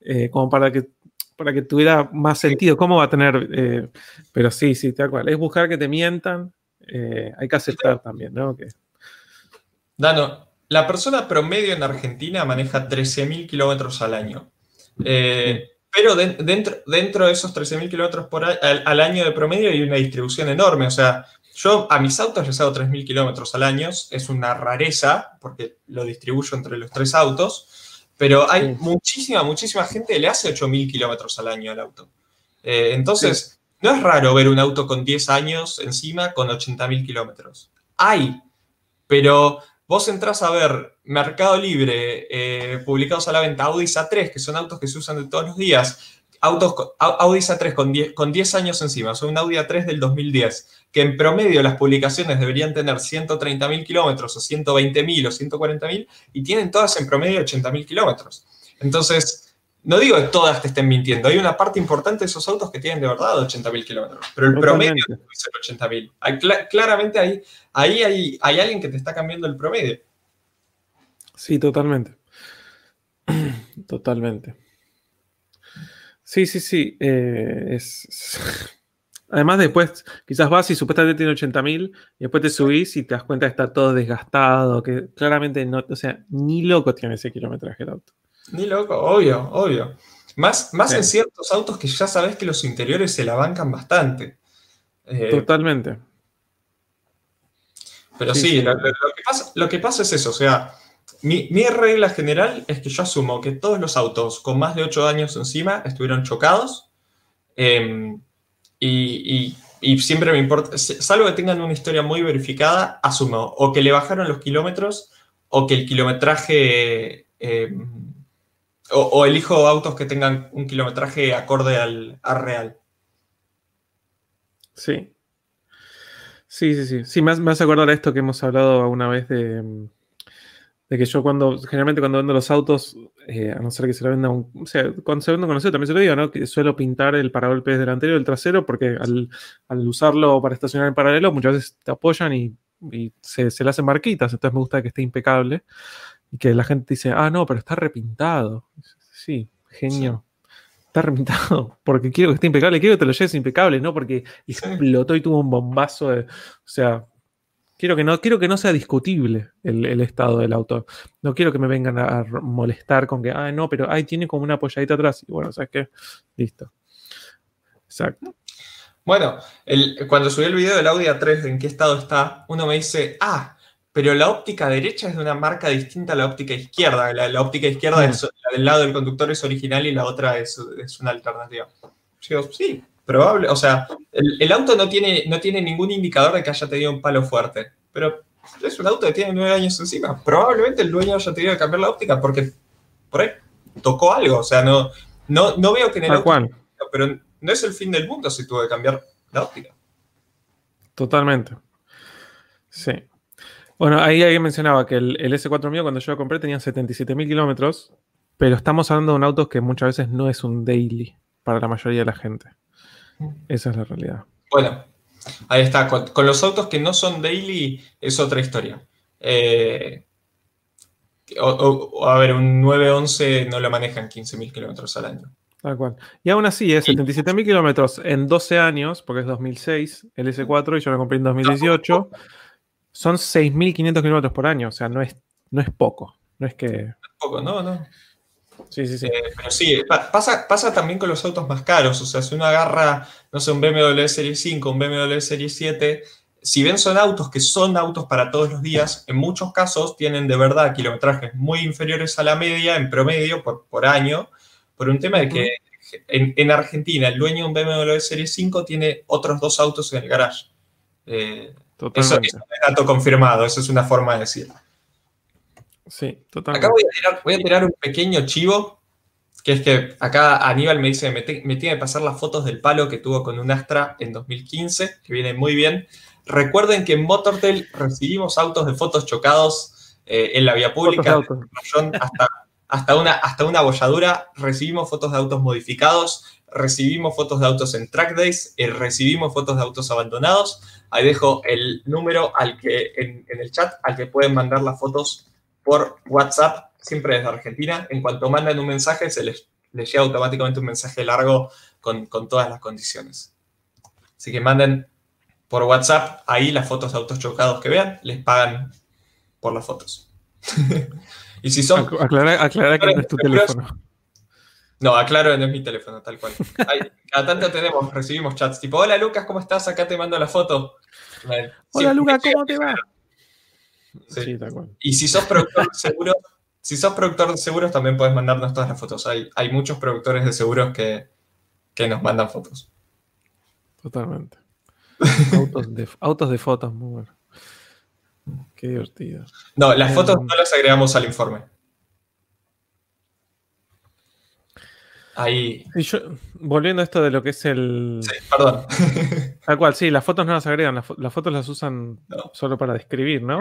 Eh, como para que, para que tuviera más sentido. ¿Cómo va a tener? Eh, pero sí, sí, tal cual. Es buscar que te mientan. Eh, hay que aceptar también, ¿no? Que... Dano, la persona promedio en Argentina maneja 13.000 kilómetros al año. Eh, pero dentro, dentro de esos 13.000 kilómetros al, al, año de promedio hay una distribución enorme. O sea, yo a mis autos les hago 3.000 kilómetros al año. Es una rareza porque lo distribuyo entre los tres autos. Pero hay muchísima, muchísima gente que le hace 8.000 kilómetros al año al auto. Eh, entonces, no es raro ver un auto con 10 años encima con 80.000 kilómetros. Hay, pero Vos entrás a ver Mercado Libre, eh, publicados a la venta, Audi A3, que son autos que se usan de todos los días, autos, Audi A3 con 10, con 10 años encima, son un Audi A3 del 2010, que en promedio las publicaciones deberían tener 130.000 kilómetros o 120.000 o 140.000 y tienen todas en promedio 80.000 kilómetros. Entonces, no digo que todas te estén mintiendo, hay una parte importante de esos autos que tienen de verdad 80.000 kilómetros, pero el promedio es 80.000. Claramente ahí, ahí hay, hay alguien que te está cambiando el promedio. Sí, totalmente. Totalmente. Sí, sí, sí. Eh, es, Además, después quizás vas y supuestamente tiene 80.000 y después te subís y te das cuenta que está todo desgastado, que claramente no, o sea, ni loco tiene ese kilometraje el auto. Ni loco, obvio, obvio. Más, más en ciertos autos que ya sabes que los interiores se la bancan bastante. Eh, Totalmente. Pero sí, Lo, que pasa, es eso, o sea, mi, regla general es que yo asumo que todos los autos con más de 8 años encima estuvieron chocados. Em, y, siempre me importa, salvo que tengan una historia muy verificada, asumo o que le bajaron los kilómetros o que el kilometraje, eh, o, elijo autos que tengan un kilometraje acorde al, real. Sí. Sí, sí, sí. Sí, más, más acordar a esto que hemos hablado una vez de, de que yo cuando, generalmente cuando vendo los autos, eh, a no ser que se lo venda un, o sea, cuando se vende conocido también se lo digo, ¿no? Que suelo pintar el paragolpes delantero y el trasero porque al, usarlo para estacionar en paralelo muchas veces te apoyan y, se, le hacen marquitas, entonces me gusta que esté impecable y que la gente dice, ah, no, pero está repintado. Sí, genio. Está repintado porque quiero que esté impecable, quiero que te lo lleves impecable, ¿no? Porque explotó y tuvo un bombazo de, o sea, Quiero que no, quiero que no sea discutible el, estado del auto. No quiero que me vengan a molestar con que, ah, no, pero ahí tiene como una apoyadita atrás. Y bueno, ¿sabes qué? Listo. Exacto. Bueno, cuando subí el video del Audi A3 en qué estado está, uno me dice, ah, pero la óptica derecha es de una marca distinta a la óptica izquierda. La, óptica izquierda mm. es, la del lado del conductor es original y la otra es, es una alternativa. Yo digo, sí, Probable, o sea, el, auto no tiene, no tiene ningún indicador de que haya tenido un palo fuerte, pero es un auto que tiene nueve años encima. Probablemente el dueño haya tenido que cambiar la óptica porque por ahí tocó algo. O sea, no, no, no veo que en el auto, pero no es el fin del mundo si tuvo que cambiar la óptica. Totalmente. Sí. Bueno, ahí alguien mencionaba que el, S4 mío cuando yo lo compré tenía 77.000 kilómetros, pero estamos hablando de un auto que muchas veces no es un daily para la mayoría de la gente. Esa es la realidad. Bueno, ahí está. Con, los autos que no son daily es otra historia. Eh, a ver, un 911 no lo manejan 15.000 kilómetros al año. Tal cual. Y aún así, es 77.000 kilómetros en 12 años, porque es 2006, el S4, y yo lo compré en 2018. Son 6.500 kilómetros por año, o sea, no es, no es poco. No es que. No es poco, no, no. Sí, sí, sí. Eh, pero sí, pasa, pasa también con los autos más caros. O sea, si uno agarra, no sé, un BMW Serie 5, un BMW Serie 7, si bien son autos que son autos para todos los días, en muchos casos tienen de verdad kilometrajes muy inferiores a la media en promedio por, por año, por un tema de que en, Argentina el dueño de un BMW Serie 5 tiene otros dos autos en el garage. Eh, eso, es un dato confirmado, eso es una forma de decirlo. Sí, totalmente. Acá voy a, tirar, un pequeño chivo, que es que acá Aníbal me dice, me, tiene que pasar las fotos del palo que tuvo con un Astra en 2015, que viene muy bien. Recuerden que en Motortel recibimos autos de fotos chocados eh, en la vía pública, hasta, hasta, una, hasta una bolladura, recibimos fotos de autos modificados, recibimos fotos de autos en track days, eh, recibimos fotos de autos abandonados. Ahí dejo el número al que, en, en el chat al que pueden mandar las fotos por WhatsApp, siempre desde Argentina. En cuanto mandan un mensaje, se les, llega automáticamente un mensaje largo con, todas las condiciones. Así que manden por WhatsApp ahí las fotos de autos chocados que vean, les pagan por las fotos. y si son... Aclara, que no es tu teléfono. No, aclaro que no es mi teléfono, tal cual. cada tanto tenemos, recibimos chats tipo, hola Lucas, ¿cómo estás? Acá te mando la foto. Hola Lucas, ¿cómo te va? Y si sos productor de seguros, si sos productor de seguros, también puedes mandarnos todas las fotos. Hay, hay muchos productores de seguros que, nos mandan fotos. Totalmente. autos, de, fotos, muy bueno. Qué divertido. No, las fotos no las agregamos al informe. Ahí. volviendo a esto de lo que es el. Sí, perdón. Tal cual, sí, las fotos no las agregan, las, fotos las usan solo para describir, ¿no?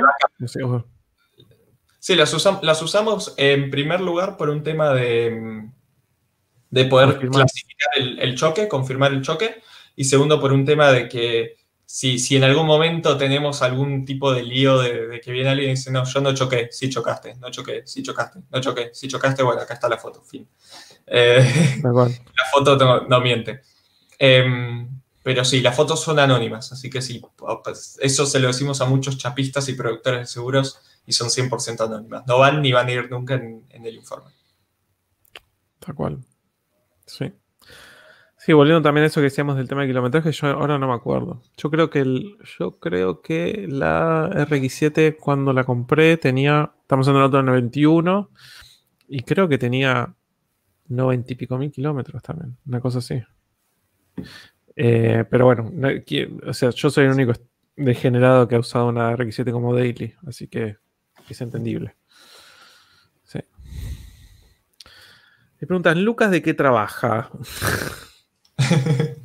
Sí, las, las usamos en primer lugar por un tema de. de poder clasificar el, choque, confirmar el choque, y segundo por un tema de que si, si en algún momento tenemos algún tipo de lío de, que viene alguien y dice, no, yo no choqué, sí chocaste, no choqué, sí chocaste, no choqué, sí chocaste, bueno, acá está la foto, fin. Eh, la foto no, miente. Em, pero sí, las fotos son anónimas, así que sí, pues, eso se lo decimos a muchos chapistas y productores de seguros y son 100% anónimas. No van ni van a ir nunca en, en el informe. Tal cual. Sí. Sí, volviendo también a eso que decíamos del tema de kilometraje, yo ahora no me acuerdo. Yo creo que el, yo creo que la RX7 cuando la compré tenía, estamos en el de 91 y creo que tenía 90 y pico mil kilómetros también, una cosa así. Eh, pero bueno, o sea, yo soy el único degenerado que ha usado una RX7 como daily, así que es entendible. Sí. Me preguntan, Lucas, ¿de qué trabaja?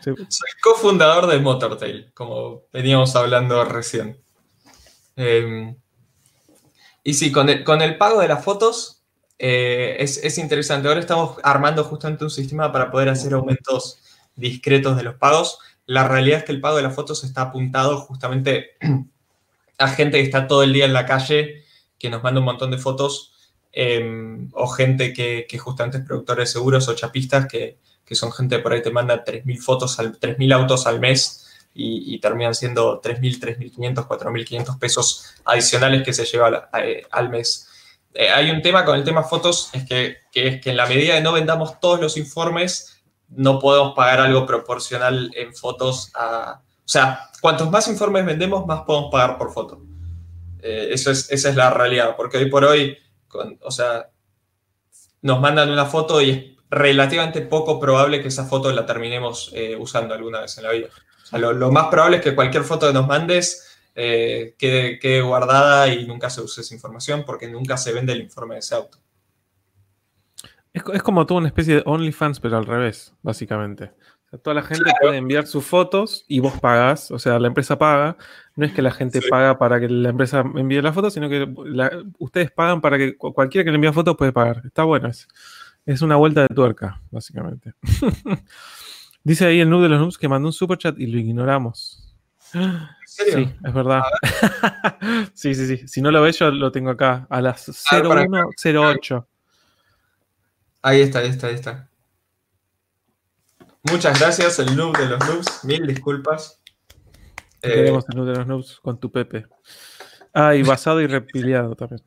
Soy cofundador de Motortail, como veníamos hablando recién. Em, y sí, con el, pago de las fotos eh, es, interesante. Ahora estamos armando justamente un sistema para poder hacer aumentos discretos de los pagos. La realidad es que el pago de las fotos está apuntado justamente a gente que está todo el día en la calle, que nos manda un montón de fotos, em, o gente que, que justamente es productor de seguros o chapistas que, que son gente por ahí te manda 3.000 fotos, al, 3.000 autos al mes y, terminan siendo 3.000, 3.500, 4.500 pesos adicionales que se lleva al, mes. Eh, hay un tema con el tema fotos, es que, es que en la medida de no vendamos todos los informes, no podemos pagar algo proporcional en fotos a... O sea, cuantos más informes vendemos, más podemos pagar por foto. Eh, eso es, esa es la realidad, porque hoy por hoy, o sea, nos mandan una foto y relativamente poco probable que esa foto la terminemos eh, usando alguna vez en la vida. lo, más probable es que cualquier foto que nos mandes eh, quede, guardada y nunca se use esa información porque nunca se vende el informe de ese auto. Es, como toda una especie de OnlyFans, pero al revés, básicamente. toda la gente puede enviar sus fotos y vos pagás, o sea, la empresa paga. No es que la gente paga para que la empresa envíe las fotos, sino que ustedes pagan para que cualquiera que le envíe fotos puede pagar. Está bueno eso. Es una vuelta de tuerca, básicamente. Dice ahí el noob de los noobs que mandó un super chat y lo ignoramos. Sí, es verdad. sí, sí, sí. Si no lo ves, yo lo tengo acá, a las 0108. Ahí está, ahí está, ahí está. Muchas gracias, el noob de los noobs. Mil disculpas. Queremos eh, el noob de los noobs con tu Pepe. Ah, y basado y repiliado también.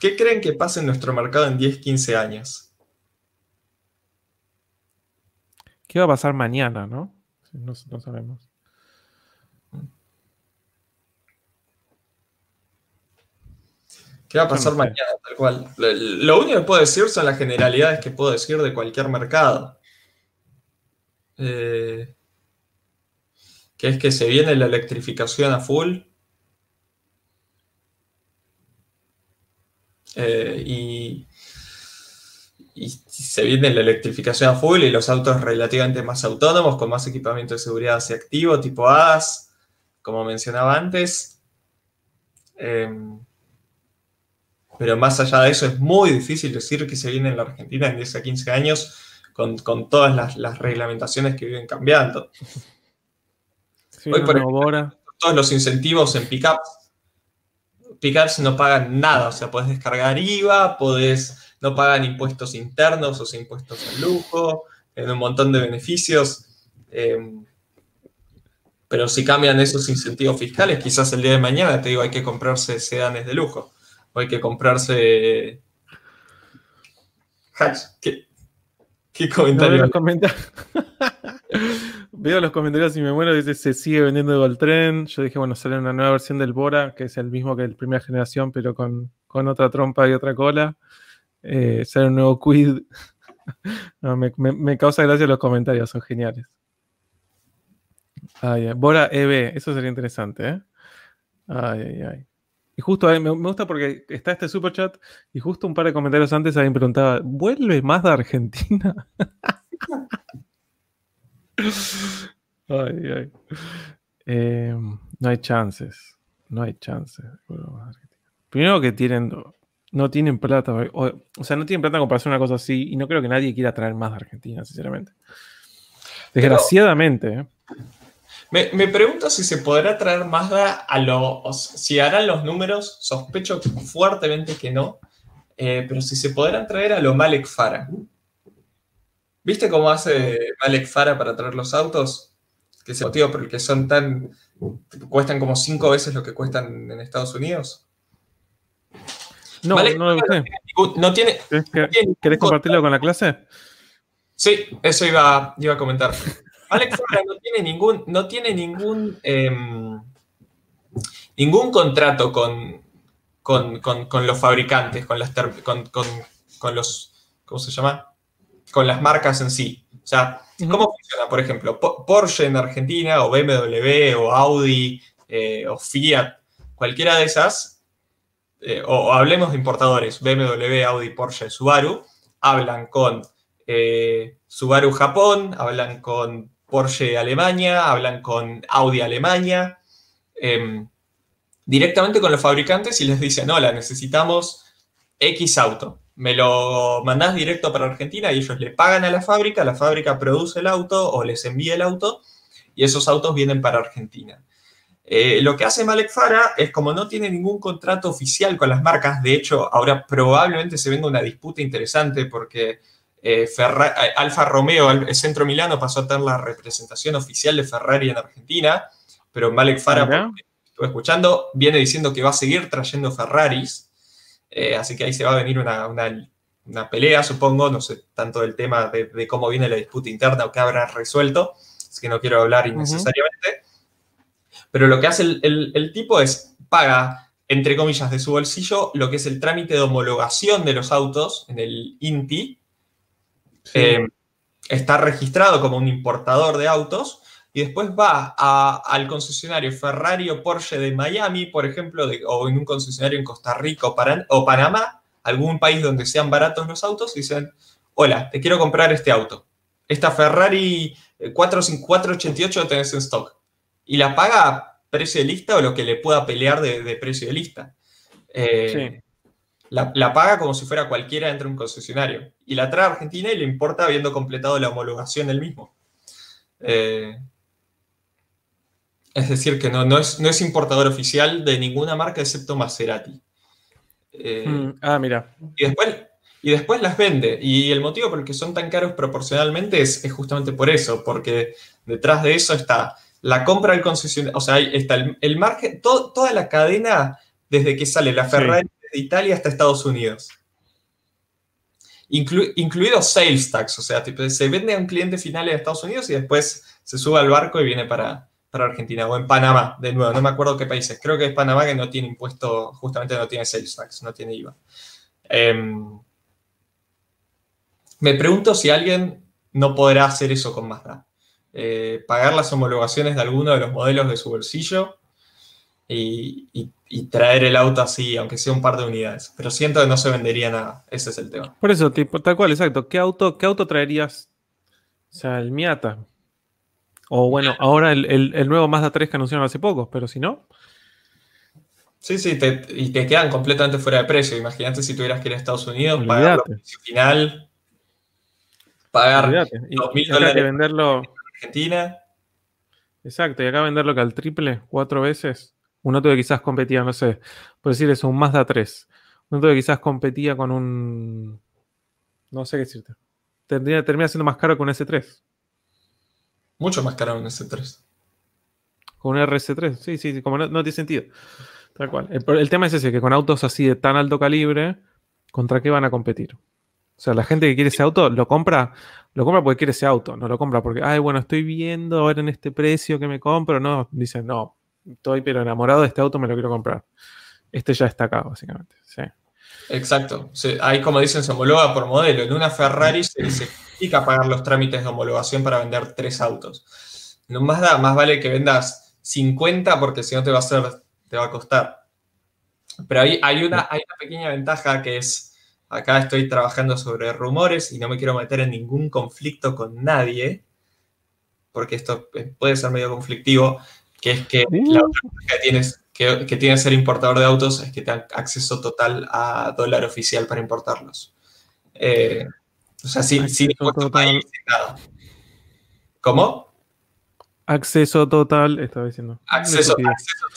¿Qué creen que pase en nuestro mercado en 10, 15 años? ¿Qué va a pasar mañana, no? No, sabemos. ¿Qué va a pasar mañana, tal cual? Lo único que puedo decir son las generalidades que puedo decir de cualquier mercado. Eh, que es que se viene la electrificación a full. Eh, y, se viene la electrificación a full y los autos relativamente más autónomos, con más equipamiento de seguridad hacia activo, tipo ADAS, como mencionaba antes. Em, pero más allá de eso, es muy difícil decir que se viene en la Argentina en 10 a 15 años con, todas las, reglamentaciones que viven cambiando. Hoy, por ejemplo, todos los incentivos en pickups pickups no pagan nada, o sea, puedes descargar IVA, podés, no pagan impuestos internos o sea, impuestos al lujo, en un montón de beneficios. Em, pero si cambian esos incentivos fiscales, quizás el día de mañana te digo, hay que comprarse sedanes de lujo, o hay que comprarse... ¿Qué, qué comentario? Veo los comentarios y me muero, dice, se sigue vendiendo el tren. Yo dije, bueno, sale una nueva versión del Bora, que es el mismo que el primera generación, pero con, otra trompa y otra cola. Eh, sale un nuevo Quid. me, causa gracia los comentarios, son geniales. Bora EB, eso sería interesante, ¿eh? Ay, ay, ay. Y justo me, me, gusta porque está este super chat y justo un par de comentarios antes alguien preguntaba, ¿vuelve más de Argentina? Em, no hay chances. No hay chances. Primero que tienen no tienen plata. O, sea, no tienen plata para hacer una cosa así. Y no creo que nadie quiera traer más de Argentina, sinceramente. Desgraciadamente. ¿eh? Me, pregunto si se podrá traer Mazda a los. Si harán los números, sospecho fuertemente que no. Eh, pero si se podrán traer a lo Malek Fara. ¿Viste cómo hace Malek Fara para traer los autos? Que es el motivo por el que son tan. cuestan como cinco veces lo que cuestan en Estados Unidos. No, no lo sé. No tiene. ¿Querés compartirlo con la clase? Sí, eso iba, iba a comentar. Alex no tiene ningún, no tiene ningún, em, ningún contrato con, con, los fabricantes, con las con, los, ¿cómo se llama? Con las marcas en sí. O sea, ¿cómo funciona? Por ejemplo, Porsche en Argentina, o BMW, o Audi, eh, o Fiat, cualquiera de esas, eh, o, hablemos de importadores, BMW, Audi, Porsche, Subaru, hablan con eh, Subaru Japón, hablan con Porsche Alemania, hablan con Audi Alemania, em, directamente con los fabricantes y les dicen, hola, necesitamos X auto. Me lo mandás directo para Argentina y ellos le pagan a la fábrica, la fábrica produce el auto o les envía el auto y esos autos vienen para Argentina. Eh, lo que hace Malek Fara es como no tiene ningún contrato oficial con las marcas, de hecho ahora probablemente se venga una disputa interesante porque eh, eh, Alfa Romeo, el Centro Milano, pasó a tener la representación oficial de Ferrari en Argentina, pero Malek Farah, estuve escuchando, viene diciendo que va a seguir trayendo Ferraris, eh, así que ahí se va a venir una, pelea, supongo, no sé tanto del tema de, cómo viene la disputa interna o qué habrá resuelto, es que no quiero hablar innecesariamente, pero lo que hace el, el tipo es paga entre comillas, de su bolsillo lo que es el trámite de homologación de los autos en el INTI, eh, está registrado como un importador de autos y después va al concesionario Ferrari o Porsche de Miami, por ejemplo, o en un concesionario en Costa Rica o, Panamá, algún país donde sean baratos los autos, y dicen, hola, te quiero comprar este auto. Esta Ferrari 488 tenés en stock. Y la paga a precio de lista o lo que le pueda pelear de, precio de lista. Eh, la, paga como si fuera cualquiera dentro de un concesionario. Y la trae a Argentina y le importa habiendo completado la homologación del mismo. Eh, es decir, que no, no, es, no es importador oficial de ninguna marca excepto Maserati. Eh, mm, ah, mira. Y después, y después las vende. Y el motivo por el que son tan caros proporcionalmente es, justamente por eso, porque detrás de eso está la compra del concesionario, o sea, está el, margen, toda la cadena desde que sale la Ferrari de Italia hasta Estados Unidos. incluido sales tax, o sea, se vende a un cliente final en Estados Unidos y después se sube al barco y viene para, Argentina o en Panamá, de nuevo, no me acuerdo qué países. Creo que es Panamá que no tiene impuesto, justamente no tiene sales tax, no tiene IVA. Em, me pregunto si alguien no podrá hacer eso con Mazda. Eh, pagar las homologaciones de alguno de los modelos de su bolsillo y, traer el auto así, aunque sea un par de unidades. Pero siento que no se vendería nada. Ese es el tema. Por eso, tipo, tal cual, exacto. ¿Qué auto, qué auto traerías? O sea, el Miata. O bueno, ahora el, nuevo Mazda 3 que anunciaron hace poco, pero si no. Sí, sí, y te quedan completamente fuera de precio. Imagínate si tuvieras que ir a Estados Unidos, pagar el precio final, pagar dos mil dólares que venderlo... en Argentina. Exacto, y acá venderlo que al triple, cuatro veces. Un auto que quizás competía, no sé, por decir eso, un Mazda 3. Un auto que quizás competía con un. No sé qué decirte. Tendría, termina siendo más caro que un S3. Mucho más caro que un S3. Con un RS3, sí, sí, sí como no, tiene sentido. Tal cual. El, tema es ese, que con autos así de tan alto calibre, ¿contra qué van a competir? O sea, la gente que quiere ese auto lo compra, lo compra porque quiere ese auto, no lo compra porque, ay, bueno, estoy viendo ahora en este precio que me compro. No, dicen, no, estoy pero enamorado de este auto, me lo quiero comprar. Este ya está acá, básicamente. Sí. Exacto. ahí, como dicen, se homologa por modelo. En una Ferrari se, se pagar los trámites de homologación para vender tres autos. En un Mazda, más vale que vendas 50 porque si no te va a hacer, te va a costar. Pero ahí hay una, hay una pequeña ventaja que es, acá estoy trabajando sobre rumores y no me quiero meter en ningún conflicto con nadie, porque esto puede ser medio conflictivo, que es que la otra cosa que tienes que, tiene que ser importador de autos es que tenga acceso total a dólar oficial para importarlos. Eh, o sea, sin, sin total. ¿Cómo? Acceso total, estaba diciendo. Acceso,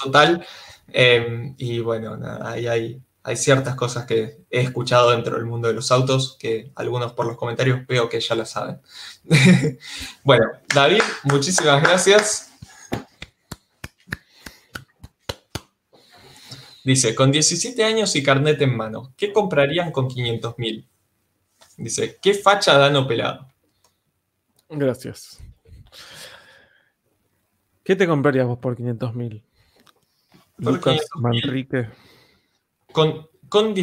total. Em, y bueno, ahí hay, hay ciertas cosas que he escuchado dentro del mundo de los autos, que algunos por los comentarios veo que ya lo saben. bueno, David, muchísimas gracias. Dice, con 17 años y carnet en mano, ¿qué comprarían con 500 mil? Dice, ¿qué facha Dano pelado? Gracias. ¿Qué te comprarías vos por 500 mil? Lucas Manrique. Con, con,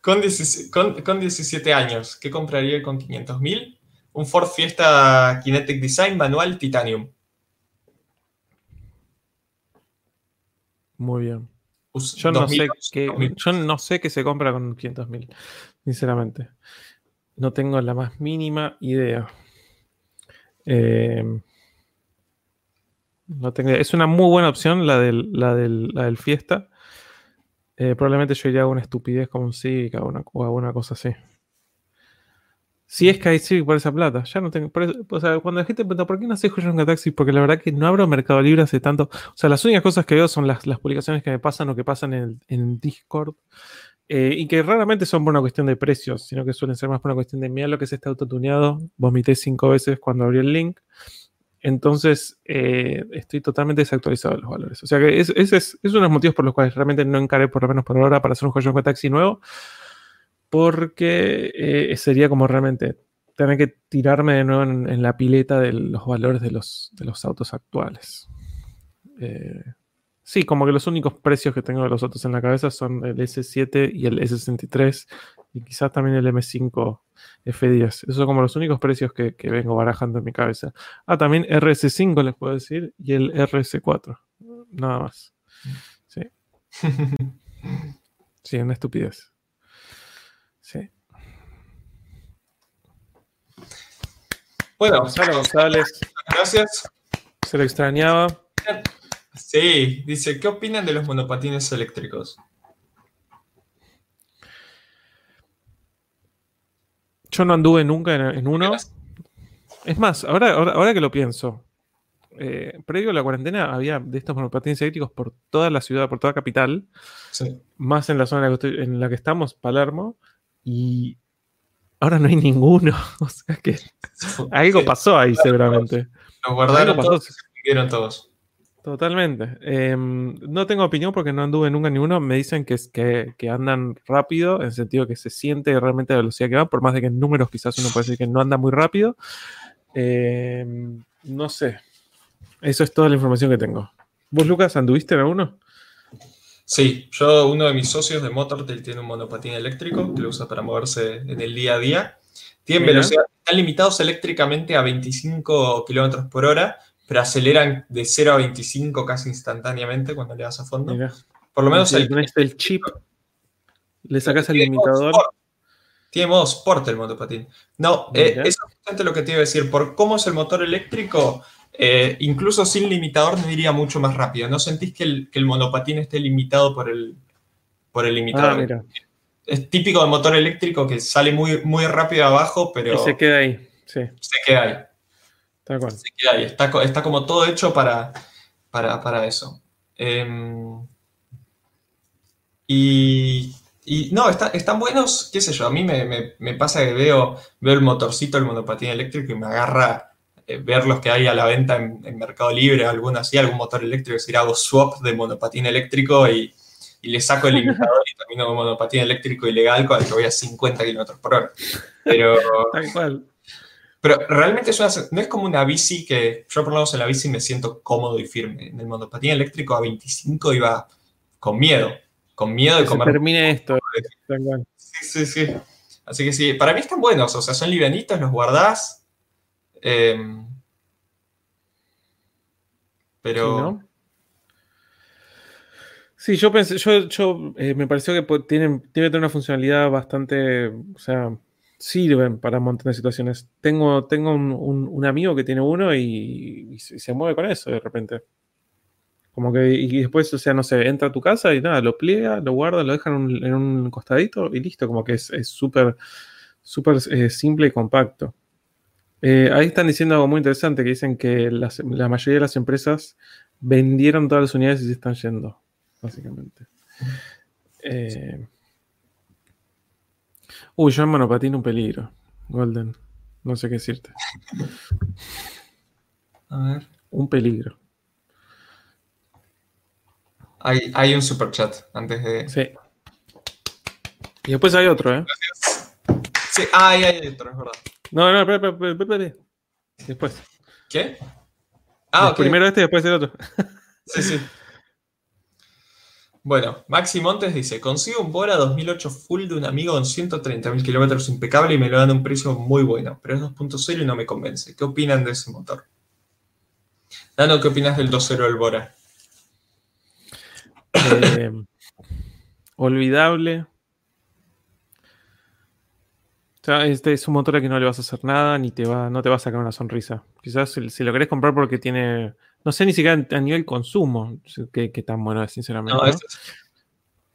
con, 17 años, ¿qué compraría con 500 mil? Un Ford Fiesta Kinetic Design manual Titanium. Muy bien. Yo no, sé qué, yo no sé qué se compra con 500 mil, sinceramente. No tengo la más mínima idea. Eh, no tengo, es una muy buena opción la del, la del, Fiesta. Eh, probablemente yo iría a una estupidez como un Civic o alguna cosa así. Si es que hay Civic por esa plata, ya no tengo. o sea, cuando la gente pregunta por qué no haces Honka Taxi, porque la verdad que no abro Mercado Libre hace tanto. O sea, las únicas cosas que veo son las, publicaciones que me pasan o que pasan en, en Discord. Eh, y que raramente son por una cuestión de precios, sino que suelen ser más por una cuestión de mira lo que es este autotuneado. Vomité cinco veces cuando abrí el link. Entonces, eh, estoy totalmente desactualizado de los valores. O sea que ese es, uno de los motivos por los cuales realmente no encaré, por lo menos por ahora, para hacer un Honka Taxi nuevo porque eh, sería como realmente tener que tirarme de nuevo en, la pileta de los valores de los, de los autos actuales. Eh, sí, como que los únicos precios que tengo de los autos en la cabeza son el S7 y el S63 y quizás también el M5 F10. Esos son como los únicos precios que, que vengo barajando en mi cabeza. Ah, también RS5 les puedo decir y el RS4. Nada más. Sí. Sí, una estupidez. Sí. Bueno, Gonzalo González. Gracias. Se lo extrañaba. Sí, dice, ¿qué opinan de los monopatines eléctricos? Yo no anduve nunca en, uno. Es más, ahora, ahora, que lo pienso, eh, previo a la cuarentena había de estos monopatines eléctricos por toda la ciudad, por toda capital, más en la zona en la que estamos, Palermo, y ahora no hay ninguno. O sea que algo pasó ahí seguramente. Nos guardaron todos, se todos. Totalmente. Em, no tengo opinión porque no anduve nunca ninguno. Me dicen que, que, que, andan rápido, en el sentido que se siente realmente la velocidad que van, por más de que en números quizás uno puede decir que no anda muy rápido. Em, no sé. Eso es toda la información que tengo. ¿Vos, Lucas, anduviste en alguno? Sí, yo, uno de mis socios de Motortail tiene un monopatín eléctrico que lo usa para moverse en el día a día. Tienen velocidad, están limitados eléctricamente a 25 kilómetros por hora, pero aceleran de 0 a 25 casi instantáneamente cuando le das a fondo. Por lo menos el, el chip, le sacas el limitador. tiene modo sport el monopatín. No, eh, eso es justamente lo que te iba a decir. Por cómo es el motor eléctrico, eh, incluso sin limitador me diría mucho más rápido. ¿No sentís que el, monopatín esté limitado por el, por el limitador? Ah, es típico de motor eléctrico que sale muy, muy rápido abajo, pero... se queda ahí, sí. Se queda ahí. Se queda ahí. Está, como todo hecho para, para, eso. Em, y, no, están buenos, qué sé yo, a mí me, pasa que veo, veo el motorcito del monopatín eléctrico y me agarra eh, ver los que hay a la venta en, Mercado Libre, alguno así, algún motor eléctrico, es decir, hago swap de monopatín eléctrico y, le saco el limitador y termino con monopatín eléctrico ilegal con el que voy a 50 km por hora. Pero, pero realmente no es como una bici que yo por lo menos en la bici me siento cómodo y firme. En el monopatín eléctrico a 25 iba con miedo, con miedo de comer. termine esto. Sí, sí, sí. Así que sí, para mí están buenos, o sea, son livianitos, los guardás, Em, pero. Sí, yo pensé, yo, eh, me pareció que tiene, tiene una funcionalidad bastante, o sea, sirven para un montón de situaciones. Tengo, tengo un, amigo que tiene uno y, se mueve con eso de repente. Como que, y después, o sea, no sé, entra a tu casa y nada, lo pliega, lo guarda, lo deja en un, costadito y listo. Como que es súper, súper eh, simple y compacto. Eh, ahí están diciendo algo muy interesante, que dicen que la mayoría de las empresas vendieron todas las unidades y se están yendo, básicamente. Eh, uy, yo en monopatín un peligro, Golden. No sé qué decirte. A ver. Un peligro. Hay, hay un super chat antes de. Sí. Y después hay otro, ¿eh? Sí, ah, hay, hay otro, es verdad. No, no, espera, espera, espera, Después. ¿Qué? Ah, Primero este y después el otro. sí, sí. Bueno, Maxi Montes dice, consigo un Bora 2008 full de un amigo con 130.000 kilómetros impecable y me lo dan a un precio muy bueno, pero es 2.0 y no me convence. ¿Qué opinan de ese motor? Dano, ¿qué opinas del 2.0 del Bora? Eh, olvidable, o sea, este es un motor a que no le vas a hacer nada ni te va, no te va a sacar una sonrisa. Quizás si, lo querés comprar porque tiene. No sé ni siquiera a nivel consumo qué, tan bueno es, sinceramente.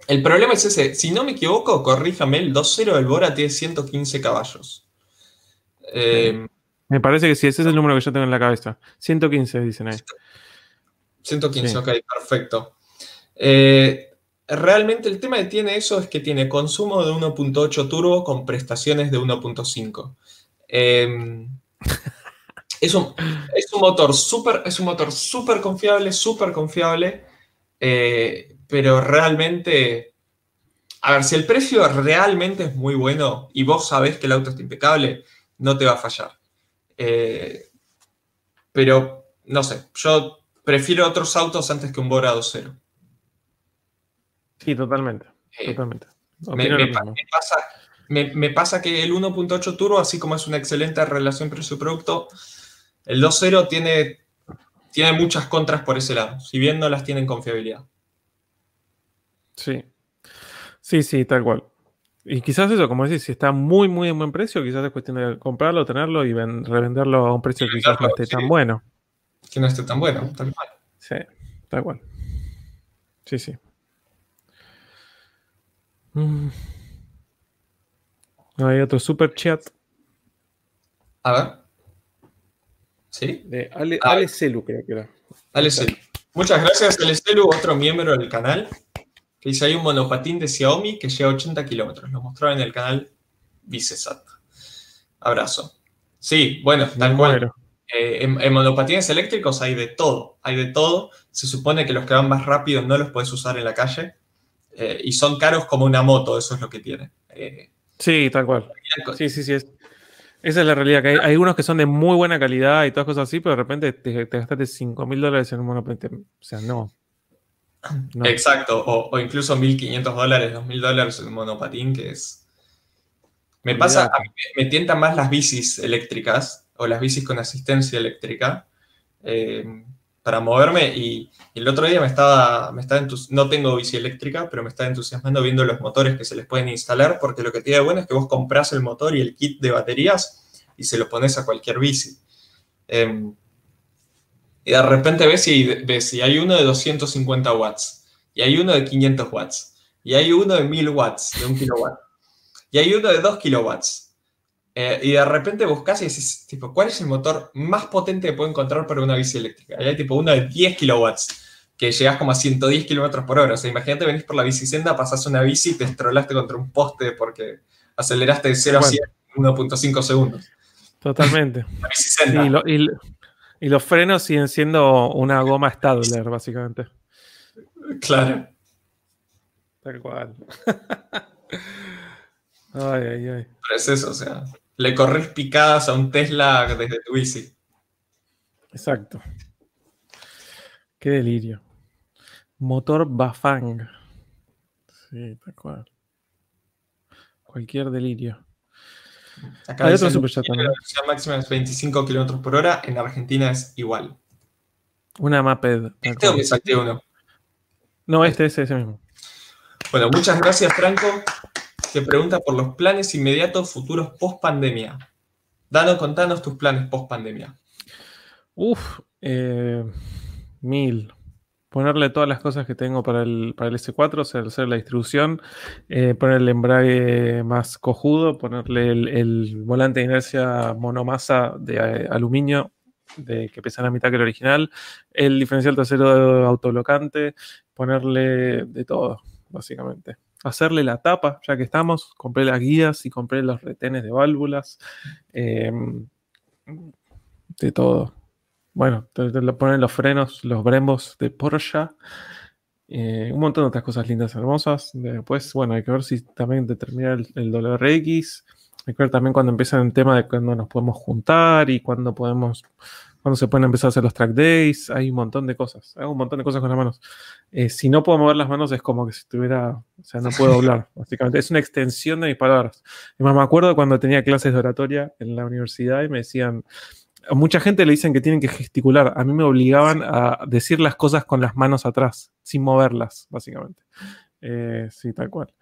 el problema es ese. Si no me equivoco, corríjame, el 2.0 del Bora tiene 115 caballos. Eh, me parece que sí, ese es el número que yo tengo en la cabeza. 115, dicen ahí. 115, ok, perfecto. Eh, realmente el tema que tiene eso es que tiene consumo de 1.8 turbo con prestaciones de 1.5. Em, es, un, motor súper es un motor súper confiable, súper confiable, eh, pero realmente, a ver, si el precio realmente es muy bueno y vos sabés que el auto está impecable, no te va a fallar. Eh, pero, no sé, yo prefiero otros autos antes que un Bora 2.0. Sí, totalmente. Eh, totalmente. Me, pasa, que el 1.8 Turbo, así como es una excelente relación precio-producto, el 2.0 tiene, tiene muchas contras por ese lado, si bien no las tienen confiabilidad. Sí. Sí, sí, tal cual. Y quizás eso, como decís, si está muy, muy en buen precio, quizás es cuestión de comprarlo, tenerlo y revenderlo a un precio que quizás no esté tan bueno. Que no esté tan bueno, tal cual. Sí, tal cual. Sí, sí. Mm. Hay otro super chat. A ver. ¿Sí? De Ale, ah. Celu, creo que era. Ale Celu. Muchas gracias, Ale Celu, otro miembro del canal. Que dice: hay un monopatín de Xiaomi que llega a 80 kilómetros. Lo mostraba en el canal Vicesat. Abrazo. Sí, bueno, tal cual. Eh, en, monopatines eléctricos hay de todo. Hay de todo. Se supone que los que van más rápido no los puedes usar en la calle. Eh, y son caros como una moto, eso es lo que tiene. Eh, sí, tal cual. Sí, sí, sí. esa es la realidad, que hay, hay, unos que son de muy buena calidad y todas cosas así, pero de repente te, gastaste 5 mil dólares en un monopatín. O sea, no. Exacto, o, incluso 1.500 dólares, 2.000 dólares en un monopatín, que es... Me pasa, a mí me tientan más las bicis eléctricas o las bicis con asistencia eléctrica. Eh, para moverme y, el otro día me estaba, me estaba no tengo bici eléctrica, pero me estaba entusiasmando viendo los motores que se les pueden instalar, porque lo que tiene bueno es que vos compras el motor y el kit de baterías y se lo pones a cualquier bici. Em, y de repente ves si, ves si hay uno de 250 watts, y hay uno de 500 watts, y hay uno de 1000 watts, de un kilowatt, y hay uno de 2 kilowatts. Eh, y de repente buscas y decís, tipo, ¿cuál es el motor más potente que puedo encontrar para una bici eléctrica? Y hay tipo uno de 10 kilowatts, que llegas como a 110 kilómetros por hora. O sea, imagínate, venís por la bicicenda, pasás una bici y te estrolaste contra un poste porque aceleraste de 0 a 100 en 1.5 segundos. Totalmente. y, y, los frenos siguen siendo una goma Stadler, básicamente. Claro. Tal cual. ay, ay, ay. Pero es eso, o sea le corres picadas a un Tesla desde tu bici. Exacto. Qué delirio. Motor Bafang. Sí, tal cual. Cualquier delirio. Acá Hay otro superchat también. La máxima es 25 km por hora. En Argentina es igual. Una Maped. ¿Este o me salté uno? No, este es ese mismo. Bueno, muchas gracias, Franco. Que pregunta por los planes inmediatos futuros post pandemia. Danos, contanos tus planes post pandemia. Uf, eh, mil. Ponerle todas las cosas que tengo para el, para el S4, o sea, hacer la distribución, eh, poner el embrague más cojudo, ponerle el, volante de inercia monomasa de eh, aluminio de, que pesa la mitad que el original, el diferencial trasero autoblocante, ponerle de todo, básicamente. Hacerle la tapa, ya que estamos, compré las guías y compré los retenes de válvulas, em, de todo. Bueno, te, ponen los frenos, los Brembos de Porsche. Eh, un montón de otras cosas lindas, hermosas. Después, bueno, hay que ver si también determina el, el WRX. Hay que ver también cuando empieza el tema de cuándo nos podemos juntar y cuándo podemos, cuando se pueden empezar a hacer los track days. Hay un montón de cosas. Hay un montón de cosas con las manos. Eh, si no puedo mover las manos es como que si estuviera, o sea, no puedo hablar, básicamente. Es una extensión de mis palabras. Y más me acuerdo cuando tenía clases de oratoria en la universidad y me decían, a mucha gente le dicen que tienen que gesticular. A mí me obligaban a decir las cosas con las manos atrás, sin moverlas, básicamente. Eh, sí, tal cual.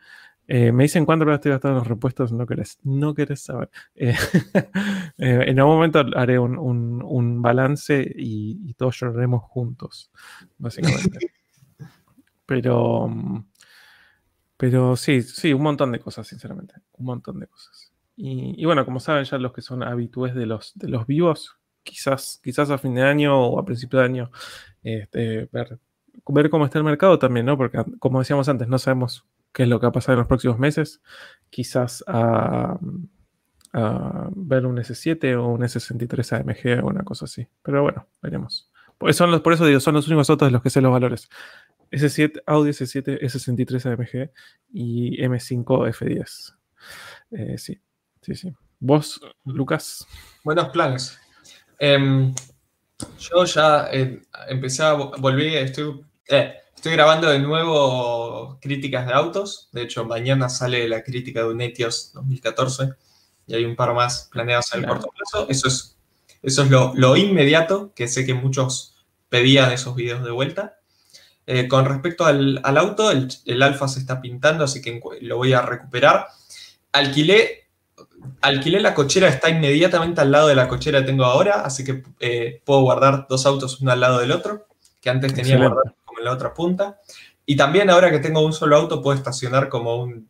Eh, me dicen cuánto estoy gastando los repuestos, no querés, no querés saber. Eh, en algún momento haré un, balance y, todos lloraremos juntos, básicamente. pero, pero sí, sí, un montón de cosas, sinceramente. Un montón de cosas. Y, bueno, como saben ya los que son habitués de los, de los vivos, quizás, quizás a fin de año o a principio de año, este, ver, ver cómo está el mercado también, ¿no? Porque como decíamos antes, no sabemos qué es lo que va a pasar en los próximos meses. Quizás a, ver un S7 o un S63 AMG o una cosa así. Pero bueno, veremos. Por eso, por eso digo, son los únicos otros de los que sé los valores. S7, Audi S7, S63 AMG y M5 F10. Eh, sí, Sí, sí. ¿Vos, Lucas? Buenos planes. Em, yo ya eh, empecé a volver, estoy, eh, estoy grabando de nuevo críticas de autos. De hecho, mañana sale la crítica de un Etios 2014 y hay un par más planeados en el corto plazo. Eso es, eso es lo, inmediato, que sé que muchos pedían esos videos de vuelta. Eh, con respecto al, auto, el, el Alfa se está pintando, así que lo voy a recuperar. Alquilé alquilé la cochera, está inmediatamente al lado de la cochera que tengo ahora, así que eh, puedo guardar dos autos uno al lado del otro, que antes tenía guardado la otra punta. Y también ahora que tengo un solo auto, puedo estacionar como un,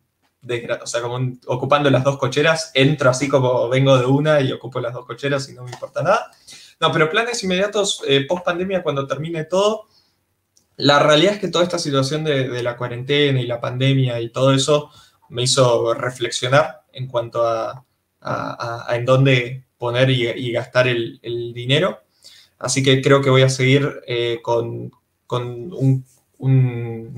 o sea, como ocupando las dos cocheras, entro así como vengo de una y ocupo las dos cocheras y no me importa nada. No, pero planes inmediatos eh, post pandemia, cuando termine todo, la realidad es que toda esta situación de, de la cuarentena y la pandemia y todo eso me hizo reflexionar en cuanto a, en dónde poner y, gastar el, dinero. Así que creo que voy a seguir eh, con, un,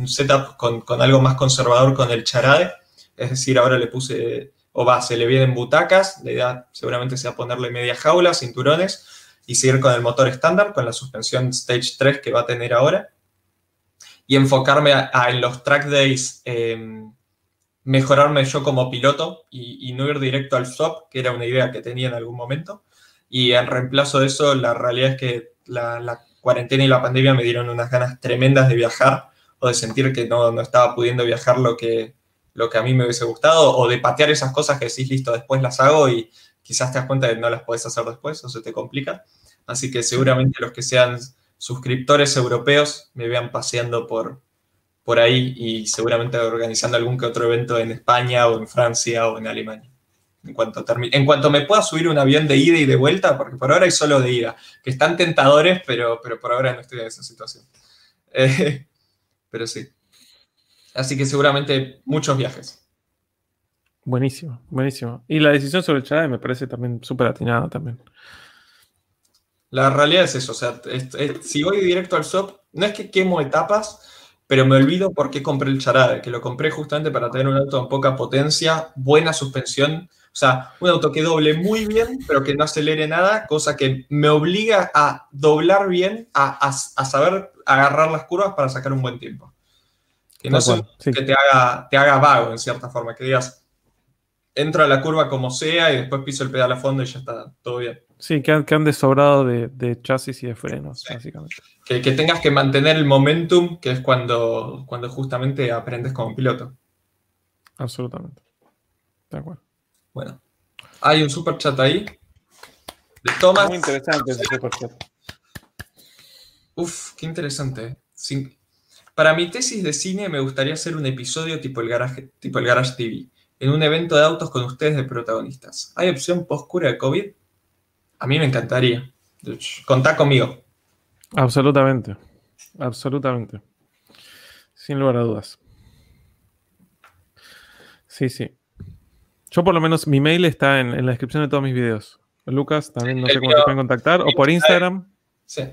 setup con, algo más conservador con el charade. Es decir, ahora le puse, o va, se le vienen butacas, la idea seguramente sea ponerle media jaula, cinturones y seguir con el motor estándar, con la suspensión Stage 3 que va a tener ahora. Y enfocarme en los track days em, mejorarme yo como piloto y, no ir directo al swap, que era una idea que tenía en algún momento. Y en reemplazo de eso, la realidad es que la, cuarentena y la pandemia me dieron unas ganas tremendas de viajar o de sentir que no, no, estaba pudiendo viajar lo que, lo que a mí me hubiese gustado o de patear esas cosas que decís, listo, después las hago y quizás te das cuenta de que no las puedes hacer después o se te complica. Así que seguramente los que sean suscriptores europeos me vean paseando por, por ahí y seguramente organizando algún que otro evento en España o en Francia o en Alemania. En cuanto, en cuanto me pueda subir un avión de ida y de vuelta, porque por ahora hay solo de ida, que están tentadores, pero, pero por ahora no estoy en esa situación. Eh, pero sí. Así que seguramente muchos viajes. Buenísimo, buenísimo. Y la decisión sobre el Chade me parece también súper atinada también. La realidad es eso, o sea, si voy directo al SOP, no es que quemo etapas, pero me olvido por qué compré el Charade, que lo compré justamente para tener un auto con poca potencia, buena suspensión, sea, un auto que doble muy bien, pero que no acelere nada, cosa que me obliga a doblar bien, a, saber agarrar las curvas para sacar un buen tiempo. Que no sea que te haga, te haga vago en cierta forma, que digas, entro a la curva como sea y después piso el pedal a fondo y ya está, todo bien. Sí, que han, que han desobrado de, chasis y de frenos, básicamente. Que, tengas que mantener el momentum, que es cuando, cuando justamente aprendes como piloto. Absolutamente. Tal cual. Bueno, hay un super chat ahí. De Thomas. Muy interesante ese super chat. Uf, qué interesante. Para mi tesis de cine me gustaría hacer un episodio tipo el Garage, tipo el Garage TV, en un evento de autos con ustedes de protagonistas. ¿Hay opción post-cura de COVID? A mí me encantaría. Contá conmigo. Absolutamente. Absolutamente. Sin lugar a dudas. Sí, sí. Yo por lo menos mi mail está en, la descripción de todos mis videos. Lucas, también no sé cómo te pueden contactar. O por Instagram. Sí.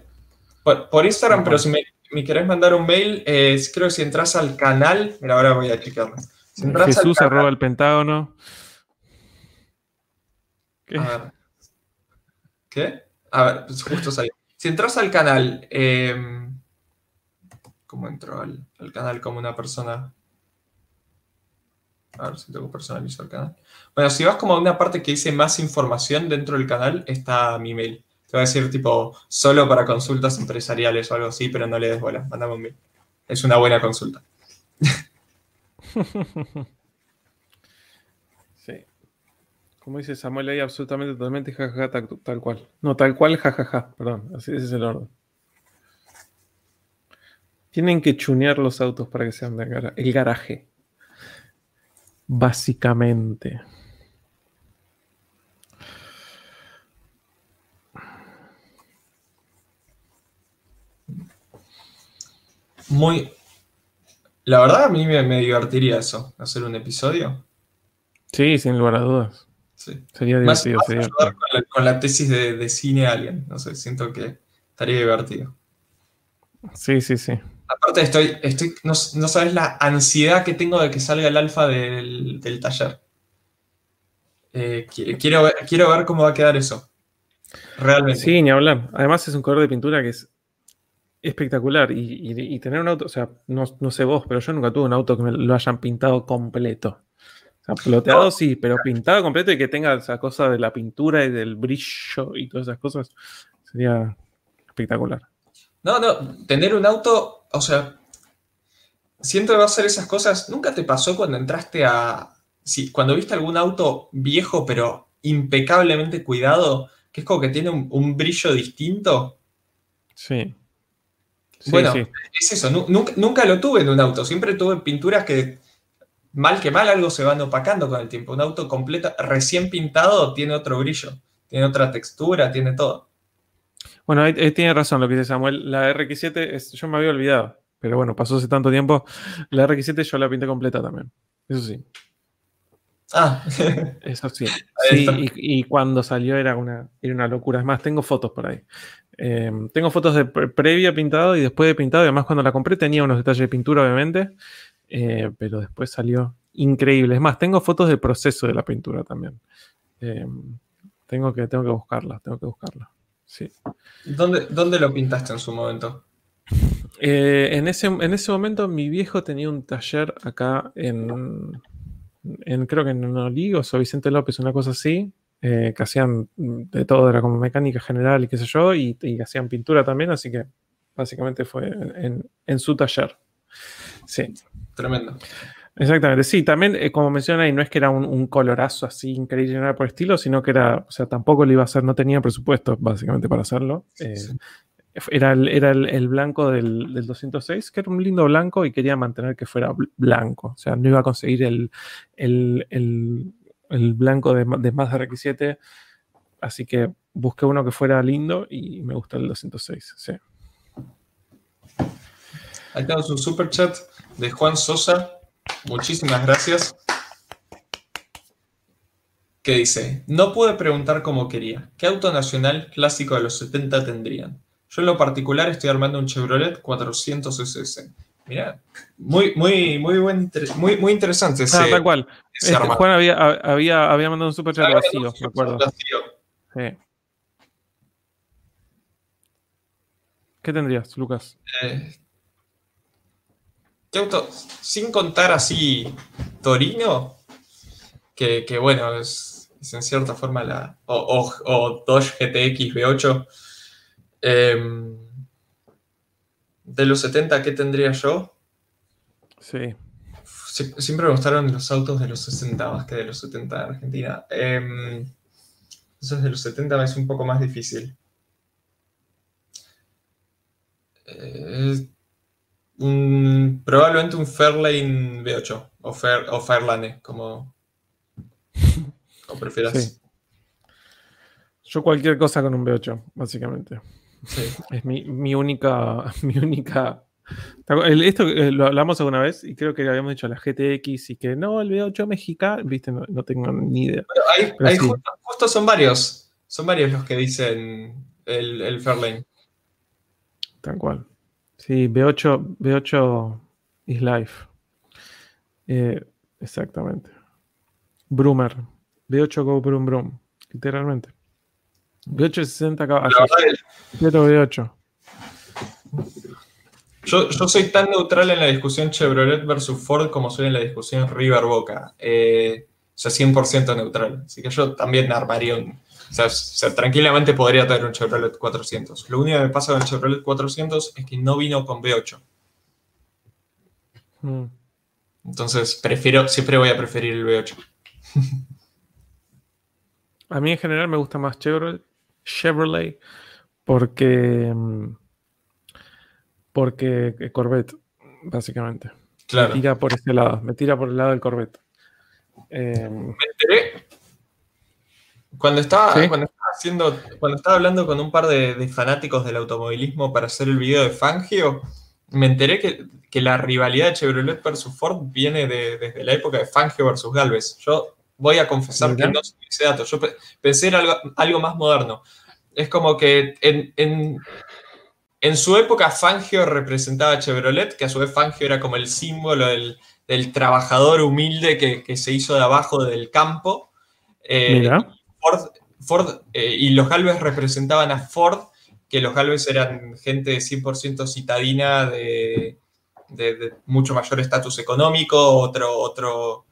Por, Instagram, pero si me, querés mandar un mail, creo que si entras al canal, mira, ahora voy a checarlo. Jesús arroba el pentágono. ¿Qué? A ver. ¿Qué? A ver, pues justo salió. Si entras al canal, em, ¿cómo entro al, canal como una persona? A ver si tengo personalizado el canal. Bueno, si vas como a una parte que dice más información dentro del canal, está mi mail. Te va a decir tipo, solo para consultas empresariales o algo así, pero no le des bola, mandame un mail. Es una buena consulta. sí. Como dice Samuel ahí, absolutamente, totalmente, jajaja, tal, cual. No, tal cual, jajaja, perdón, así es el orden. Tienen que chunear los autos para que sean de el garaje. Básicamente. Muy. La verdad, a mí me, divertiría eso, hacer un episodio. Sí, sin lugar a dudas. Sí. Sería divertido. Con, la, tesis de, cine alguien. No sé, siento que estaría divertido. Sí, sí, sí. Aparte, estoy, estoy no, sabes la ansiedad que tengo de que salga el alfa del, taller. Eh, quiero, ver, quiero ver cómo va a quedar eso. Realmente. Sí, ni hablar. Además, es un color de pintura que es espectacular. Y, tener un auto, o sea, no, sé vos, pero yo nunca tuve un auto que me lo hayan pintado completo. O sea, ploteado sí, pero pintado completo y que tenga esa cosa de la pintura y del brillo y todas esas cosas sería espectacular. No, no, tener un auto, o sea, siento que va a ser esas cosas. ¿Nunca te pasó cuando entraste a. Sí, cuando viste algún auto viejo pero impecablemente cuidado, que es como que tiene un brillo distinto? Sí bueno, es eso, nunca, lo tuve en un auto, siempre tuve pinturas que mal que mal algo se van opacando con el tiempo. Un auto completo, recién pintado, tiene otro brillo, tiene otra textura, tiene todo. Bueno, ahí, tiene razón lo que dice Samuel. La RX7, es, yo me había olvidado, pero bueno, pasó hace tanto tiempo. La RX7 yo la pinté completa también, eso sí. Ah, eso sí. sí y, cuando salió era una, era una locura. Es más, tengo fotos por ahí. Em, tengo fotos de previa pintado y después de pintado. Además, cuando la compré tenía unos detalles de pintura, obviamente. Eh, pero después salió increíble. Es más, tengo fotos del proceso de la pintura también. Tengo, que, tengo que buscarla, tengo que buscarla. Sí. ¿Dónde, ¿Dónde lo pintaste en su momento? Eh, en, ese, en ese momento mi viejo tenía un taller acá en, en creo que en Oligos o Vicente López, una cosa así, eh, que hacían de todo, era como mecánica general y qué sé yo, y, hacían pintura también, así que básicamente fue en, su taller. Sí. Tremendo. Exactamente, sí, también eh, como menciona ahí, no es que era un, colorazo así increíble nada por estilo, sino que era, o sea, tampoco le iba a hacer, no tenía presupuesto básicamente para hacerlo. Eh, era el, era el, blanco del, 206, que era un lindo blanco y quería mantener que fuera blanco. O sea, no iba a conseguir el, el blanco de, de Mazda RX7. Así que busqué uno que fuera lindo y me gustó el 206. Sí. Ahí tenemos un super chat de Juan Sosa. Muchísimas gracias. Que dice: No pude preguntar como quería. ¿Qué auto nacional clásico de los 70 tendrían? Yo en lo particular estoy armando un Chevrolet 400 SS. Mira, muy, muy, muy buen, muy, muy interesante ese, ah, tal cual. Este, Juan había, había, había, mandado un super chat vacío, me acuerdo. Sí. ¿Qué tendrías, Lucas? Eh, Sin contar así Torino, que, que bueno, es, es, en cierta forma la. O, o, o Dodge GTX V8. Eh, de los 70, ¿qué tendría yo? Sí. siempre me gustaron los autos de los 60 más que de los 70 de Argentina. Eh, esos de los 70 es un poco más difícil. Eh, probablemente un Fairlane V8 o, Fair, o Fairlane, como, como prefieras. Yo cualquier cosa con un V8, básicamente. Es mi, única, mi única. Esto eh, lo hablamos alguna vez y creo que habíamos dicho la GTX y que no, el V8 mexicano, viste, no, tengo ni idea. justo, son varios, son varios los que dicen el, el Fairlane. Tal cual. Sí, B8, B8 is life. Eh, exactamente. Broomer. B8 Go Broom Broom. Literalmente. B8 60 caballos. B8. Yo, yo, soy tan neutral en la discusión Chevrolet versus Ford como soy en la discusión River Boca. Eh, o sea, 100% neutral. Así que yo también armaría un, o sea, tranquilamente podría tener un Chevrolet 400. Lo único que me pasa con el Chevrolet 400 es que no vino con V8. Hmm. Entonces, prefiero, siempre voy a preferir el V8. a mí en general me gusta más Chevrolet, Chevrolet porque, mm, porque Corvette, básicamente. Me tira por ese lado, me tira por el lado del Corvette. Eh, me enteré, cuando estaba, cuando estaba haciendo, cuando estaba hablando con un par de, fanáticos del automovilismo para hacer el video de Fangio, me enteré que, la rivalidad de Chevrolet versus Ford viene desde la época de Fangio versus Galvez. Yo voy a confesar que no sé ese dato. Yo pensé en algo, más moderno. Es como que en, en, su época Fangio representaba a Chevrolet, que a su vez Fangio era como el símbolo del, trabajador humilde que, se hizo de abajo del campo. Eh, Mira. Ford, eh, y los Galvez representaban a Ford, que los Galvez eran gente 100% citadina de, mucho mayor estatus económico, otro, otro,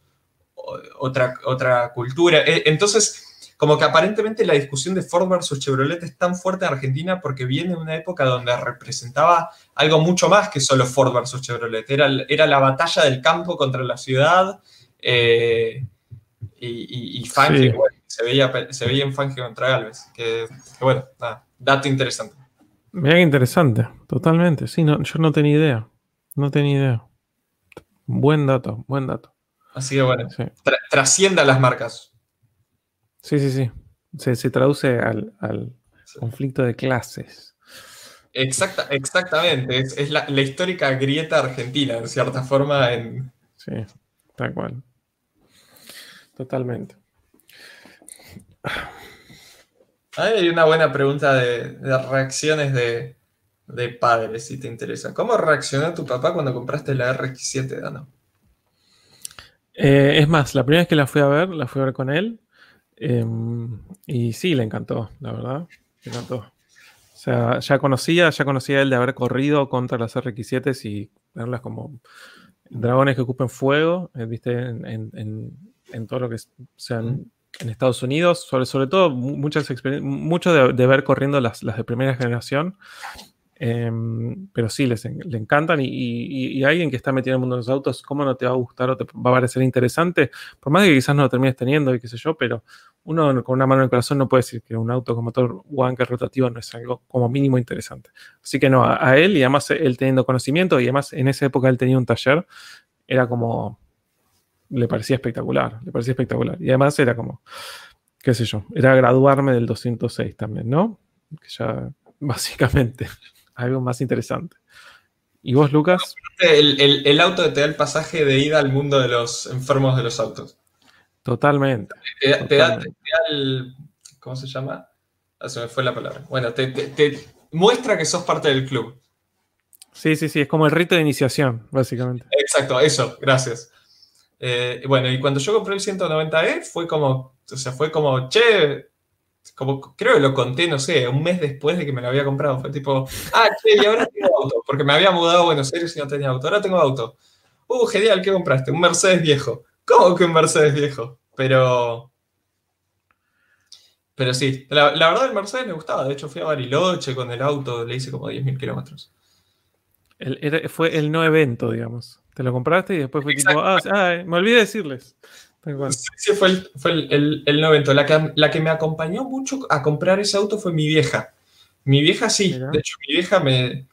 otra, otra cultura. E, entonces, como que aparentemente la discusión de Ford versus Chevrolet es tan fuerte en Argentina porque viene de una época donde representaba algo mucho más que solo Ford versus Chevrolet. Era, era la batalla del campo contra la ciudad. Eh, y, y, se veía, se veía en Fangio contra Galvez. Que, bueno, nada, dato interesante. Bien interesante, totalmente. Sí, no, yo no tenía idea. No tenía idea. Buen dato, buen dato. Así que bueno, trascienda las marcas. Sí, sí, sí. Se, traduce al, conflicto de clases. Exacta, exactamente. Es, la, la, histórica grieta argentina, en cierta forma. En... Sí, tal cual. Totalmente. Hay una buena pregunta de, reacciones de, padres, si te interesa. ¿Cómo reaccionó tu papá cuando compraste la RX7, Dano? Eh, es más, la primera vez que la fui a ver, la fui a ver con él. Em, y sí, le encantó, la verdad. Le encantó. O sea, ya conocía, ya conocía él de haber corrido contra las RX7 y verlas como dragones que ocupen fuego, eh, viste, en, todo lo que sean en Estados Unidos, sobre, sobre todo muchas mucho de, ver corriendo las, de primera generación, em, pero sí, les le encantan y, alguien que está metido en el mundo de los autos, ¿cómo no te va a gustar o te va a parecer interesante? Por más que quizás no lo termines teniendo y qué sé yo, pero uno con una mano en el corazón no puede decir que un auto con motor wanker rotativo no es algo como mínimo interesante. Así que no, a él y además él teniendo conocimiento y además en esa época él tenía un taller, era como le parecía espectacular, le parecía espectacular. Y además era como, qué sé yo, era graduarme del 206 también, ¿no? Que ya, básicamente, algo más interesante. ¿Y vos, Lucas? El, auto te da el pasaje de ida al mundo de los enfermos de los autos. Totalmente. Te, Da, el. ¿Cómo se llama? Ah, se me fue la palabra. Bueno, te, te, muestra que sos parte del club. Sí, sí, sí, es como el rito de iniciación, básicamente. Exacto, eso, gracias. Eh, bueno, y cuando yo compré el 190E fue como, o sea, fue como, che, como creo que lo conté, no sé, un mes después de que me lo había comprado. Fue tipo, ah, che, y ahora tengo auto, porque me había mudado a Buenos Aires y no tenía auto. Ahora tengo auto. Uh, genial, ¿qué compraste? Un Mercedes viejo. ¿Cómo que un Mercedes viejo? Pero. Pero sí, la, verdad el Mercedes me gustaba. De hecho, fui a Bariloche con el auto, le hice como 10.000 kilómetros. fue el no evento, digamos. Te lo compraste y después fue tipo, ah, me olvidé decirles. Sí, fue, el, fue el, el, no evento. La que, la que me acompañó mucho a comprar ese auto fue mi vieja. Mi vieja sí, de hecho mi vieja me...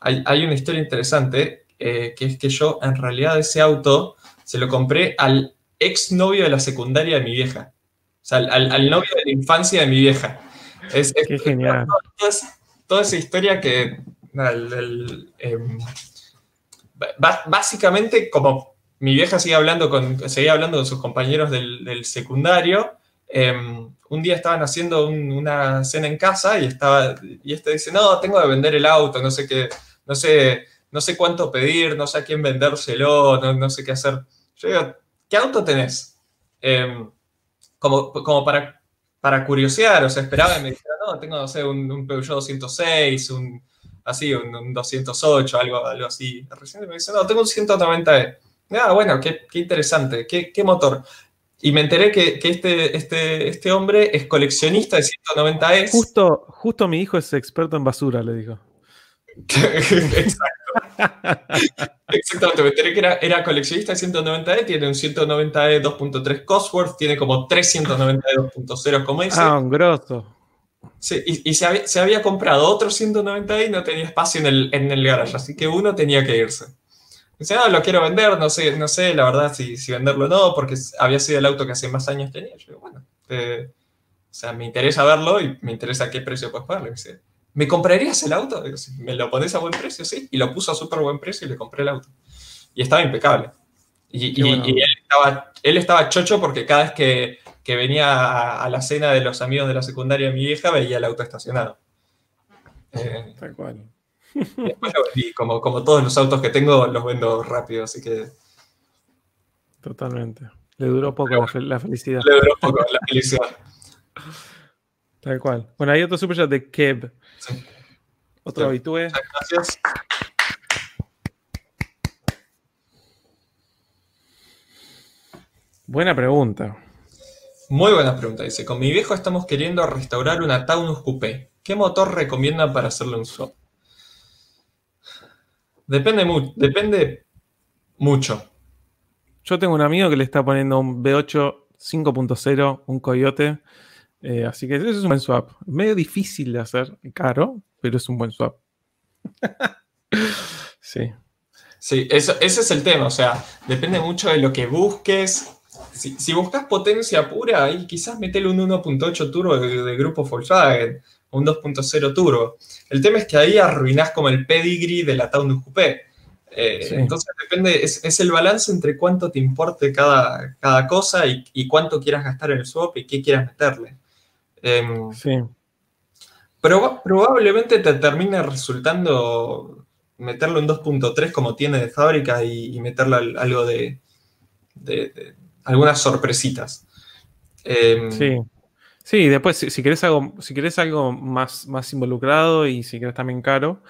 Hay, hay una historia interesante, eh, que es que yo en realidad ese auto se lo compré al ex novio de la secundaria de mi vieja. O sea, al, al novio de la infancia de mi vieja. Es, Qué genial. Toda, esa historia que... Em, básicamente, como mi vieja seguía hablando con, seguía hablando con sus compañeros del, del secundario, em, un día estaban haciendo una cena en casa y estaba y este dice, no, tengo que vender el auto, no sé qué, no sé, no sé cuánto pedir, no sé a quién vendérselo, no, no sé qué hacer. Yo digo, ¿qué auto tenés? Em, como, como para, para curiosear, o sea, esperaba y me dijera, no, tengo, no sé, un, un Peugeot 206, un, así, un, 208, algo, algo así. Recién me dice, no, tengo un 190E. Ah, bueno, qué, qué interesante, ¿Qué, ¿Qué, motor. Y me enteré que, que, este, este, este hombre es coleccionista de 190E. Justo, justo mi hijo es experto en basura, le digo. Exacto. Exactamente, me enteré que era, era coleccionista de 190E, tiene un 190E 2.3 Cosworth, tiene como 390E 2.0 como ese. Ah, un grosso. Sí, y, y se, había, se, había, comprado otro 190E y no tenía espacio en el, en el garage, así que uno tenía que irse. Dice, no, lo quiero vender, no sé, no sé la verdad si, si venderlo o no, porque había sido el auto que hace más años tenía. Yo digo, bueno, eh, o sea, me interesa verlo y me interesa qué precio puedes pagarle. dice, ¿me comprarías el auto? Digo, ¿Me lo pones a buen precio? Sí, y lo puso a súper buen precio y le compré el auto. Y estaba impecable. Y, y, y él, estaba, él, estaba, chocho porque cada vez que, que venía a, a, la cena de los amigos de la secundaria de mi vieja veía el auto estacionado. Eh, Tal cual. Después lo vendí, como, como todos los autos que tengo, los vendo rápido, así que. Totalmente. Le duró poco la, la, felicidad. Le duró poco la felicidad. Tal cual. Bueno, hay otro superchat de Kev. Sí. Otro habitúe. Gracias. Buena pregunta. Muy buena pregunta. Dice, con mi viejo estamos queriendo restaurar una Taunus Coupé. ¿Qué motor recomiendan para hacerle un swap? Depende, mu depende mucho. Yo tengo un amigo que le está poniendo un V8 5.0, un Coyote. Eh, así que eso es un buen swap. Medio difícil de hacer, caro, pero es un buen swap. sí. Sí, eso, ese es el tema. O sea, depende mucho de lo que busques. Si, si buscas potencia pura, ahí quizás metele un 1.8 turbo de, de, grupo Volkswagen un 2.0 turbo. El tema es que ahí arruinás como el pedigree de la Taunus Coupé. Eh, sí. Entonces depende, es, es, el balance entre cuánto te importe cada, cada cosa y, y, cuánto quieras gastar en el swap y qué quieras meterle. Eh, sí. Proba, probablemente te termine resultando meterlo en 2.3 como tiene de fábrica y, y meterle algo de, de, de, algunas sorpresitas. Eh, sí. Sí, después si, si, querés algo, si querés algo más, más involucrado y si querés también caro,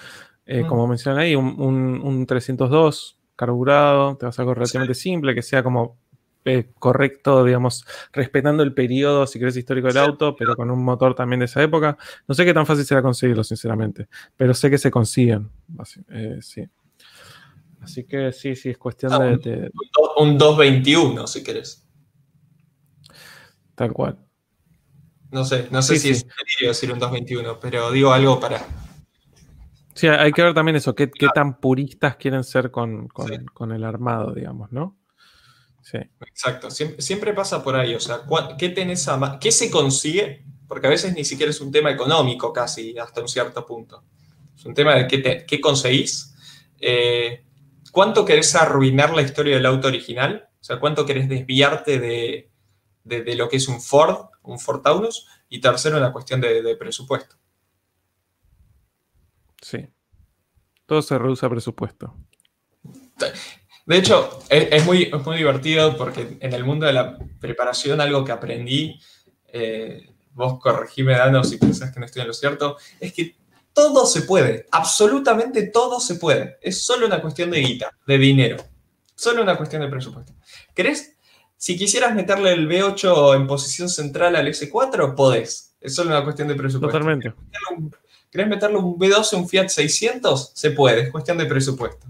eh, como mencioné ahí, un, un, un, 302 carburado, te vas a algo relativamente sí. simple, que sea como eh, correcto, digamos, respetando el periodo, si querés, histórico del sí. auto, pero con un motor también de esa época. No sé qué tan fácil será conseguirlo, sinceramente, pero sé que se consiguen. Así, eh, sí. Así que sí, sí, es cuestión ah, de, de... Un 221, si querés. Tal cual. No sé, no sé sí, si sí. es decir un 221, pero digo algo para. Sí, hay que ver también eso, qué, qué tan puristas quieren ser con, con, sí. con, el armado, digamos, ¿no? Sí. Exacto, siempre, siempre, pasa por ahí, o sea, ¿qué tenés a? ¿Qué se consigue? Porque a veces ni siquiera es un tema económico casi, hasta un cierto punto. Es un tema de qué, te, qué conseguís, eh, cuánto querés arruinar la historia del auto original, o sea, cuánto querés desviarte de, de, de lo que es un Ford un Ford Taunus, y tercero, la cuestión de, de, presupuesto. Sí. Todo se reduce a presupuesto. De hecho, es, es, muy, es muy divertido porque en el mundo de la preparación, algo que aprendí, eh, vos corregime, Dano, si pensás que no estoy en lo cierto, es que todo se puede, absolutamente todo se puede. Es solo una cuestión de guita, de dinero. Solo una cuestión de presupuesto. ¿Querés si quisieras meterle el B8 en posición central al S4, podés. Es solo una cuestión de presupuesto. Totalmente. ¿Querés meterle un B12 un Fiat 600? Se puede, es cuestión de presupuesto.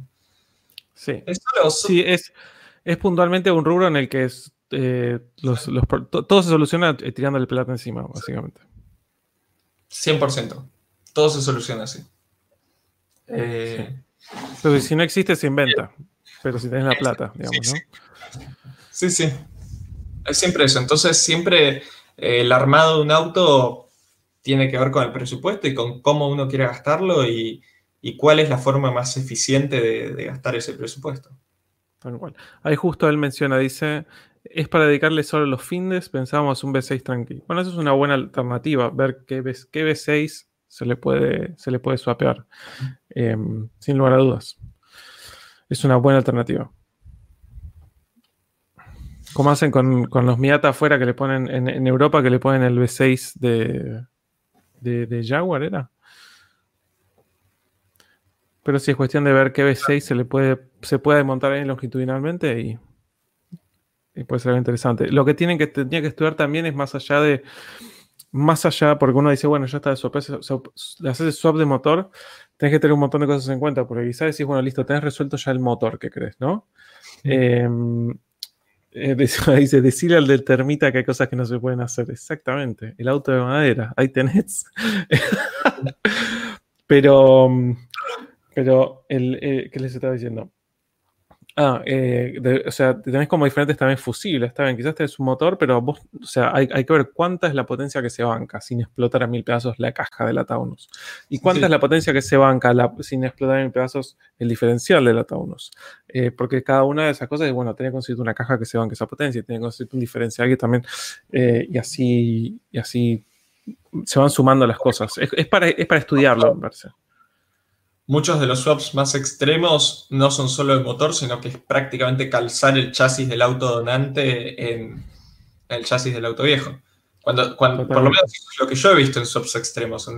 Sí. sí, es, es puntualmente un rubro en el que es, eh, los, todo se soluciona eh, tirando el plata encima, básicamente. 100%. Todo se soluciona así. Eh, si no existe, se inventa. Pero si tenés la plata, digamos, ¿no? Sí, sí. Es siempre eso. Entonces, siempre el armado de un auto tiene que ver con el presupuesto y con cómo uno quiere gastarlo y, cuál es la forma más eficiente de, gastar ese presupuesto. Ahí justo él menciona, dice, es para dedicarle solo los fines, pensábamos un B6 tranquilo. Bueno, eso es una buena alternativa, ver qué, qué B6 se le puede, se le puede swapear, em, sin lugar a dudas. Es una buena alternativa. Como hacen con, los Miata afuera que le ponen en, Europa, que le ponen el V6 de, de, Jaguar, ¿era? Pero sí es cuestión de ver qué V6 se le puede, se puede montar ahí longitudinalmente y, puede ser interesante. Lo que tienen que, tenía que estudiar también es más allá de, más allá, porque uno dice, bueno, ya está de swap, le haces swap de motor, tenés que tener un montón de cosas en cuenta, porque quizás decís, bueno, listo, tenés resuelto ya el motor que crees, ¿no? Em, eh, dice, decirle al del termita que hay cosas que no se pueden hacer. Exactamente. El auto de madera. Ahí tenés. pero, pero, el, eh, ¿qué les estaba diciendo? Ah, eh, o sea, tenés como diferentes también fusibles, está bien, quizás tenés un motor, pero vos, o sea, hay, que ver cuánta es la potencia que se banca sin explotar a mil pedazos la caja de la Taunus. Y cuánta es la potencia que se banca sin explotar a mil pedazos el diferencial de la Taunus. Eh, porque cada una de esas cosas es, bueno, tiene que conseguir una caja que se banque esa potencia, tiene que conseguir un diferencial que también, eh, y así, y así se van sumando las cosas. Es, para, es para estudiarlo, me parece muchos de los swaps más extremos no son solo el motor, sino que es prácticamente calzar el chasis del auto donante en el chasis del auto viejo. Cuando, cuando por lo menos lo que yo he visto en swaps extremos.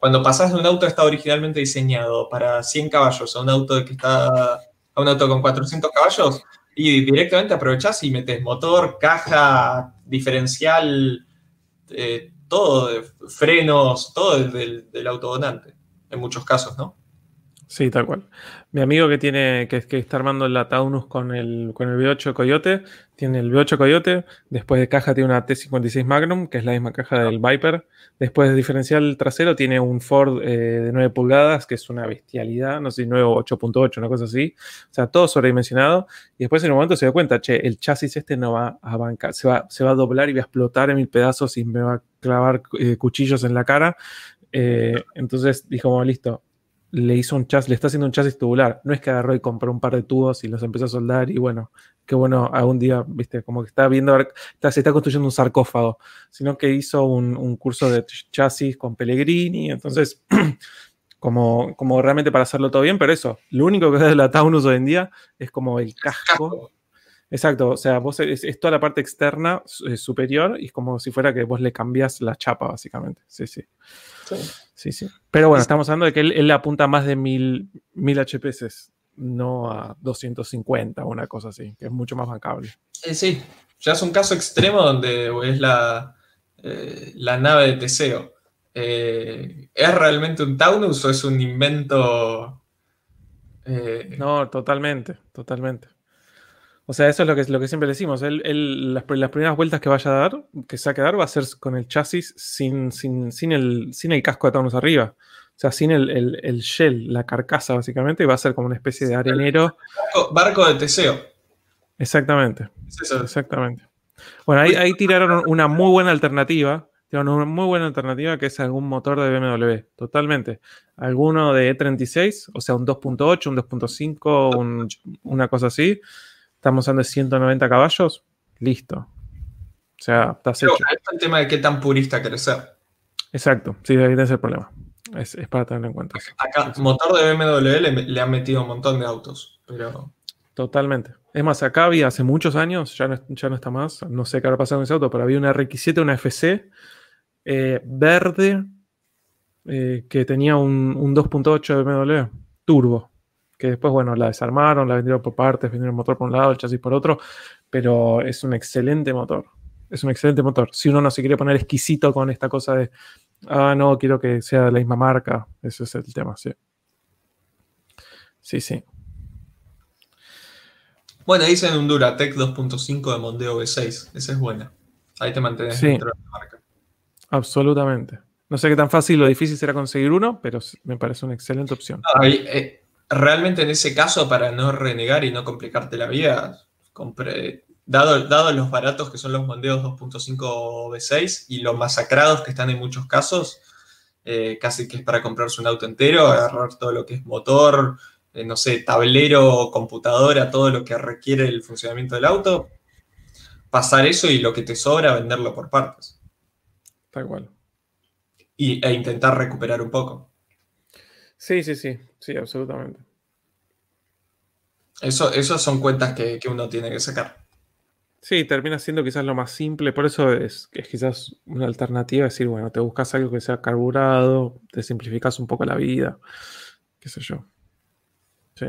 cuando pasas de un auto que está originalmente diseñado para 100 caballos a un auto que está a un auto con 400 caballos y directamente aprovechas y metes motor, caja, diferencial, eh, todo, frenos, todo del, del auto donante, en muchos casos, ¿no? Sí, tal cual. Mi amigo que tiene, que, que está armando la Taunus con el, con el V8 Coyote, tiene el V8 Coyote, después de caja tiene una T56 Magnum, que es la misma caja del Viper, después de diferencial trasero tiene un Ford eh, de 9 pulgadas, que es una bestialidad, no sé si 9 8.8, una cosa así, o sea, todo sobredimensionado, y después en un momento se da cuenta, che, el chasis este no va a bancar, se va, se va a doblar y va a explotar en mil pedazos y me va a clavar eh, cuchillos en la cara, eh, entonces dijo, listo, le hizo un chasis, le está haciendo un chasis tubular. No es que agarró y compró un par de tubos y los empezó a soldar y bueno, qué bueno, algún día, viste, como que está viendo, se está construyendo un sarcófago, sino que hizo un, curso de chasis con Pellegrini, entonces, como, como realmente para hacerlo todo bien, pero eso, lo único que es de la Taunus hoy en día es como el casco. Exacto, o sea, vos es, toda la parte externa eh, superior y es como si fuera que vos le cambias la chapa, básicamente. Sí, sí. Sí, sí. Pero bueno, estamos hablando de que él, le apunta más de 1000, 1000 HPS, no a 250 o una cosa así, que es mucho más bancable. Sí, sí. Ya es un caso extremo donde es la, eh, la nave de Teseo. Eh, ¿Es realmente un Taunus o es un invento? Eh? No, totalmente, totalmente. O sea, eso es lo que, lo que siempre decimos. las, primeras vueltas que vaya a dar, que se va a quedar, va a ser con el chasis sin, sin, el, sin el casco de Taunus arriba. O sea, sin el, shell, la carcasa, básicamente, y va a ser como una especie de arenero. Barco, de Teseo. Exactamente. Exactamente. Bueno, ahí, ahí tiraron una muy buena alternativa. Tiraron una muy buena alternativa que es algún motor de BMW. Totalmente. Alguno de E36, o sea, un 2.8, un 2.5, una cosa así estamos hablando de 190 caballos, listo. O sea, estás hecho. es el tema de qué tan purista querés ser. Exacto, sí, ahí es el problema. Es, para tenerlo en cuenta. Acá, motor de BMW le, han metido un montón de autos, pero... Totalmente. Es más, acá había hace muchos años, ya no, ya no está más, no sé qué habrá pasado con ese auto, pero había una RX7, una FC eh, verde eh, que tenía un, un 2.8 de BMW turbo que después, bueno, la desarmaron, la vendieron por partes, vendieron el motor por un lado, el chasis por otro, pero es un excelente motor. Es un excelente motor. Si uno no se quiere poner exquisito con esta cosa de, Ah, no, quiero que sea de la misma marca. Ese es el tema, sí. Sí, sí. Bueno, dicen un Duratec 2.5 de Mondeo V6. Esa es buena. Ahí te mantienes dentro de la marca. Absolutamente. No sé qué tan fácil o difícil será conseguir uno, pero me parece una excelente opción. Eh, realmente en ese caso, para no renegar y no complicarte la vida, compré, dado, dado los baratos que son los Mondeos 2.5 V6 y los masacrados que están en muchos casos, eh, casi que es para comprarse un auto entero, agarrar todo lo que es motor, eh, no sé, tablero, computadora, todo lo que requiere el funcionamiento del auto, pasar eso y lo que te sobra, venderlo por partes. Tal cual. Y, e intentar recuperar un poco. Sí, sí, sí, sí, absolutamente. Eso, esas son cuentas que, uno tiene que sacar. Sí, termina siendo quizás lo más simple, por eso es, es quizás una alternativa, decir, bueno, te buscas algo que sea carburado, te simplificas un poco la vida, qué sé yo. Sí.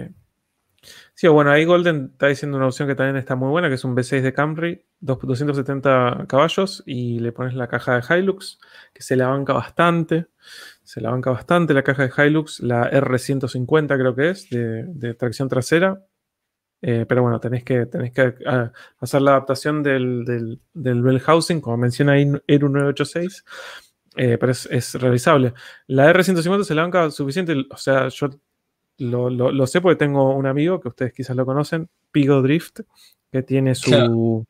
Sí, bueno, ahí Golden está diciendo una opción que también está muy buena, que es un V6 de Camry, 270 caballos, y le pones la caja de Hilux, que se la banca bastante. Se la banca bastante la caja de Hilux, la R150 creo que es, de, tracción trasera. Eh, pero bueno, tenés que, tenés que ah, hacer la adaptación del, del, del Bell Housing, como menciona ahí ERU 986. Eh, pero es, es, realizable. La R150 se la banca suficiente, o sea, yo lo, sé porque tengo un amigo que ustedes quizás lo conocen, Pigo Drift, que tiene su.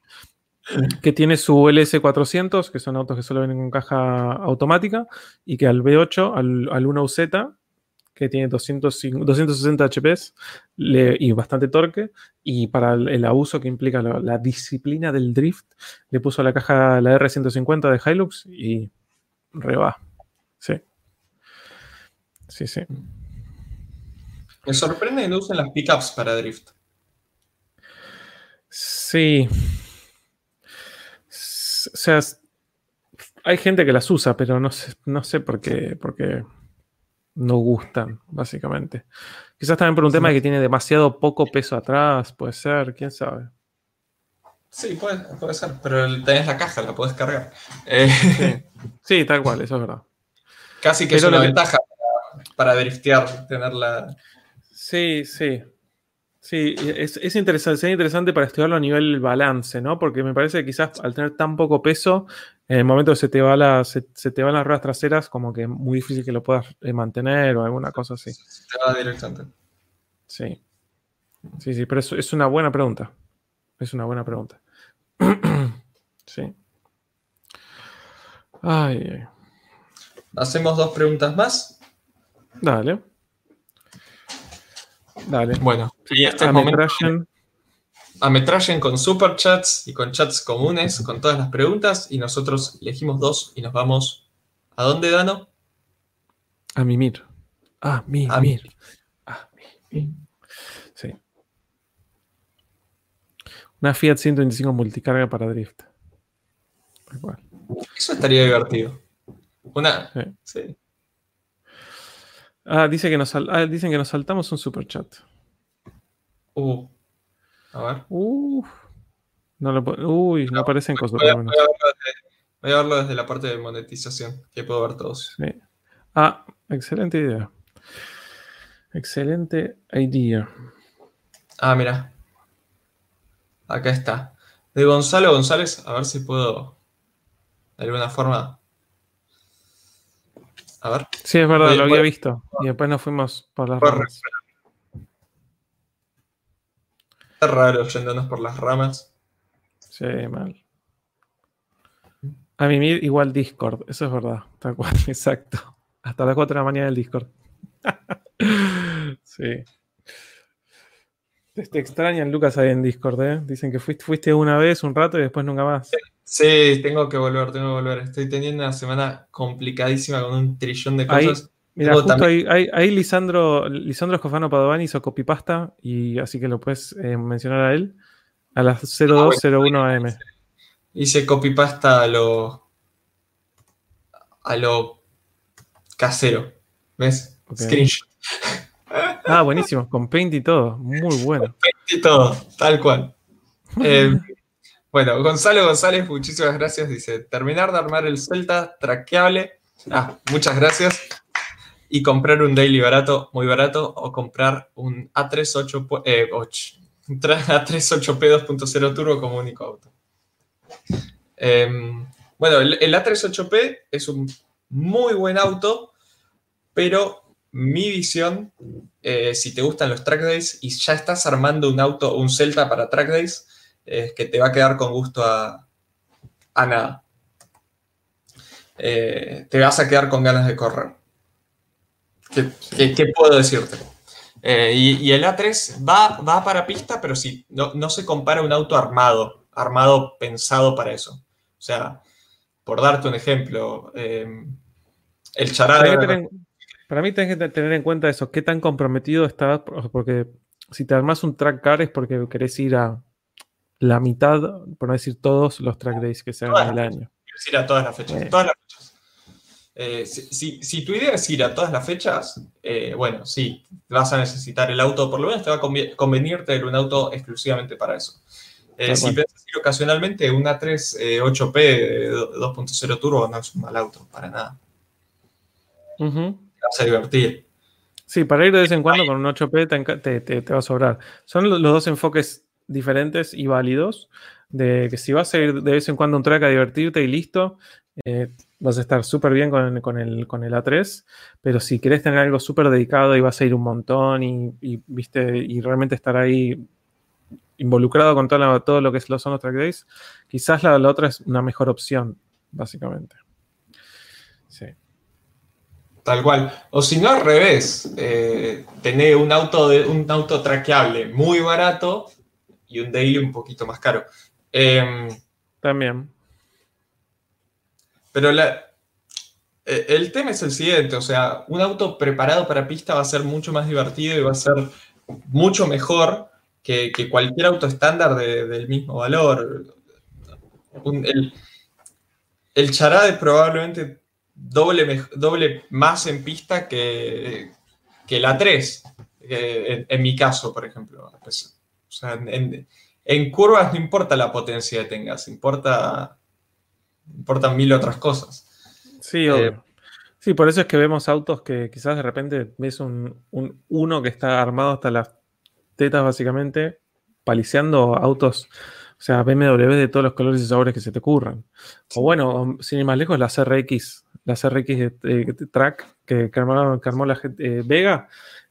Que tiene su LS400, que son autos que solo vienen con caja automática, y que al V8, al, al 1UZ, que tiene 260 HPs y bastante torque, y para el, abuso que implica la, disciplina del drift, le puso la caja la R150 de Hilux y reba. Sí. Sí, sí. Me sorprende que no usen las pickups para drift. Sí. O sea, hay gente que las usa, pero no sé, no sé por qué, porque no gustan, básicamente. Quizás también por un tema de que tiene demasiado poco peso atrás, puede ser, quién sabe. Sí, puede, ser, pero tenés la caja, la podés cargar. Sí. tal cual, eso es verdad. Casi que es una ventaja para, para driftear, tenerla. Sí, sí. Sí, es, interesante, sería interesante para estudiarlo a nivel balance, ¿no? Porque me parece que quizás al tener tan poco peso, en el momento que se te, va la, se, te van las ruedas traseras, como que es muy difícil que lo puedas eh, mantener o alguna cosa así. Se te va directamente. Sí. Sí, sí, pero es, es una buena pregunta. Es una buena pregunta. sí. Ay. Hacemos dos preguntas más. Dale. Dale. Bueno, y este ametrallen. ametrallen con superchats y con chats comunes, con todas las preguntas, y nosotros elegimos dos y nos vamos. ¿A dónde, Dano? A mimir. A mimir. A mimir. Sí. Una Fiat 125 multicarga para drift. Eso estaría divertido. Una. sí. Ah, dice que nos, ah, dicen que nos saltamos un super chat. Uh. A ver. No lo, uy, no, aparecen cosas. Voy a, voy, a verlo desde, la parte de monetización, que puedo ver todos. Ah, excelente idea. Excelente idea. Ah, mira. Acá está. De Gonzalo González, a ver si puedo de alguna forma a ver. Sí, es verdad, lo había visto. Y después nos fuimos por las ramas. Está raro yéndonos por las ramas. Sí, mal. A mí igual Discord, eso es verdad. Tal cual, exacto. Hasta las 4 de la mañana del Discord. sí. Te, extrañan, Lucas, ahí en Discord, ¿eh? Dicen que fuiste, fuiste una vez, un rato y después nunca más. Sí, tengo que volver, tengo que volver. Estoy teniendo una semana complicadísima con un trillón de cosas. mira, justo ahí, ahí, Lisandro, Lisandro Escofano Padovani hizo copypasta y así que lo puedes eh, mencionar a él a las 0201 ah, AM. Hice copypasta a lo a lo casero. ¿Ves? Screenshot. Ah, buenísimo, con Paint y todo. Muy bueno. Con Paint y todo, tal cual. Eh, bueno, Gonzalo González, muchísimas gracias. Dice: terminar de armar el Celta traqueable Ah, muchas gracias. Y comprar un daily barato, muy barato, o comprar un A38, eh, A38P 2.0 turbo como único auto. Em, bueno, el, A38P es un muy buen auto, pero mi visión, eh, si te gustan los track days y ya estás armando un auto, un Celta para track days, es que te va a quedar con gusto a, a nada. Eh, te vas a quedar con ganas de correr. ¿Qué, puedo decirte? Eh, y, el A3 va, va para pista, pero sí, no, se compara un auto armado, armado pensado para eso. O sea, por darte un ejemplo, eh, el charada... Para, mí tienes que tener en cuenta eso, qué tan comprometido estás, porque si te armas un track car es porque querés ir a la mitad, por no decir todos los track days que se hagan en el año. Ir a todas las fechas. Todas las fechas. Eh, si, tu idea es ir a todas las fechas, eh, bueno, sí, vas a necesitar el auto, por lo menos te va a convenir tener un auto exclusivamente para eso. Eh, si piensas ir ocasionalmente, una 3 8P 2.0 turbo no es un mal auto, para nada. Te vas a divertir. Sí, para ir de vez en cuando con un 8P te, va a sobrar. Son los dos enfoques diferentes y válidos. De que si vas a ir de vez en cuando un track a divertirte y listo, vas a estar súper bien con, el, con, el, A3, pero si querés tener algo súper dedicado y vas a ir un montón y, viste, y realmente estar ahí involucrado con todo, todo lo que son los track days, quizás la, otra es una mejor opción, básicamente. Sí. Tal cual. O si no, al revés, eh, tener un auto, de, un auto traqueable muy barato y un daily un poquito más caro. Em, También. Pero la, eh, el tema es el siguiente, o sea, un auto preparado para pista va a ser mucho más divertido y va a ser mucho mejor que, cualquier auto estándar del mismo valor. el, el Charade es probablemente doble, doble más en pista que, que la 3, en, mi caso, por ejemplo. Pues, sea, en, en curvas no importa la potencia que tengas, importa importan mil otras cosas. Sí, eh, sí, por eso es que vemos autos que quizás de repente ves un, uno que está armado hasta las tetas básicamente, paliseando autos, o sea, BMW de todos los colores y sabores que se te ocurran. O bueno, sin ir más lejos, la CRX, la CRX de, Track que, que, armó, la eh, Vega,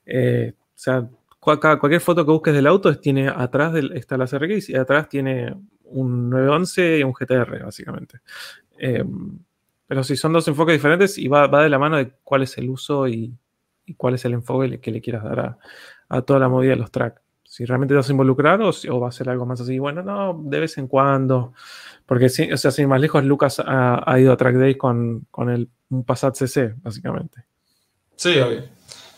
eh, o sea, cualquier foto que busques del auto tiene atrás del, está la CRX y atrás tiene un 911 y un GTR, básicamente. Em, pero sí, son dos enfoques diferentes y va, de la mano de cuál es el uso y, cuál es el enfoque que le quieras dar a, toda la movida de los tracks. Si realmente te vas a involucrar o, va a ser algo más así, bueno, no, de vez en cuando. Porque, sí, o sea, sin más lejos, Lucas ha, ido a Track Day con, el, un Passat CC, básicamente. Sí, obvio.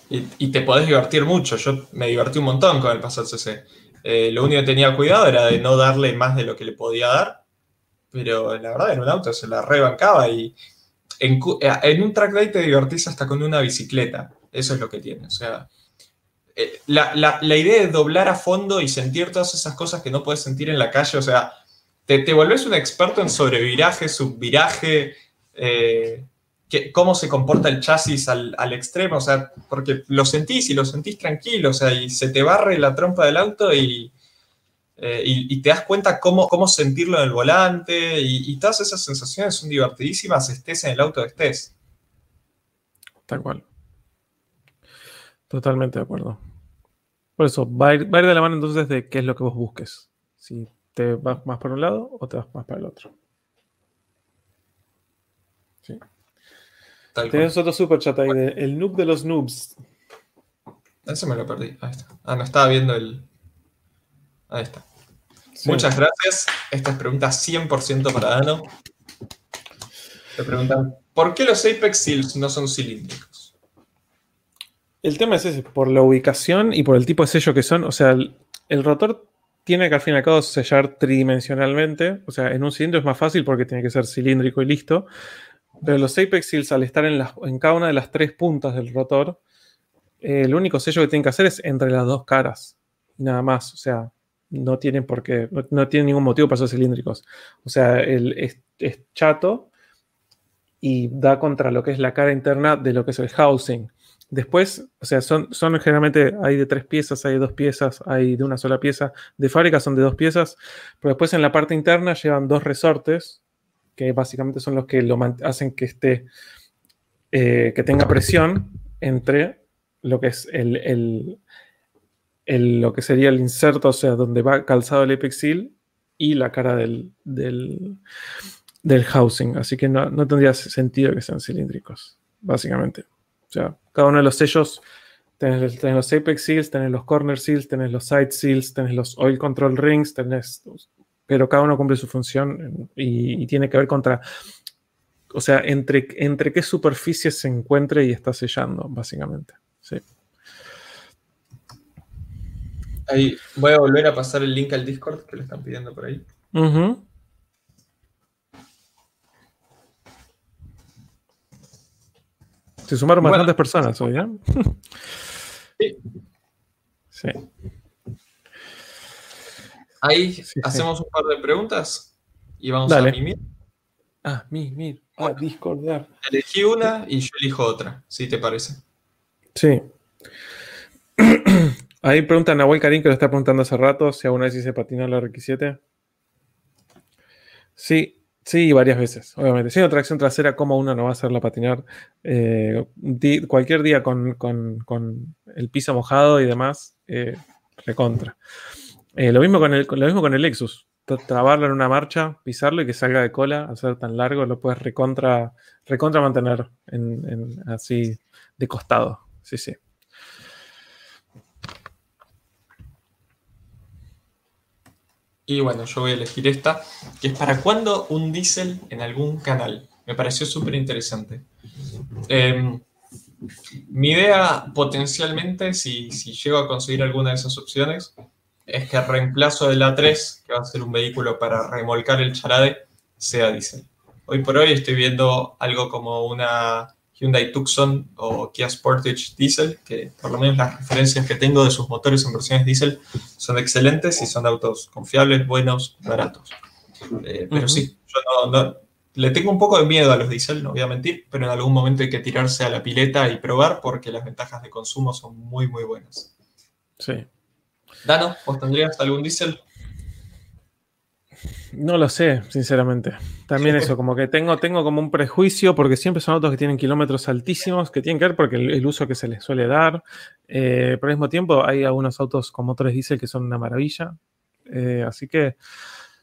Y, te podés divertir mucho. Yo me divertí un montón con el Passat CC. Eh, lo único que tenía cuidado era de no darle más de lo que le podía dar, pero la verdad en un auto se la rebancaba y en, eh, un track day te divertís hasta con una bicicleta. Eso es lo que tiene. O sea, eh, la, idea de doblar a fondo y sentir todas esas cosas que no puedes sentir en la calle, o sea, te, te volvés un experto en sobreviraje, subviraje, cómo se comporta el chasis al, extremo, o sea, porque lo sentís y lo sentís tranquilo, o sea, y se te barre la trompa del auto y, eh, te das cuenta cómo, cómo sentirlo en el volante y, todas esas sensaciones son divertidísimas, estés en el auto que estés. Tal cual. Totalmente de acuerdo. Por eso, va a, ir, va a ir de la mano entonces de qué es lo que vos busques. Si te vas más para un lado o te vas más para el otro. Sí. Tienes otro super chat ahí, el noob de los noobs. Ese me lo perdí. Ahí está. Ah, no estaba viendo el. Ahí está. Muchas gracias. Esta es pregunta 100% para Dano. Te preguntan: ¿por qué los Apex Seals no son cilíndricos? El tema es ese, por la ubicación y por el tipo de sello que son. O sea, el, rotor tiene que al fin y al cabo sellar tridimensionalmente. O sea, en un cilindro es más fácil porque tiene que ser cilíndrico y listo. Pero los Apex Seals, al estar en, en cada una de las tres puntas del rotor, eh, el único sello que tienen que hacer es entre las dos caras. Nada más. O sea, no tienen por qué, no, tienen ningún motivo para ser cilíndricos. O sea, el, es, chato y da contra lo que es la cara interna de lo que es el housing. Después, o sea, son, son generalmente, hay de tres piezas, hay de dos piezas, hay de una sola pieza. De fábrica son de dos piezas, pero después en la parte interna llevan dos resortes, que básicamente son los que lo hacen que esté, eh, que tenga presión entre lo que es el, lo que sería el inserto, o sea, donde va calzado el Apex Seal y la cara del, del, housing. Así que no, no tendría sentido que sean cilíndricos, básicamente. O sea, cada uno de los sellos, tenés, los Apex Seals, tenés los Corner Seals, tenés los Side Seals, tenés los Oil Control Rings, tenés, pero cada uno cumple su función y, tiene que ver contra, o sea, entre, entre qué superficie se encuentre y está sellando, básicamente. Sí. Ahí voy a volver a pasar el link al Discord que le están pidiendo por ahí. Se sumaron bastantes personas hoy, ¿eh? sí. Sí. Ahí hacemos un par de preguntas y vamos a mimir. Ah, mimir. Ah, discordar. Elegí una y yo elijo otra, si te parece. Sí. Ahí pregunta Nahuel Karim, que lo está preguntando hace rato, si alguna vez hice patinar la RX7. Sí, Sí, varias veces, obviamente. Sin tracción trasera, ¿cómo uno no va a hacerla patinar? Eh, cualquier día con, el piso mojado y demás, eh, recontra. Eh, lo, mismo con el, lo mismo con el Lexus. Trabarlo en una marcha, pisarlo y que salga de cola, hacer tan largo, lo puedes recontra, recontra mantener en, así de costado. Sí, sí. Y bueno, yo voy a elegir esta, que es para cuando un diésel en algún canal. Me pareció súper interesante. Em, mi idea potencialmente, si, si, llego a conseguir alguna de esas opciones, es que el reemplazo del A3, que va a ser un vehículo para remolcar el charade, sea diésel. Hoy por hoy estoy viendo algo como una Hyundai Tucson o Kia Sportage Diesel, que por lo menos las referencias que tengo de sus motores en versiones diesel son excelentes y son autos confiables, buenos, baratos. Eh, pero sí, yo no, le tengo un poco de miedo a los diésel, no voy a mentir, pero en algún momento hay que tirarse a la pileta y probar porque las ventajas de consumo son muy, muy buenas. Sí. Dano, ¿vos tendrías algún diésel? No lo sé, sinceramente. También eso, como que tengo, tengo como un prejuicio, porque siempre son autos que tienen kilómetros altísimos, que tienen que ver porque el, uso que se les suele dar. Eh, pero al mismo tiempo hay algunos autos con motores diésel que son una maravilla. Eh, así que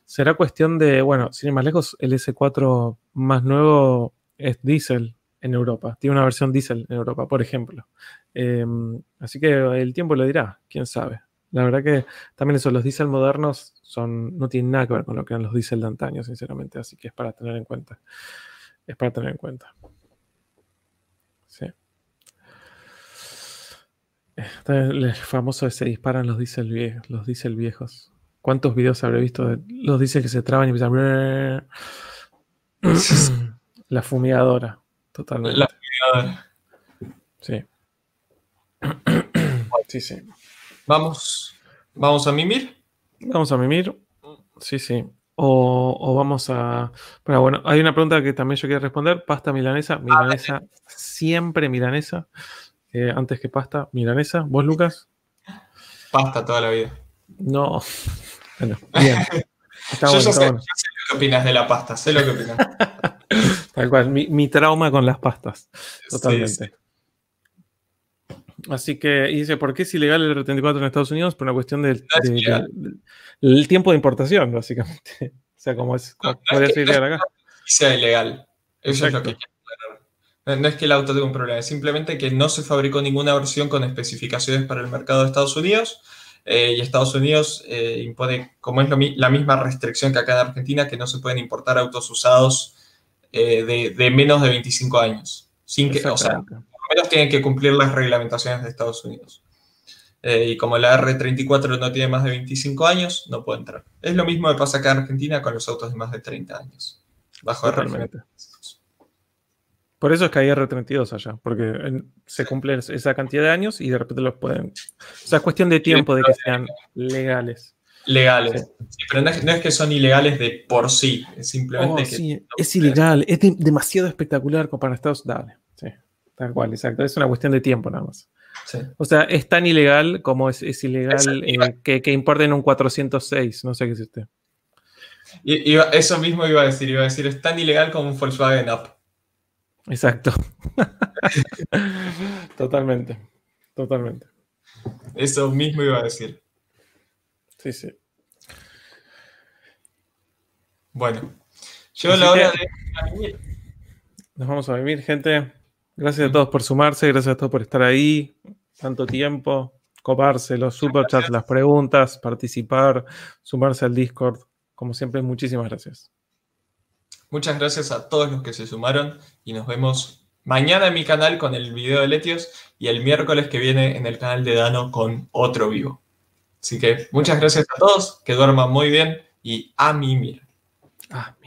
será cuestión de, bueno, sin ir más lejos, el S4 más nuevo es diésel en Europa. Tiene una versión diésel en Europa, por ejemplo. Eh, así que el tiempo lo dirá, quién sabe. La verdad que también eso, los diésel modernos son, no tienen nada que ver con lo que eran los diésel de antaño, sinceramente, así que es para tener en cuenta. Es para tener en cuenta. Sí. El famoso se disparan los diésel viejos, los diésel viejos. ¿Cuántos videos habré visto de los diésel que se traban y empiezan La fumigadora, totalmente. La fumigadora. Sí. Sí, sí. Vamos, vamos a mimir. Vamos a mimir. Sí, sí. O, vamos a. Pero bueno, hay una pregunta que también yo quiero responder. Pasta milanesa. Milanesa, siempre milanesa. Eh, antes que pasta, milanesa. ¿Vos, Lucas? Pasta toda la vida. No. Bueno, bien. yo, ya sé, lo que opinas de la pasta, sé lo que opinas. Tal cual, mi, trauma con las pastas. Totalmente. Así que, y dice, ¿por qué es ilegal el R34 en Estados Unidos? Por una cuestión del, tiempo de importación, básicamente. O sea, como es, no, podría ser ilegal acá. sea ilegal. Eso es lo que quiero aclarar. No es que el auto tenga un problema, es simplemente que no se fabricó ninguna versión con especificaciones para el mercado de Estados Unidos. Eh, y Estados Unidos eh, impone, como es la misma restricción que acá en Argentina, que no se pueden importar autos usados eh, de, de, menos de 25 años. Sin que, o sea, menos tienen que cumplir las reglamentaciones de Estados Unidos. Eh, y como la R34 no tiene más de 25 años, no puede entrar. Es lo mismo que pasa acá en Argentina con los autos de más de 30 años. Bajo Por eso es que hay R32 allá, porque se cumplen esa cantidad de años y de repente los pueden. O sea, es cuestión de tiempo de que sean legales. legales. pero no es, que son ilegales de por sí, es simplemente oh, que... es ilegal, es demasiado espectacular para Estados Unidos. Sí, tal cual, exacto. Es una cuestión de tiempo nada más. O sea, es tan ilegal como es, ilegal eh, que, que, importen un 406, no sé qué es usted. Y, eso mismo iba a decir, iba a decir, es tan ilegal como un Volkswagen Up. Exacto. totalmente, totalmente. Eso mismo iba a decir. Sí, sí. Bueno, yo la hora de... Nos vamos a vivir, gente. Gracias a todos por sumarse, gracias a todos por estar ahí tanto tiempo, coparse los superchats, las preguntas, participar, sumarse al Discord. Como siempre, muchísimas gracias. Muchas gracias a todos los que se sumaron y nos vemos mañana en mi canal con el video de Letios y el miércoles que viene en el canal de Dano con otro vivo. Así que muchas gracias a todos, que duerman muy bien y a mí, mira. A mí.